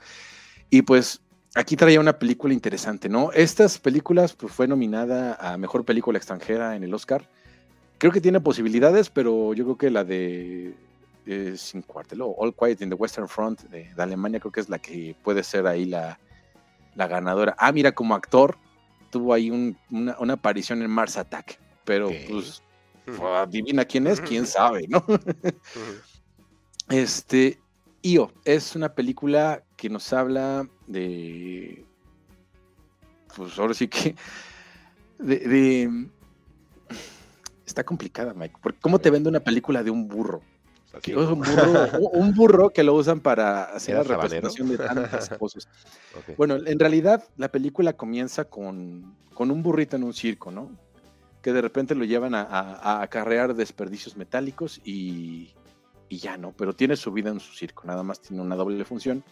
Y pues aquí traía una película interesante, ¿no? Estas películas pues fue nominada a Mejor Película Extranjera en el Oscar. Creo que tiene posibilidades, pero yo creo que la de eh, Sin Cuartel o All Quiet in the Western Front de, de Alemania creo que es la que puede ser ahí la, la ganadora. Ah, mira, como actor tuvo ahí un- una, una aparición en Mars Attack, pero pues. Adivina quién es, quién sabe, ¿no? Este, Io es una película que nos habla de. Pues ahora sí que. De. de- está complicada, Mike. Porque ¿cómo te vende una película de un burro? Así, Que es un burro, un burro que lo usan para hacer la representación de tantas cosas. Bueno, en realidad la película comienza con, con un burrito en un circo, ¿no? Que de repente lo llevan a, a- acarrear desperdicios metálicos y, y ya, ¿no? Pero tiene su vida en su circo, nada más tiene una doble función.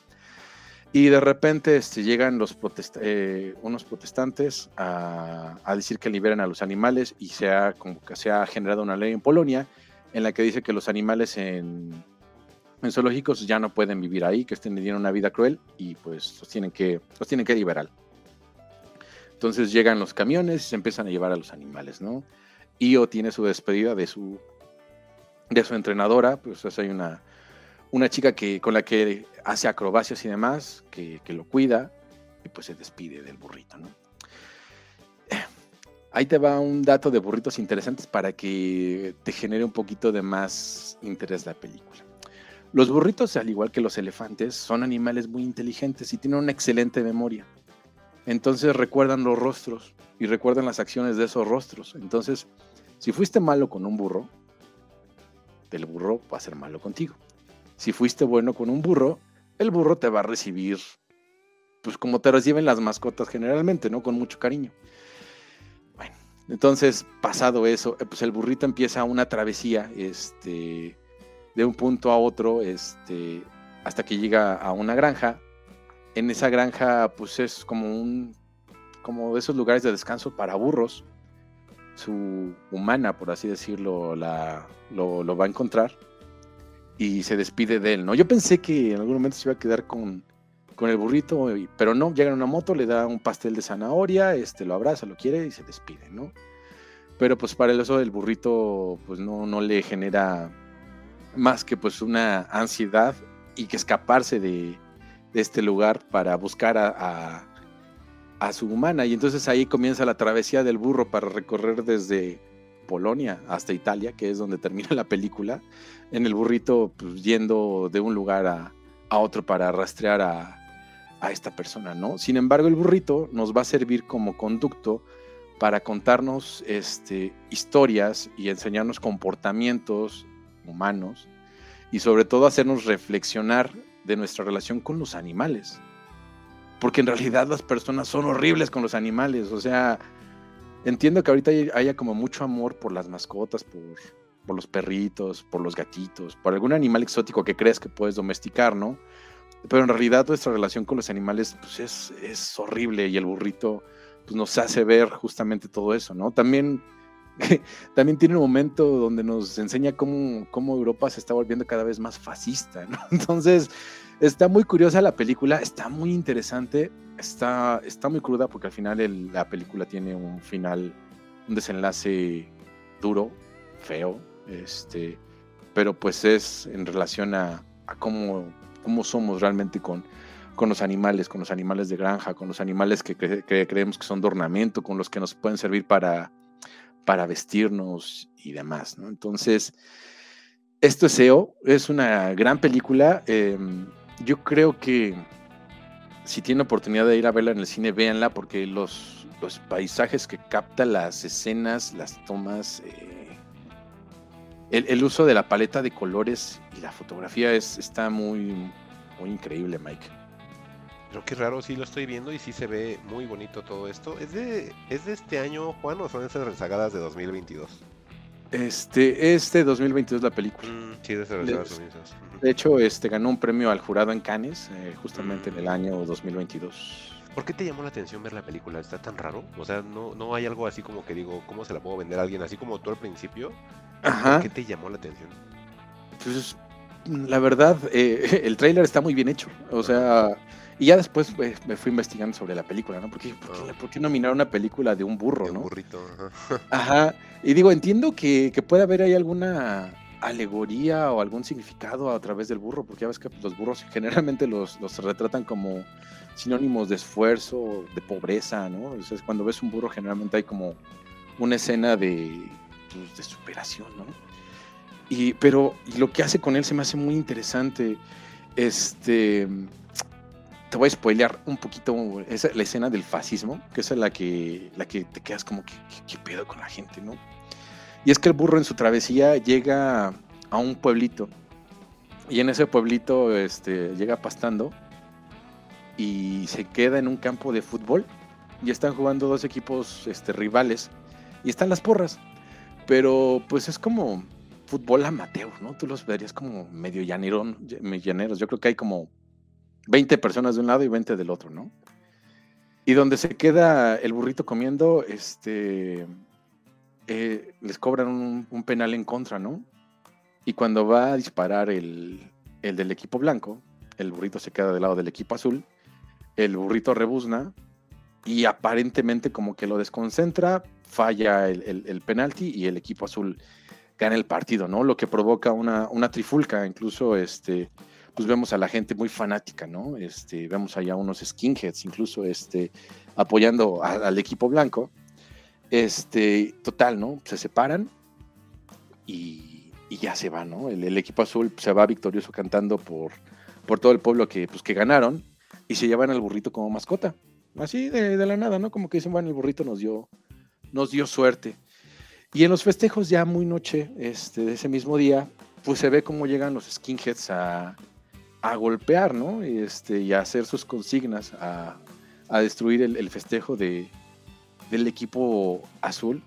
Y de repente este, llegan los eh, unos protestantes a, a decir que liberan a los animales y se ha, como que se ha generado una ley en Polonia en la que dice que los animales en, en zoológicos ya no pueden vivir ahí, que estén viviendo una vida cruel y pues los tienen que, los tienen que liberar. Entonces llegan los camiones y se empiezan a llevar a los animales, ¿no? Io tiene su despedida de su, de su entrenadora, pues es, hay una, una chica que, con la que hace acrobacias y demás, que, que lo cuida y pues se despide del burrito, ¿no? Ahí te va un dato de burritos interesantes para que te genere un poquito de más interés la película. Los burritos, al igual que los elefantes, son animales muy inteligentes y tienen una excelente memoria. Entonces recuerdan los rostros y recuerdan las acciones de esos rostros. Entonces, si fuiste malo con un burro, el burro va a ser malo contigo. Si fuiste bueno con un burro, el burro te va a recibir pues como te reciben las mascotas generalmente, ¿no? Con mucho cariño. Bueno, entonces, pasado eso, eh, pues el burrito empieza una travesía, este, de un punto a otro, este, hasta que llega a una granja. En esa granja, pues es como un, como esos lugares de descanso para burros. Su humana, por así decirlo, la, lo, va a encontrar y se despide de él, ¿no? Yo pensé que en algún momento se iba a quedar con, con el burrito, pero no, llega en una moto, le da un pastel de zanahoria, este, lo abraza, lo quiere y se despide, ¿no? Pero pues para el eso del burrito, pues no, no le genera más que pues una ansiedad y que escaparse de, de este lugar para buscar a, a, su humana. Y entonces ahí comienza la travesía del burro para recorrer desde Polonia hasta Italia, que es donde termina la película, en el burrito pues, yendo de un lugar a, a otro para rastrear a, a, esta persona, ¿no? Sin embargo, el burrito nos va a servir como conducto para contarnos este, historias y enseñarnos comportamientos humanos y sobre todo hacernos reflexionar de nuestra relación con los animales. Porque en realidad las personas son horribles con los animales. O sea, entiendo que ahorita haya como mucho amor por las mascotas, por, los perritos, por los gatitos, por algún animal exótico que crees que puedes domesticar, ¿no? Pero en realidad nuestra relación con los animales pues es, es horrible y el burrito pues, nos hace ver justamente todo eso, ¿no? También, también tiene un momento donde nos enseña cómo, cómo Europa se está volviendo cada vez más fascista, ¿no? Entonces, está muy curiosa la película, está muy interesante, está, está muy cruda porque al final la película tiene un final, un desenlace duro, feo, este, pero pues es en relación a, cómo, cómo somos realmente con, con los animales, con los animales de granja, con los animales que, que, creemos que son de ornamento, con los que nos pueden servir para, para vestirnos y demás. ¿no? Entonces, esto es SEO, es una gran película. Eh, yo creo que si tienen oportunidad de ir a verla en el cine, véanla porque los, los paisajes que capta, las escenas, las tomas, eh, el, el, uso de la paleta de colores y la fotografía es, está muy, muy increíble, Mike. Pero qué raro, sí lo estoy viendo y sí se ve muy bonito todo esto. ¿Es de, ¿es de este año, Juan, o son esas rezagadas de 2022? Este, este 2022 la película. Mm, sí, de, de, de hecho, este ganó un premio al jurado en Cannes, eh, justamente mm. en el año 2022. ¿Por qué te llamó la atención ver la película? ¿Está tan raro? O sea, no, no hay algo así como que digo, ¿cómo se la puedo vender a alguien? Así como tú al principio. Ajá. ¿Por qué te llamó la atención? Pues, la verdad, eh, el tráiler está muy bien hecho. O sea, y ya después pues, me fui investigando sobre la película, ¿no? Porque, ¿por, qué, ¿por qué nominar una película de un burro, de un no? burrito, ajá. ajá. Y digo, entiendo que, que puede haber ahí alguna alegoría o algún significado a través del burro, porque ya ves que los burros generalmente los, los retratan como sinónimos de esfuerzo, de pobreza, ¿no? O sea, cuando ves un burro generalmente hay como una escena de, pues, de superación, ¿no? Y, pero lo que hace con él se me hace muy interesante. Este, te voy a spoilear un poquito esa, la escena del fascismo, que es la que, la que te quedas como que, ¿qué pedo con la gente, no? Y es que el burro en su travesía llega a un pueblito. Y en ese pueblito este, llega pastando y se queda en un campo de fútbol. Y están jugando dos equipos este, rivales. Y están las porras. Pero pues es como fútbol amateur, ¿no? Tú los verías como medio llanerón, llaneros. Yo creo que hay como 20 personas de un lado y 20 del otro, ¿no? Y donde se queda el burrito comiendo, este, eh, les cobran un, penal en contra, ¿no? Y cuando va a disparar el, el, del equipo blanco, el burrito se queda del lado del equipo azul, el burrito rebuzna y aparentemente como que lo desconcentra, falla el, el, el penalti y el equipo azul gana el partido, ¿no? Lo que provoca una, una trifulca, incluso este, pues vemos a la gente muy fanática, ¿no? Este, vemos allá unos skinheads, incluso este, apoyando al equipo blanco. Este, total, ¿no? Se separan y, ya se va, ¿no? El, equipo azul se va victorioso cantando por, por todo el pueblo que, pues, que ganaron y se llevan al burrito como mascota. Así de, de la nada, ¿no? Como que dicen, bueno, el burrito nos dio, nos dio suerte. Y en los festejos ya muy noche, este, de ese mismo día, pues se ve cómo llegan los skinheads a, a golpear, ¿no? Este, y a hacer sus consignas, a, a destruir el, el festejo de, del equipo azul.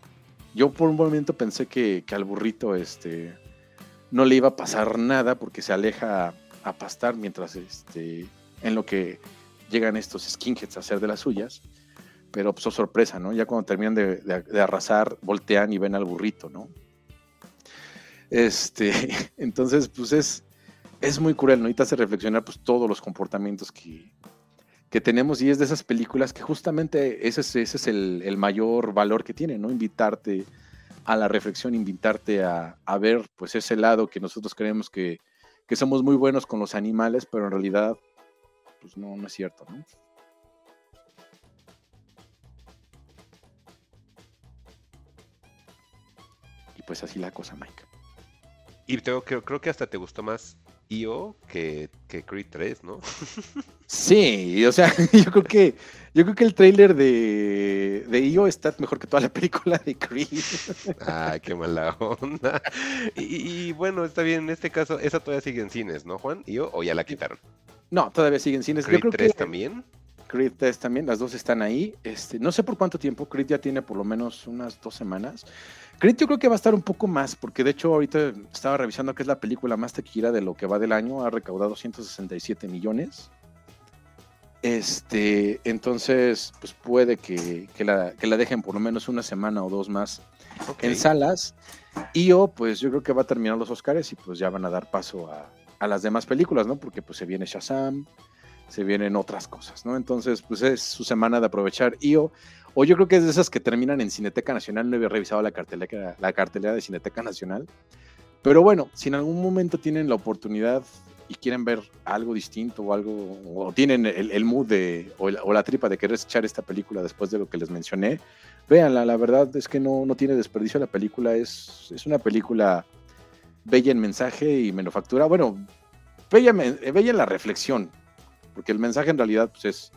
Yo por un momento pensé que, que al burrito este, no le iba a pasar nada porque se aleja a pastar mientras este, en lo que llegan estos skinheads a hacer de las suyas. Pero pues sorpresa, ¿no? Ya cuando terminan de arrasar, voltean y ven al burrito, ¿no? Este, entonces, pues es, es muy cruel, ¿no? Y te hace reflexionar pues todos los comportamientos que, que tenemos y es de esas películas que justamente ese es, ese es el, el mayor valor que tiene, ¿no? Invitarte a la reflexión, invitarte a, a ver pues ese lado que nosotros creemos que, que somos muy buenos con los animales, pero en realidad pues no, no es cierto, ¿no? Pues así la cosa, Mike. Y tengo, creo, creo que hasta te gustó más IO que, que Creed 3, ¿no? Sí, o sea, yo creo que yo creo que el tráiler de, de IO está mejor que toda la película de Creed. Ay, qué mala onda. Y, y bueno, está bien, en este caso, esa todavía sigue en cines, ¿no, Juan? ¿IO o ya la quitaron? No, todavía siguen cines. Yo ¿Creed creo 3 que también? Creed 3 también, las dos están ahí. Este, no sé por cuánto tiempo, Creed ya tiene por lo menos unas dos semanas. Creed yo creo que va a estar un poco más, porque de hecho ahorita estaba revisando que es la película más taquillera de lo que va del año, ha recaudado 167 millones. Este, entonces, pues puede que, que la, que la dejen por lo menos una semana o dos más en salas. Y yo, pues yo creo que va a terminar los Oscars y pues ya van a dar paso a, a las demás películas, ¿no? Porque pues se viene Shazam, se vienen otras cosas, ¿no? Entonces, pues es su semana de aprovechar. Y yo, creo que es de esas que terminan en Cineteca Nacional, no había revisado la cartelera, la cartelera de Cineteca Nacional. Pero bueno, si en algún momento tienen la oportunidad y quieren ver algo distinto o algo, o tienen el, el mood de, o, la- tripa de querer echar esta película después de lo que les mencioné, véanla, la verdad es que no, no tiene desperdicio la película, es, es una película bella en mensaje y manufactura, bueno, bella, bella en la reflexión, porque el mensaje en realidad pues, es,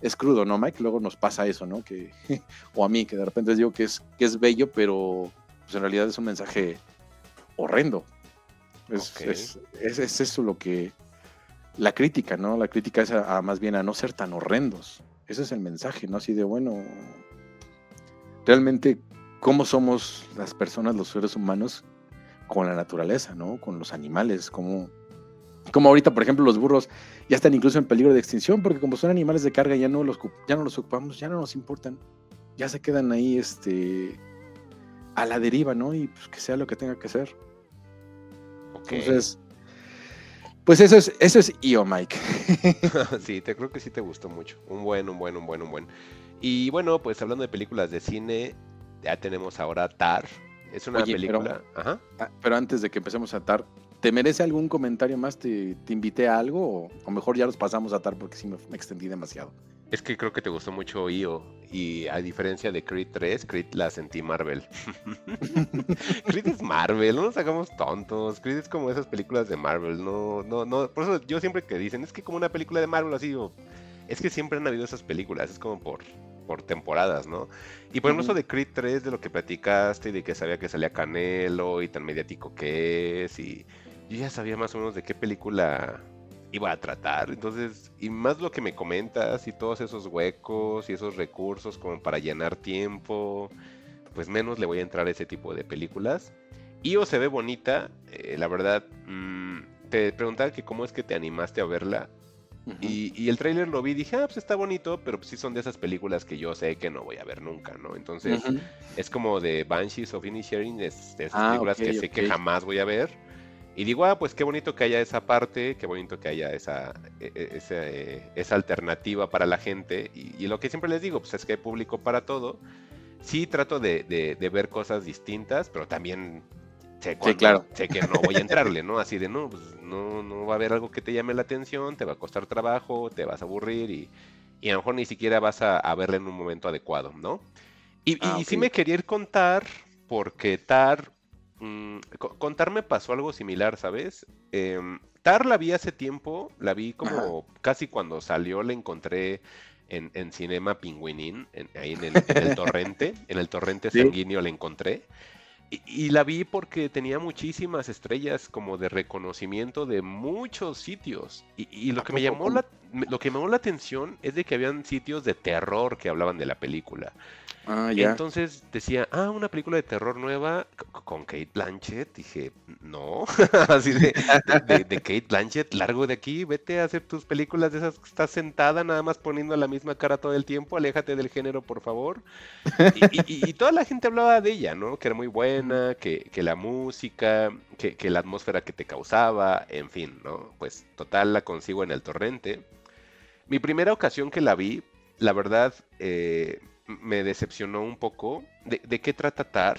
es crudo, ¿no, Mike? Luego nos pasa eso, ¿no? Que, o a mí, que de repente les digo que es, que es bello, pero pues, en realidad es un mensaje horrendo. Es, es, es- es eso lo que... La crítica, ¿no? La crítica es a, a más bien a no ser tan horrendos. Ese es el mensaje, ¿no? Así de, bueno, realmente cómo somos las personas, los seres humanos, con la naturaleza, ¿no? Con los animales, como, como ahorita, por ejemplo, los burros ya están incluso en peligro de extinción, porque como son animales de carga, ya no los, ya no los ocupamos, ya no nos importan, ya se quedan ahí, este, a la deriva, ¿no? Y pues que sea lo que tenga que ser. Ok. Entonces, pues eso es, eso es IO, Mike. sí, te creo que sí te gustó mucho. Un buen, un buen, un buen, un buen. Y bueno, pues hablando de películas de cine, ya tenemos ahora Tar. Es una Oye, pero- película. Ajá. Ah, Pero antes de que empecemos a atar, ¿te merece algún comentario más? ¿Te, te invité a algo? O, o mejor ya los pasamos a atar porque sí me, me extendí demasiado. Es que creo que te gustó mucho IO. Y a diferencia de Creed 3, Creed la sentí Marvel. Creed es Marvel, no nos hagamos tontos. Creed es como esas películas de Marvel. No, no, no. Por eso yo siempre que dicen, es que como una película de Marvel así, o, es que siempre han habido esas películas. Es como por, por temporadas, ¿no? Y por ejemplo, Ujú. eso de Creed 3, de lo que platicaste, y de que sabía que salía Canelo y tan mediático que es. Y yo ya sabía más o menos de qué película iba a tratar. Entonces, y más lo que me comentas y todos esos huecos y esos recursos como para llenar tiempo, pues menos le voy a entrar a ese tipo de películas. Io se ve bonita, eh, la verdad. mm, te preguntaba que cómo es que te animaste a verla. Y, y el tráiler lo vi y dije, ah, pues está bonito, pero pues sí son de esas películas que yo sé que no voy a ver nunca, ¿no? Entonces, es como de Banshees of Inisherin, es de esas Ah, películas que sé que jamás voy a ver. Y digo, ah, pues qué bonito que haya esa parte, qué bonito que haya esa, e- e- esa, esa alternativa para la gente. Y, y lo que siempre les digo, pues es que hay público para todo. Sí trato de, de- de ver cosas distintas, pero también sé, claro. sé que no voy a entrarle, ¿no? Así de, no, pues no, no va a haber algo que te llame la atención, te va a costar trabajo, te vas a aburrir y, y a lo mejor ni siquiera vas a, a verla en un momento adecuado, ¿no? Y, Ah, y sí me quería ir contar, porque Tar, mm, co- con Tar me pasó algo similar, ¿sabes? Em, Tar la vi hace tiempo, la vi como casi cuando salió, la encontré en, en Cinema Pingüinín, en- ahí en el, en el torrente, en el torrente Sí. sanguíneo la encontré. Y, y la vi porque tenía muchísimas estrellas como de reconocimiento de muchos sitios. Y, y lo ¿A que me llamó la, lo que me llamó la atención es de que habían sitios de terror que hablaban de la película. Ah, ya. Entonces decía, ah, una película de terror nueva con Kate Blanchett. Dije, no, así de, de, Kate Blanchett, largo de aquí, vete a hacer tus películas de esas que estás sentada nada más poniendo la misma cara todo el tiempo, aléjate del género, por favor. Y, y- y- y toda la gente hablaba de ella, ¿no? Que era muy buena, que, que la música, que, que la atmósfera que te causaba, en fin, ¿no? Pues total la consigo en el torrente. Mi primera ocasión que la vi, la verdad, eh, me decepcionó un poco. ¿De, de qué trata Tar?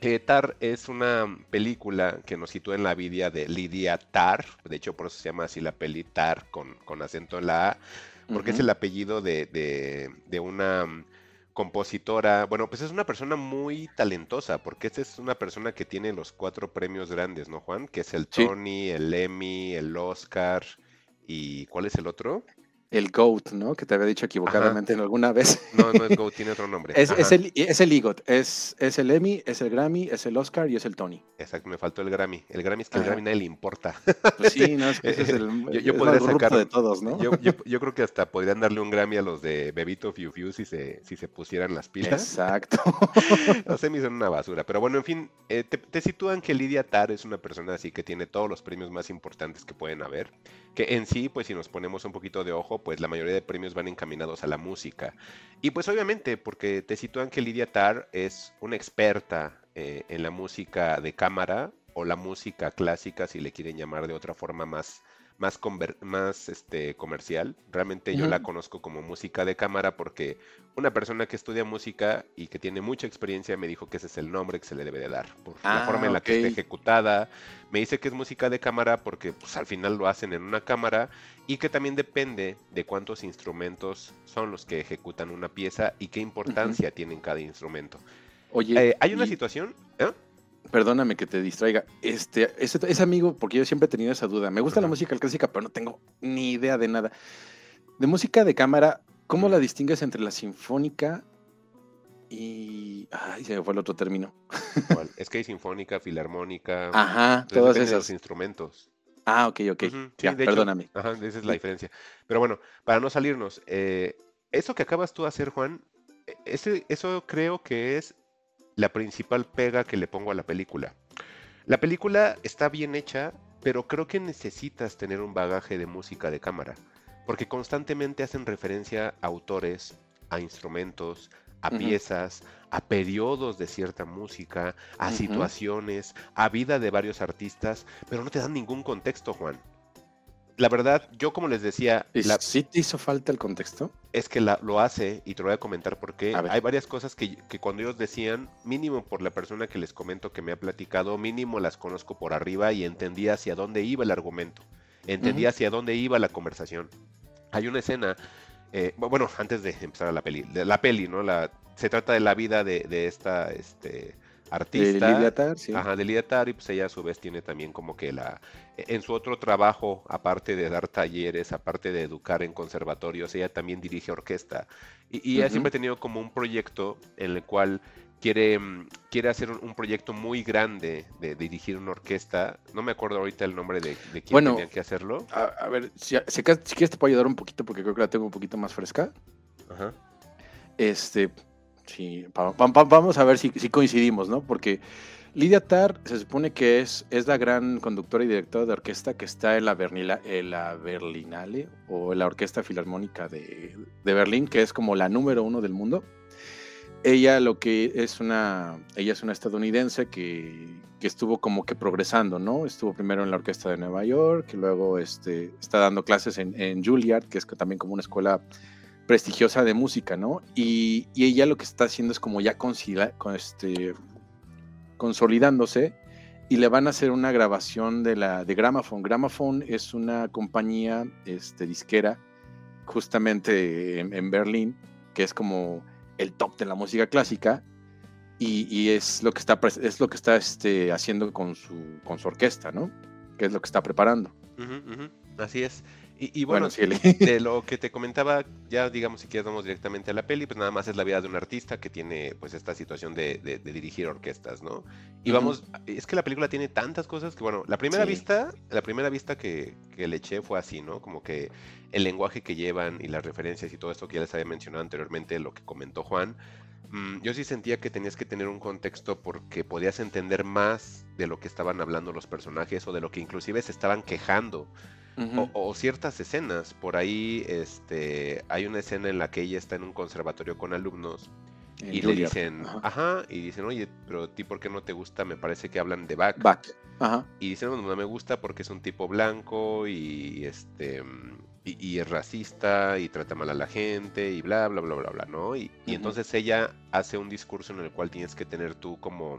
Eh, Tar es una película que nos sitúa en la vida de Lidia Tar. De hecho, por eso se llama así la peli Tar con, con acento en la A. Porque es el apellido de, de- de una mm, compositora. Bueno, pues es una persona muy talentosa, porque esta es una persona que tiene los cuatro premios grandes, ¿no, Juan? Que es el Sí. Tony, el Emmy, el Oscar y ¿cuál es el otro? El GOAT, ¿no? Que te había dicho equivocadamente en alguna vez. No, no es Go, tiene otro nombre. Es, el, es el EGOT, es, es el Emmy, es el Grammy, es el Oscar y es el Tony. Exacto, me faltó el Grammy. El Grammy es que el. Grammy nadie le importa. Pues sí, no, es que ese es el, Yo- yo es podría sacar- de todos, ¿no? Yo, yo, yo creo que hasta podrían darle un Grammy a los de Bebito Fiu Fiu si se, si se pusieran las pilas. Exacto. Los semis son una basura. Pero bueno, en fin, eh, te, te sitúan que Lidia Tar es una persona así que tiene todos los premios más importantes que pueden haber. Que en sí, pues si nos ponemos un poquito de ojo, pues la mayoría de premios van encaminados a la música. Y pues obviamente, porque te sitúan que Lidia Tar es una experta eh, en la música de cámara o la música clásica, si le quieren llamar de otra forma más, más, conver- más este, comercial. Realmente yo la conozco como música de cámara porque una persona que estudia música y que tiene mucha experiencia me dijo que ese es el nombre que se le debe de dar, por la Ah, forma en la que está ejecutada. Me dice que es música de cámara porque pues, al final lo hacen en una cámara y que también depende de cuántos instrumentos son los que ejecutan una pieza y qué importancia tienen cada instrumento. Oye, Eh, hay una situación... ¿eh? Perdóname que te distraiga. Este, ese, ese amigo, porque yo siempre he tenido esa duda. Me gusta la música clásica, pero no tengo ni idea de nada. De música de cámara, ¿cómo la distingues entre la sinfónica y. Ay, se me fue el otro término. Es que hay sinfónica, filarmónica... Ajá, los esas. instrumentos. Ah, ok, ok. Ujú, sí, ya, de hecho, perdóname. Ajá, esa es la diferencia. Pero bueno, para no salirnos, eh, eso que acabas tú de hacer, Juan, e- ese, eso creo que es la principal pega que le pongo a la película. La película está bien hecha, pero creo que necesitas tener un bagaje de música de cámara, porque constantemente hacen referencia a autores, a instrumentos, a piezas, a periodos de cierta música, a situaciones, a vida de varios artistas, pero no te dan ningún contexto, Juan. La verdad, yo como les decía, ¿Y la- ¿Sí te hizo falta el contexto? Es que la- lo hace y te lo voy a comentar porque A hay varias cosas que, que cuando ellos decían, mínimo por la persona que les comento que me ha platicado, mínimo las conozco por arriba y entendí hacia dónde iba el argumento, entendí hacia dónde iba la conversación. Hay una escena, eh, bu- bueno, antes de empezar a la peli, de la peli, ¿no? La, se trata de la vida de, de esta este, De artista. Lidia Tar, sí. Ajá, de Lidia Tar, y pues ella a su vez tiene también como que la, en su otro trabajo, aparte de dar talleres, aparte de educar en conservatorios, ella también dirige orquesta. Y, y ella siempre ha tenido como un proyecto en el cual quiere, mm, quiere hacer un, proyecto muy grande de, dirigir una orquesta. No me acuerdo ahorita el nombre de, de quién Bueno, tenía que hacerlo. A, a ver, si, si ca- si quieres te puedo ayudar un poquito porque creo que la tengo un poquito más fresca. Ajá. Este, sí, vamos a ver si, si coincidimos, ¿no? Porque Lidia Tar se supone que es, es la gran conductora y directora de orquesta que está en la, Bernila, en la Berlinale o en la Orquesta Filarmónica de, de Berlín, que es como la número uno del mundo. Ella lo que es una, ella es una estadounidense que, que estuvo como que progresando, ¿no? Estuvo primero en la Orquesta de Nueva York, y luego este, está dando clases en, en Juilliard, que es también como una escuela prestigiosa de música, ¿no? Y, y ella lo que está haciendo es como ya con este, consolidándose y le van a hacer una grabación de la de Gramophone. Gramophone es una compañía este, disquera justamente en, en Berlín, que es como el top de la música clásica y, y es lo que está, es lo que está este, haciendo con su, con su orquesta, ¿no? Que es lo que está preparando. Ujú, ujú, Así es. Y, y bueno, de lo que te comentaba, ya digamos si quieres vamos directamente a la peli, pues nada más es la vida de un artista que tiene pues esta situación de, de- de dirigir orquestas, ¿no? Y vamos, es que la película tiene tantas cosas que bueno, la primera Sí. vista, la primera vista que, que le eché fue así, ¿no? Como que el lenguaje que llevan y las referencias y todo esto que ya les había mencionado anteriormente, lo que comentó Juan, mm, yo sí sentía que tenías que tener un contexto porque podías entender más de lo que estaban hablando los personajes o de lo que inclusive se estaban quejando O, o ciertas escenas. Por ahí este, hay una escena en la que ella está en un conservatorio con alumnos En y le dicen, Ajá. ajá, y dicen, oye, pero a ti por qué no te gusta? Me parece que hablan de Bach. Back. Ajá. Y dicen, no, no me gusta porque es un tipo blanco y este y, y es racista y trata mal a la gente y bla, bla, bla, bla, bla, ¿no? Y, y entonces ella hace un discurso en el cual tienes que tener tú como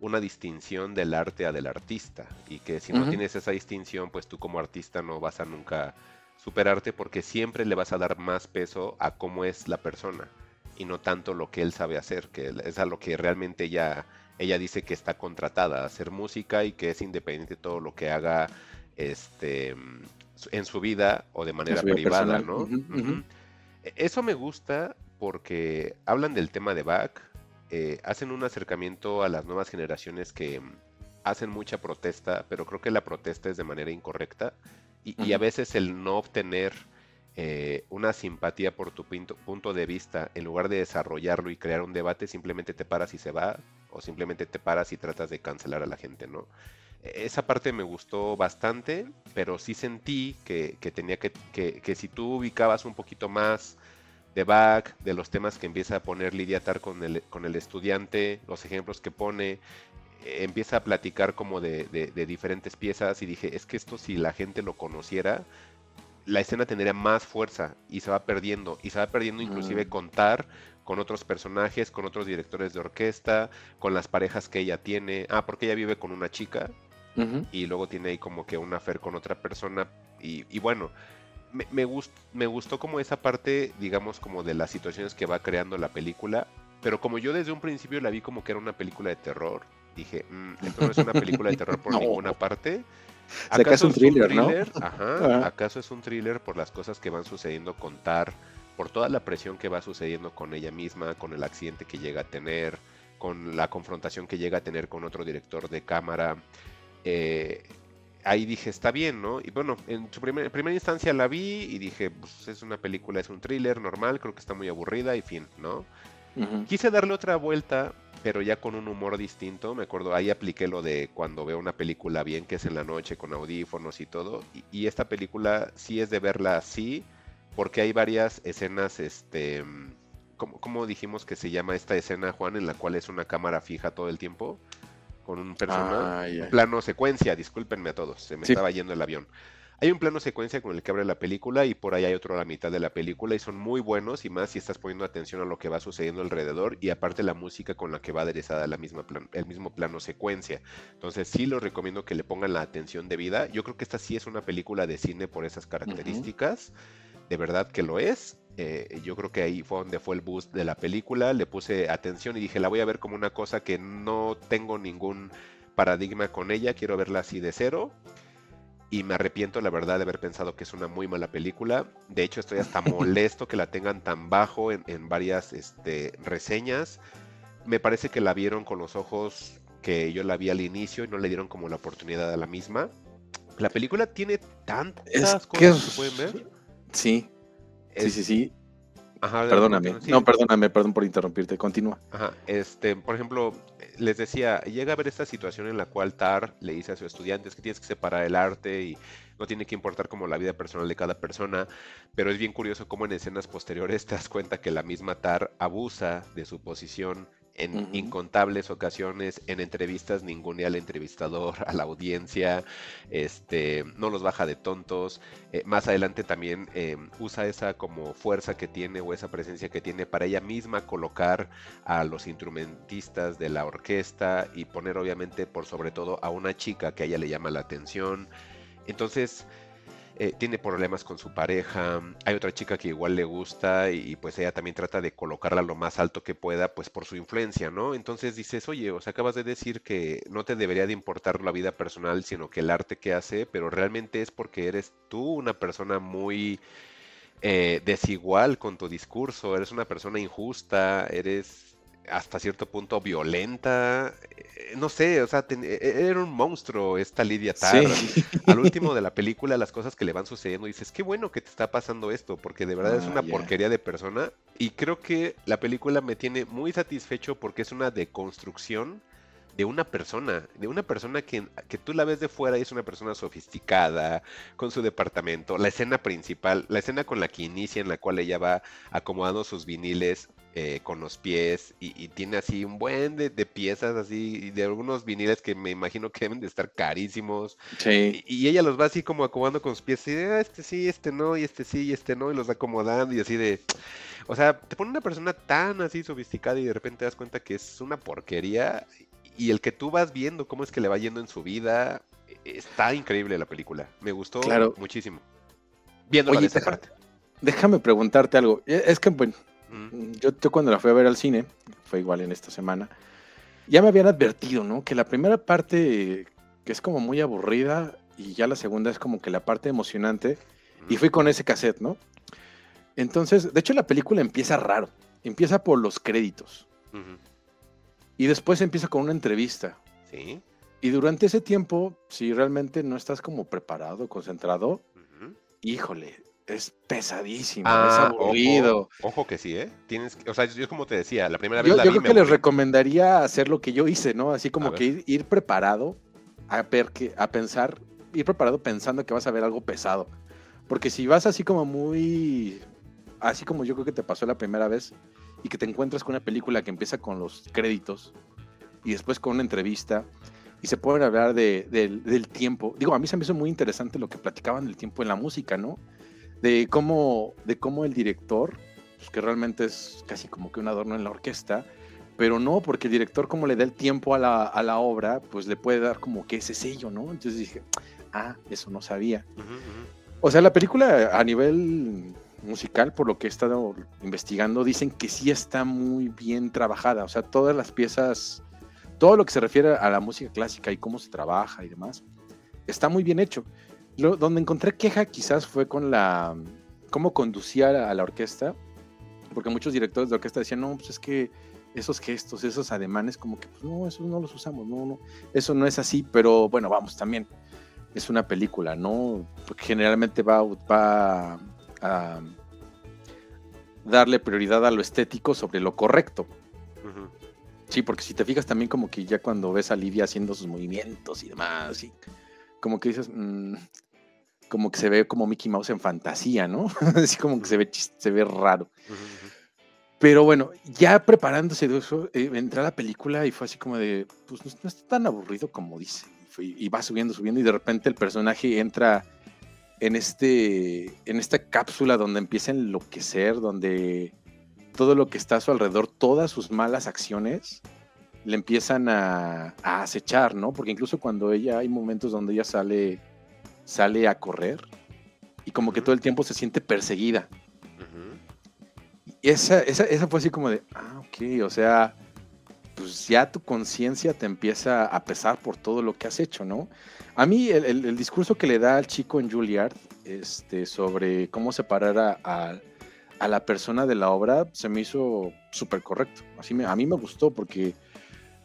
una distinción del arte a del artista y que si no tienes esa distinción, pues tú como artista no vas a nunca superarte porque siempre le vas a dar más peso a cómo es la persona y no tanto lo que él sabe hacer, que es a lo que realmente ella, ella dice que está contratada a hacer música y que es independiente de todo lo que haga este, en su vida o de manera privada, personal. ¿no? E- Eso me gusta porque hablan del tema de Bach, eh, hacen un acercamiento a las nuevas generaciones que mm, hacen mucha protesta, pero creo que la protesta es de manera incorrecta y, y a veces el no obtener eh, una simpatía por tu pinto- punto de vista, en lugar de desarrollarlo y crear un debate, simplemente te paras y se va, o simplemente te paras y tratas de cancelar a la gente, ¿no? E- Esa parte me gustó bastante, pero sí sentí que, que tenía que, que, que si tú ubicabas un poquito más de Bach, de los temas que empieza a poner Lidia Tar con el, con el estudiante, los ejemplos que pone, eh, empieza a platicar como de, de- de diferentes piezas y dije, es que esto si la gente lo conociera, la escena tendría más fuerza y se va perdiendo, y se va perdiendo inclusive Mm. contar con otros personajes, con otros directores de orquesta, con las parejas que ella tiene, ah, porque ella vive con una chica, y luego tiene ahí como que una fer con otra persona y, y bueno, me, me, gust- me gustó como esa parte, digamos, como de las situaciones que va creando la película, pero como yo desde un principio la vi como que era una película de terror, dije, "Mm, esto no es una película de terror por No. ninguna parte. que es un thriller, ¿no? Ajá, Ajá. ¿Acaso es un thriller por las cosas que van sucediendo con Tar, por toda la presión que va sucediendo con ella misma, con el accidente que llega a tener, con la confrontación que llega a tener con otro director de cámara? eh, ahí dije, está bien, ¿no? Y bueno, en su primer- primera instancia la vi y dije, pues es una película, es un thriller normal, creo que está muy aburrida y fin, ¿no? Quise darle otra vuelta, pero ya con un humor distinto. Me acuerdo, ahí apliqué lo de cuando veo una película bien, que es en la noche, con audífonos y todo. Y, y esta película sí es de verla así, porque hay varias escenas, este... ¿Cómo, cómo dijimos que se llama esta escena, Juan, en la cual es una cámara fija todo el tiempo? Con un personaje. Ah, ya. Plano secuencia, discúlpenme a todos, se me Sí. estaba yendo el avión. Hay un plano secuencia con el que abre la película y por ahí hay otro a la mitad de la película y son muy buenos y más si estás poniendo atención a lo que va sucediendo alrededor y aparte la música con la que va aderezada la misma plan- el mismo plano secuencia. Entonces sí los recomiendo que le pongan la atención debida. Yo creo que esta sí es una película de cine por esas características. De verdad que lo es. Eh, yo creo que ahí fue donde fue el boost de la película. Le puse atención y dije, la voy a ver como una cosa que no tengo ningún paradigma con ella. Quiero verla así de cero. Y me arrepiento, la verdad, de haber pensado que es una muy mala película. De hecho, estoy hasta molesto que la tengan tan bajo en, en varias este, reseñas. Me parece que la vieron con los ojos que yo la vi al inicio y no le dieron como la oportunidad a la misma. La película tiene tantas Es cosas que que pueden ver. Sí, Es- sí, sí. Ajá, Perdóname. sí. No, perdóname, perdón por interrumpirte. Continúa. Ajá, este, por ejemplo, les decía, llega a ver esta situación en la cual Tar le dice a sus estudiantes que tienes que separar el arte y no tiene que importar como la vida personal de cada persona, pero es bien curioso cómo en escenas posteriores te das cuenta que la misma Tar abusa de su posición en incontables ocasiones, en entrevistas ningunea al entrevistador, a la audiencia, este, no los baja de tontos, eh, más adelante también eh, usa esa como fuerza que tiene o esa presencia que tiene para ella misma colocar a los instrumentistas de la orquesta y poner obviamente por sobre todo a una chica que a ella le llama la atención. Entonces, eh, tiene problemas con su pareja, hay otra chica que igual le gusta y, pues ella también trata de colocarla lo más alto que pueda, pues por su influencia, ¿no? Entonces dices, oye, o sea, acabas de decir que no te debería de importar la vida personal, sino que el arte que hace, pero realmente es porque eres tú una persona muy eh, desigual con tu discurso, eres una persona injusta, eres hasta cierto punto violenta, eh, no sé, o sea, ten- e- e- era un monstruo esta Lidia Tarr. Sí. Al último de la película, las cosas que le van sucediendo, dices, qué bueno que te está pasando esto, porque de verdad es Ah, una porquería de persona. Y creo que la película me tiene muy satisfecho porque es una deconstrucción de una persona, de una persona que, que tú la ves de fuera y es una persona sofisticada, con su departamento. La escena principal, la escena con la que inicia, en la cual ella va acomodando sus viniles eh, con los pies y, y tiene así un buen de, de piezas así, y de algunos viniles que me imagino que deben de estar carísimos. Sí. Y, y ella los va así como acomodando con sus pies, y de, "Ah, este sí, este no, y este sí, y este no, y los va acomodando y así de... O sea, te pone una persona tan así sofisticada y de repente te das cuenta que es una porquería y el que tú vas viendo cómo es que le va yendo en su vida, e- está increíble la película. Me gustó Claro. muchísimo. De esta parte. Déjame preguntarte algo. Eh, Es que, bueno, Mm, yo, yo cuando la fui a ver al cine, fue igual en esta semana, ya me habían advertido, ¿no? Que la primera parte, que es como muy aburrida, y ya la segunda es como que la parte emocionante, y fui con ese cassette, ¿no? Entonces, de hecho la película empieza raro, empieza por los créditos, y después empieza con una entrevista. Sí. Y durante ese tiempo, si realmente no estás como preparado, concentrado, híjole, es pesadísimo, Ah, es aburrido. Ojo, ojo que sí, ¿eh? Tienes, que- o sea, yo como te decía, la primera vez Yo, la yo vi creo me que les recomendaría hacer lo que yo hice, ¿no? Así como A que ir, ir preparado a ver que, a pensar, ir preparado pensando que vas a ver algo pesado. Porque si vas así como muy, así como yo creo que te pasó la primera vez y que te encuentras con una película que empieza con los créditos y después con una entrevista y se pueden hablar de- del- del tiempo. Digo, a mí se me hizo muy interesante lo que platicaban del tiempo en la música, ¿no? De cómo, de cómo el director, pues, que realmente es casi como que un adorno en la orquesta, pero no, porque el director como le da el tiempo a la, a la obra, pues le puede dar como que ese sello, ¿no? Entonces dije, ah, eso no sabía. O sea, la película a nivel musical, por lo que he estado investigando, dicen que sí está muy bien trabajada. O sea, todas las piezas, todo lo que se refiere a la música clásica y cómo se trabaja y demás, está muy bien hecho. Lo- donde encontré queja quizás fue con la cómo conducía a la, a la orquesta, porque muchos directores de orquesta decían, no, pues es que esos gestos, esos ademanes, como que, pues no, esos no los usamos, no, no, eso no es así, pero bueno, vamos, también es una película, ¿no? Porque generalmente va, va a darle prioridad a lo estético sobre lo correcto. Sí, porque si te fijas también como que ya cuando ves a Livia haciendo sus movimientos y demás, y como que dices, mm, como que se ve como Mickey Mouse en fantasía, ¿no? Así como que se ve, se ve raro. Ujú, ujú. Pero bueno, ya preparándose de eso, eh, entré a la película y fue así como de, pues no, no está tan aburrido como dice. Y, fue- y va subiendo, subiendo y de repente el personaje entra en, este, en esta cápsula donde empieza a enloquecer, donde todo lo que está a su alrededor, todas sus malas acciones, le empiezan a, a acechar, ¿no? Porque incluso cuando ella, hay momentos donde ella sale, sale a correr y como que todo el tiempo se siente perseguida. Y esa, esa, esa fue así como de, ah, ok, o sea, pues ya tu conciencia te empieza a pesar por todo lo que has hecho, ¿no? A mí el, el- el discurso que le da al chico en Juilliard este, sobre cómo separar a, a- a la persona de la obra se me hizo súper correcto. Así me, a mí me gustó porque,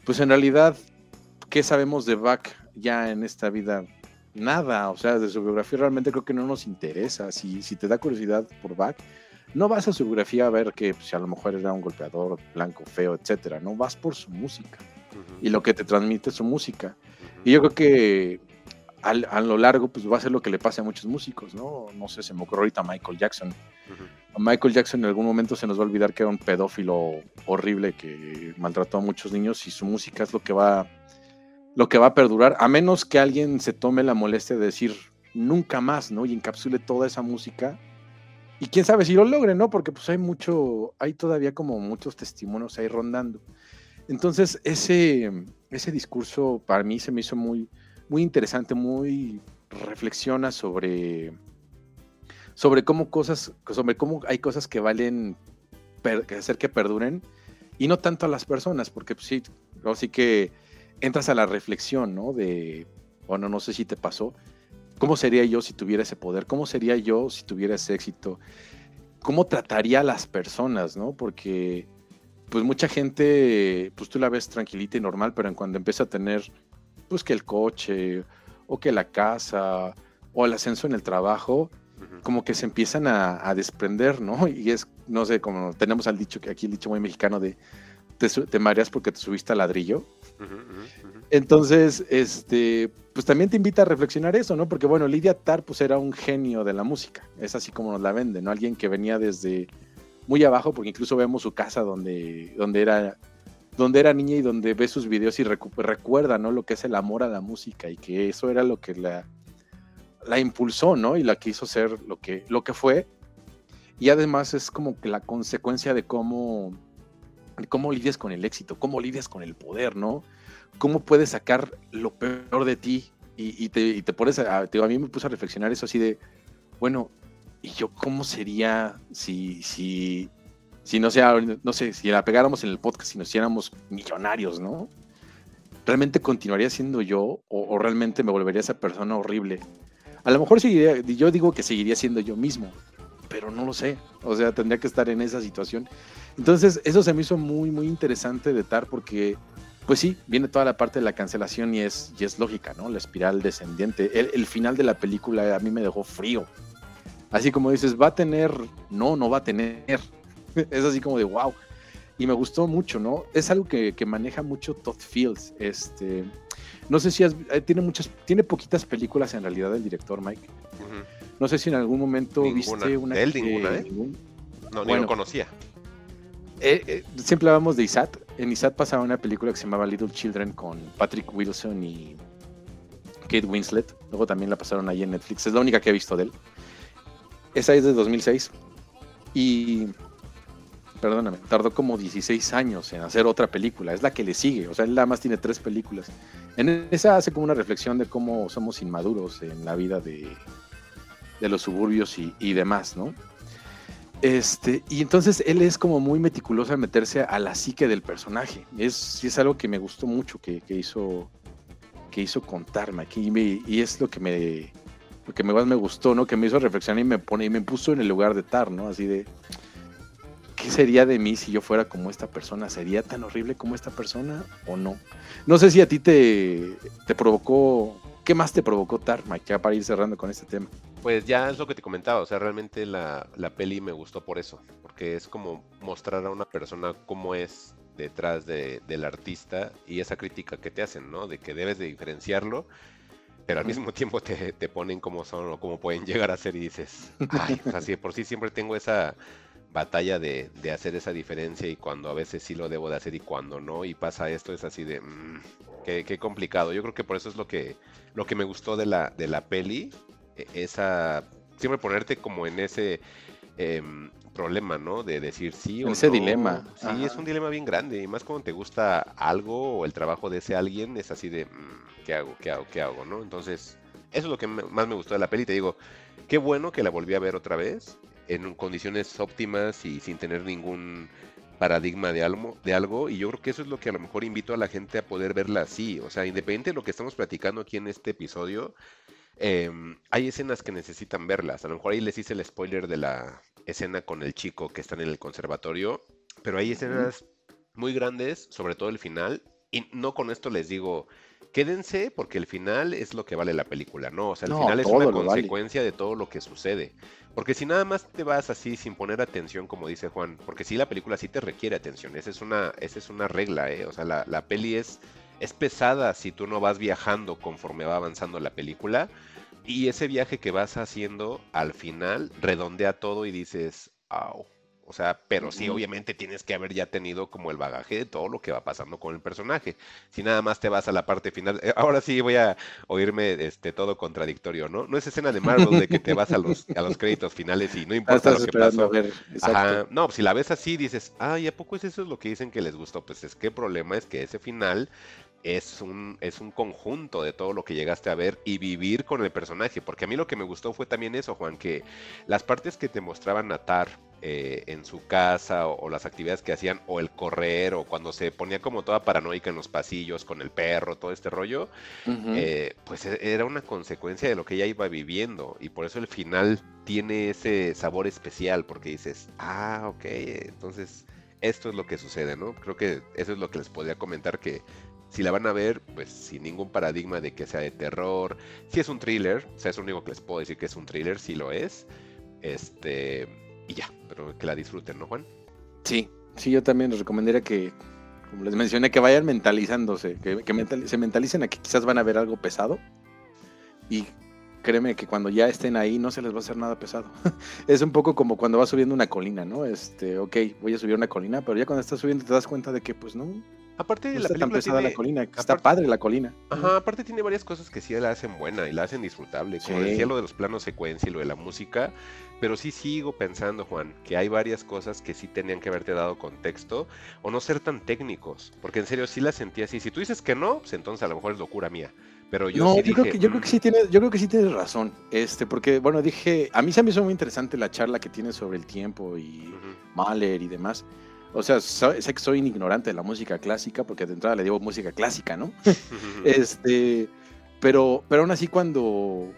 pues en realidad, ¿qué sabemos de Bach ya en esta vida? Nada, o sea, de su biografía realmente creo que no nos interesa. Si, si te da curiosidad por Bach, no vas a su biografía a ver que pues, a lo mejor era un golpeador blanco, feo, etcétera. No vas por su música Ujú. y lo que te transmite su música. Y yo creo que al- a lo largo pues va a ser lo que le pasa a muchos músicos, ¿no? No sé, se me ocurrió ahorita Michael Jackson. A Michael Jackson en algún momento se nos va a olvidar que era un pedófilo horrible que maltrató a muchos niños y su música es lo que va lo que va a perdurar, a menos que alguien se tome la molestia de decir nunca más, ¿no? Y encapsule toda esa música. Y quién sabe si lo logre, ¿no? Porque pues hay mucho, hay todavía como muchos testimonios ahí rondando. Entonces, ese, ese discurso para mí se me hizo muy, muy interesante, muy reflexiona sobre sobre cómo cosas, sobre cómo hay cosas que valen que hacer que perduren y no tanto a las personas, porque pues, sí, sí que entras a la reflexión, ¿no? De, bueno, no sé si te pasó, ¿cómo sería yo si tuviera ese poder? ¿Cómo sería yo si tuviera ese éxito? ¿Cómo trataría a las personas, ¿no? Porque pues mucha gente, pues tú la ves tranquilita y normal, pero en cuando empieza a tener, pues que el coche, o que la casa, o el ascenso en el trabajo, como que se empiezan a, desprender, ¿no? Y es, no sé, como tenemos al dicho, que aquí el dicho muy mexicano de, te, te mareas porque te subiste al ladrillo. Entonces, este, pues también te invita a reflexionar eso, ¿no? Porque bueno, Lidia Tar, pues era un genio de la música, es así como nos la vende, ¿no? Alguien que venía desde muy abajo, porque incluso vemos su casa donde, donde era donde era niña y donde ve sus videos y recuerda, ¿no? Lo que es el amor a la música y que eso era lo que la, la impulsó, ¿no? Y la que hizo ser lo que, lo que fue. Y además es como que la consecuencia de cómo, cómo lidias con el éxito, cómo lidias con el poder, ¿no? Cómo puedes sacar lo peor de ti y, te, y pones a, mí me puse a reflexionar eso así de, bueno, ¿y yo cómo sería si, si, si no sea, no sé, si la pegáramos en el podcast, si nos hiciéramos millonarios, ¿no? ¿Realmente continuaría siendo yo o, realmente me volvería esa persona horrible? A lo mejor seguiría, yo digo que seguiría siendo yo mismo, pero no lo sé. O sea, tendría que estar en esa situación. Entonces, eso se me hizo muy, muy interesante de TAR porque, pues sí, viene toda la parte de la cancelación y es, y es lógica, ¿no? La espiral descendiente. El, el final de la película a mí me dejó frío. Así como dices, ¿va a tener? No, no va a tener. es así como de wow. Y me gustó mucho, ¿no? Es algo que, maneja mucho Todd Fields. Este, no sé si eh, tiene muchas, tiene poquitas películas en realidad el director Mike. No sé si en algún momento viste una. él ninguna, ¿eh? No, ni lo conocía. Eh, siempre hablamos de Isat. En Isat pasaba una película que se llamaba Little Children con Patrick Wilson y Kate Winslet. Luego también la pasaron ahí en Netflix. Es la única que he visto de él. Esa es de 2006. Y perdóname, tardó como 16 años en hacer otra película, es la que le sigue, o sea, él nada más tiene tres películas. En esa hace como una reflexión de cómo somos inmaduros en la vida de, de los suburbios y, demás, ¿no? Este, y entonces él es como muy meticuloso en meterse a la psique del personaje. Es, es algo que me gustó mucho que, hizo que hizo contarme aquí y, es lo que me lo que más me gustó, ¿no? Que me hizo reflexionar y me pone y me puso en el lugar de Tar, ¿no? Así de ¿qué sería de mí si yo fuera como esta persona? ¿Sería tan horrible como esta persona o no? No sé si a ti te, te provocó, ¿qué más te provocó Tarma? Ya para ir cerrando con este tema. Pues ya es lo que te comentaba, o sea, realmente la, la peli me gustó por eso, porque es como mostrar a una persona cómo es detrás de, del artista y esa crítica que te hacen, ¿no? De que debes de diferenciarlo, pero al mismo tiempo te, te ponen como son o cómo pueden llegar a ser y dices, ay, así de por sí siempre tengo esa batalla de, de, hacer esa diferencia y cuando a veces sí lo debo de hacer y cuando no y pasa esto es así de mm, qué, complicado yo creo que por eso es lo que lo que me gustó de la de la peli e, esa siempre ponerte como en ese em, problema no de decir sí o ese dilema sí es un dilema bien grande y más cuando te gusta algo o el trabajo de ese alguien es así de mm, qué hago qué hago qué hago no entonces eso es lo que más me gustó de la peli te digo qué bueno que la volví a ver otra vez en condiciones óptimas y sin tener ningún paradigma de algo, de algo y yo creo que eso es lo que a lo mejor invito a la gente a poder verla así, o sea, independiente de lo que estamos platicando aquí en este episodio, em, hay escenas que necesitan verlas, a lo mejor ahí les hice el spoiler de la escena con el chico que está en el conservatorio, pero hay escenas muy grandes, sobre todo el final, y no con esto les digo, quédense porque el final es lo que vale la película, ¿no? O sea, el final es una consecuencia de todo lo que sucede. Porque si nada más te vas así sin poner atención, como dice Juan, porque si la película sí te requiere atención, esa es una, esa es una regla, ¿eh? O sea, la, la peli es, es pesada si tú no vas viajando conforme va avanzando la película. Y ese viaje que vas haciendo al final redondea todo y dices, ¡au! O sea, pero sí, obviamente tienes que haber ya tenido como el bagaje de todo lo que va pasando con el personaje. Si nada más te vas a la parte final, eh, ahora sí voy a oírme este todo contradictorio, ¿no? No es escena de Marvel de que te vas a los, a los créditos finales y no importa lo que pasó. Ajá. No, si la ves así dices, ay, ¿a poco es eso lo que dicen que les gustó? Pues es que el problema es que ese final es un, es un conjunto de todo lo que llegaste a ver y vivir con el personaje. Porque a mí lo que me gustó fue también eso, Juan, que las partes que te mostraban a Tar eh, en su casa o, las actividades que hacían o el correr o cuando se ponía como toda paranoica en los pasillos con el perro, todo este rollo, eh, pues e, era una consecuencia de lo que ella iba viviendo y por eso el final tiene ese sabor especial porque dices, ah, ok, entonces esto es lo que sucede, ¿no? Creo que eso es lo que les podría comentar que si la van a ver, pues sin ningún paradigma de que sea de terror. Si es un thriller, o sea, es lo único que les puedo decir que es un thriller, si lo es. Este, y ya, pero que la disfruten, ¿no, Juan? Sí, sí, yo también les recomendaría que, como les mencioné, que vayan mentalizándose, que, se mentalicen a que quizás van a ver algo pesado. Y créeme que cuando ya estén ahí no se les va a hacer nada pesado. es un poco como cuando vas subiendo una colina, ¿no? Este, ok, voy a subir una colina, pero ya cuando estás subiendo te das cuenta de que, pues no, Aparte, la película tiene, la colina, está padre la colina. Ajá, aparte tiene varias cosas que sí la hacen buena y la hacen disfrutable, como decía lo de los planos secuencia y lo de la música, pero sí sigo pensando, Juan, que hay varias cosas que sí tenían que haberte dado contexto o no ser tan técnicos, porque en serio sí la sentí así. Si tú dices que no, pues entonces a lo mejor es locura mía. Pero yo no, sí yo dije, creo que yo creo que sí tienes, yo creo que sí tienes razón. Este, porque bueno, dije, a mí se me hizo muy interesante la charla que tienes sobre el tiempo y Mahler y demás. O sea, sé que soy ignorante de la música clásica, porque de entrada le digo música clásica, ¿no? este, pero, pero aún así cuando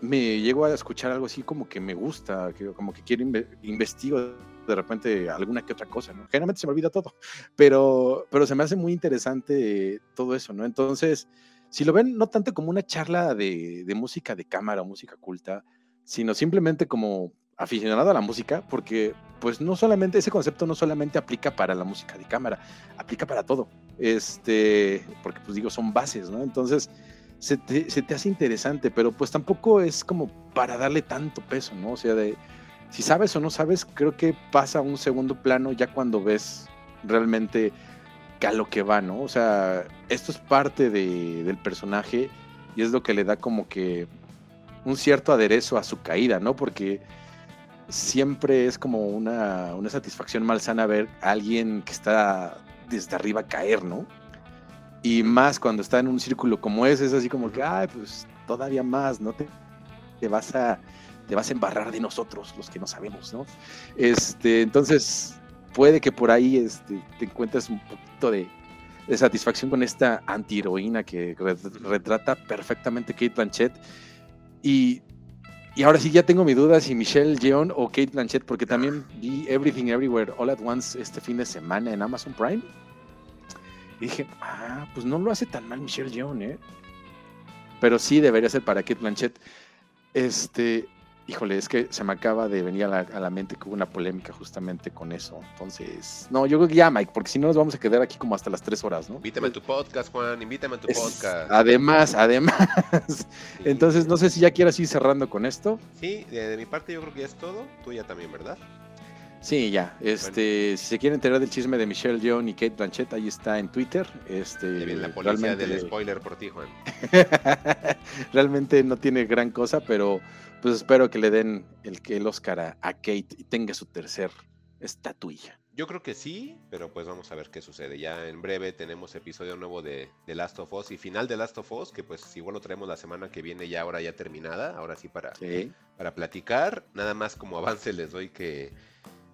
me llego a escuchar algo así como que me gusta, que, como que quiero investigar de repente alguna que otra cosa, ¿no? Generalmente se me olvida todo, pero, pero se me hace muy interesante todo eso, ¿no? Entonces, si lo ven no tanto como una charla de, de música de cámara o música culta, sino simplemente como aficionado a la música, porque pues no solamente, ese concepto no solamente aplica para la música de cámara, aplica para todo. Este, porque pues digo, son bases, ¿no? Entonces, se te, se te hace interesante, pero pues tampoco es como para darle tanto peso, ¿no? O sea, de si sabes o no sabes, creo que pasa a un segundo plano ya cuando ves realmente a lo que va, ¿no? O sea, esto es parte de, del personaje y es lo que le da como que un cierto aderezo a su caída, ¿no? Porque siempre es como una, una satisfacción malsana ver a alguien que está desde arriba caer, ¿no? Y más cuando está en un círculo como ese, es así como que, ay, pues todavía más, ¿no? Te, te vas a te vas a embarrar de nosotros, los que no sabemos, ¿no? Este, entonces, puede que por ahí este, te encuentres un poquito de, satisfacción con esta antiheroína que retrata perfectamente Kate Blanchett. Y y ahora sí ya tengo mi duda si Michelle Yeon o Kate Blanchett, porque también vi Everything Everywhere All at Once este fin de semana en Amazon Prime. Y dije, ah, pues no lo hace tan mal Michelle Yeon, ¿eh? Pero sí debería ser para Kate Blanchett. Este, híjole, es que se me acaba de venir a la, mente que hubo una polémica justamente con eso. Entonces, no, yo creo que ya, Mike, porque si no nos vamos a quedar aquí como hasta las tres horas, ¿no? Invítame a tu podcast, Juan, invítame a tu podcast. Además, además. Entonces, no sé si ya quieras ir cerrando con esto. Sí, de, mi parte yo creo que ya es todo. Tú ya también, ¿verdad? Sí, ya. Este, si se quieren enterar del chisme de Michelle Young y Kate Blanchett, ahí está en Twitter. Este, la policía del spoiler por ti, Juan. realmente no tiene gran cosa, pero pues espero que le den el, el Oscar a, Kate y tenga su tercer estatuilla. Yo creo que sí, pero pues vamos a ver qué sucede. Ya en breve tenemos episodio nuevo de, de, Last of Us y final de Last of Us, que pues igual lo traemos la semana que viene ya ahora ya terminada, ahora sí para, para platicar. Nada más como avance les doy que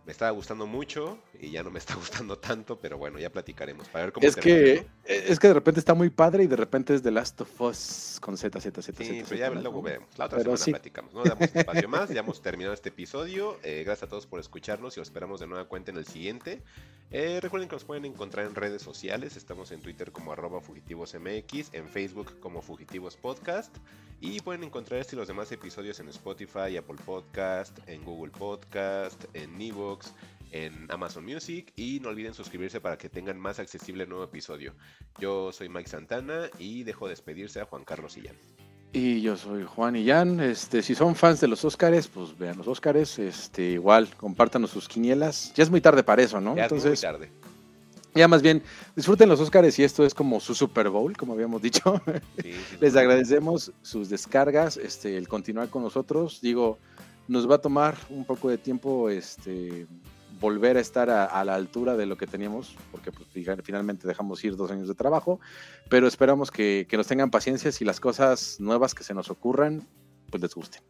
me estaba gustando mucho y ya no me está gustando tanto, pero bueno, ya platicaremos para ver cómo es que Es que de repente está muy padre y de repente es The Last of Us con Z, Z, Z, sí, pero ya luego veremos. La otra semana platicamos. No damos espacio más, ya hemos terminado este episodio. Eh, gracias a todos por escucharnos y os esperamos de nueva cuenta en el siguiente. Eh, recuerden que nos pueden encontrar en redes sociales. Estamos en Twitter como arroba fugitivosmx, en Facebook como Fugitivos Podcast. Y pueden encontrar este y los demás episodios en Spotify, Apple Podcast, en Google Podcast, en Evox, en Amazon Music. Y no olviden suscribirse para que tengan más accesible el nuevo episodio. Yo soy Mike Santana y dejo despedirse a Juan Carlos Illán. Y yo soy Juan Illán. Este, si son fans de los Óscares, pues vean los Óscares. Este, igual, compártanos sus quinielas. Ya es muy tarde para eso, ¿no? Ya Entonces, es muy tarde. Ya más bien, disfruten los Óscares y esto es como su Super Bowl, como habíamos dicho. Les agradecemos sus descargas, este, el continuar con nosotros. Digo, nos va a tomar un poco de tiempo este, volver a estar a, a la altura de lo que teníamos, porque pues, finalmente dejamos ir dos años de trabajo, pero esperamos que, que nos tengan paciencia si las cosas nuevas que se nos ocurran, pues les gusten.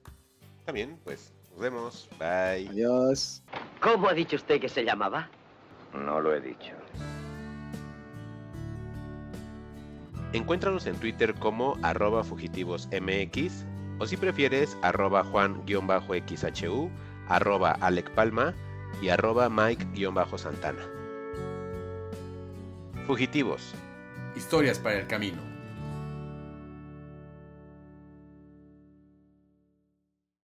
Está bien, pues nos vemos. Bye. Adiós. ¿Cómo ha dicho usted que se llamaba? No lo he dicho. Encuéntranos en Twitter como arroba fugitivosmx o si prefieres arroba juan-xhu, arroba Alec Palma y arroba Mike-santana. Fugitivos. Historias para el camino.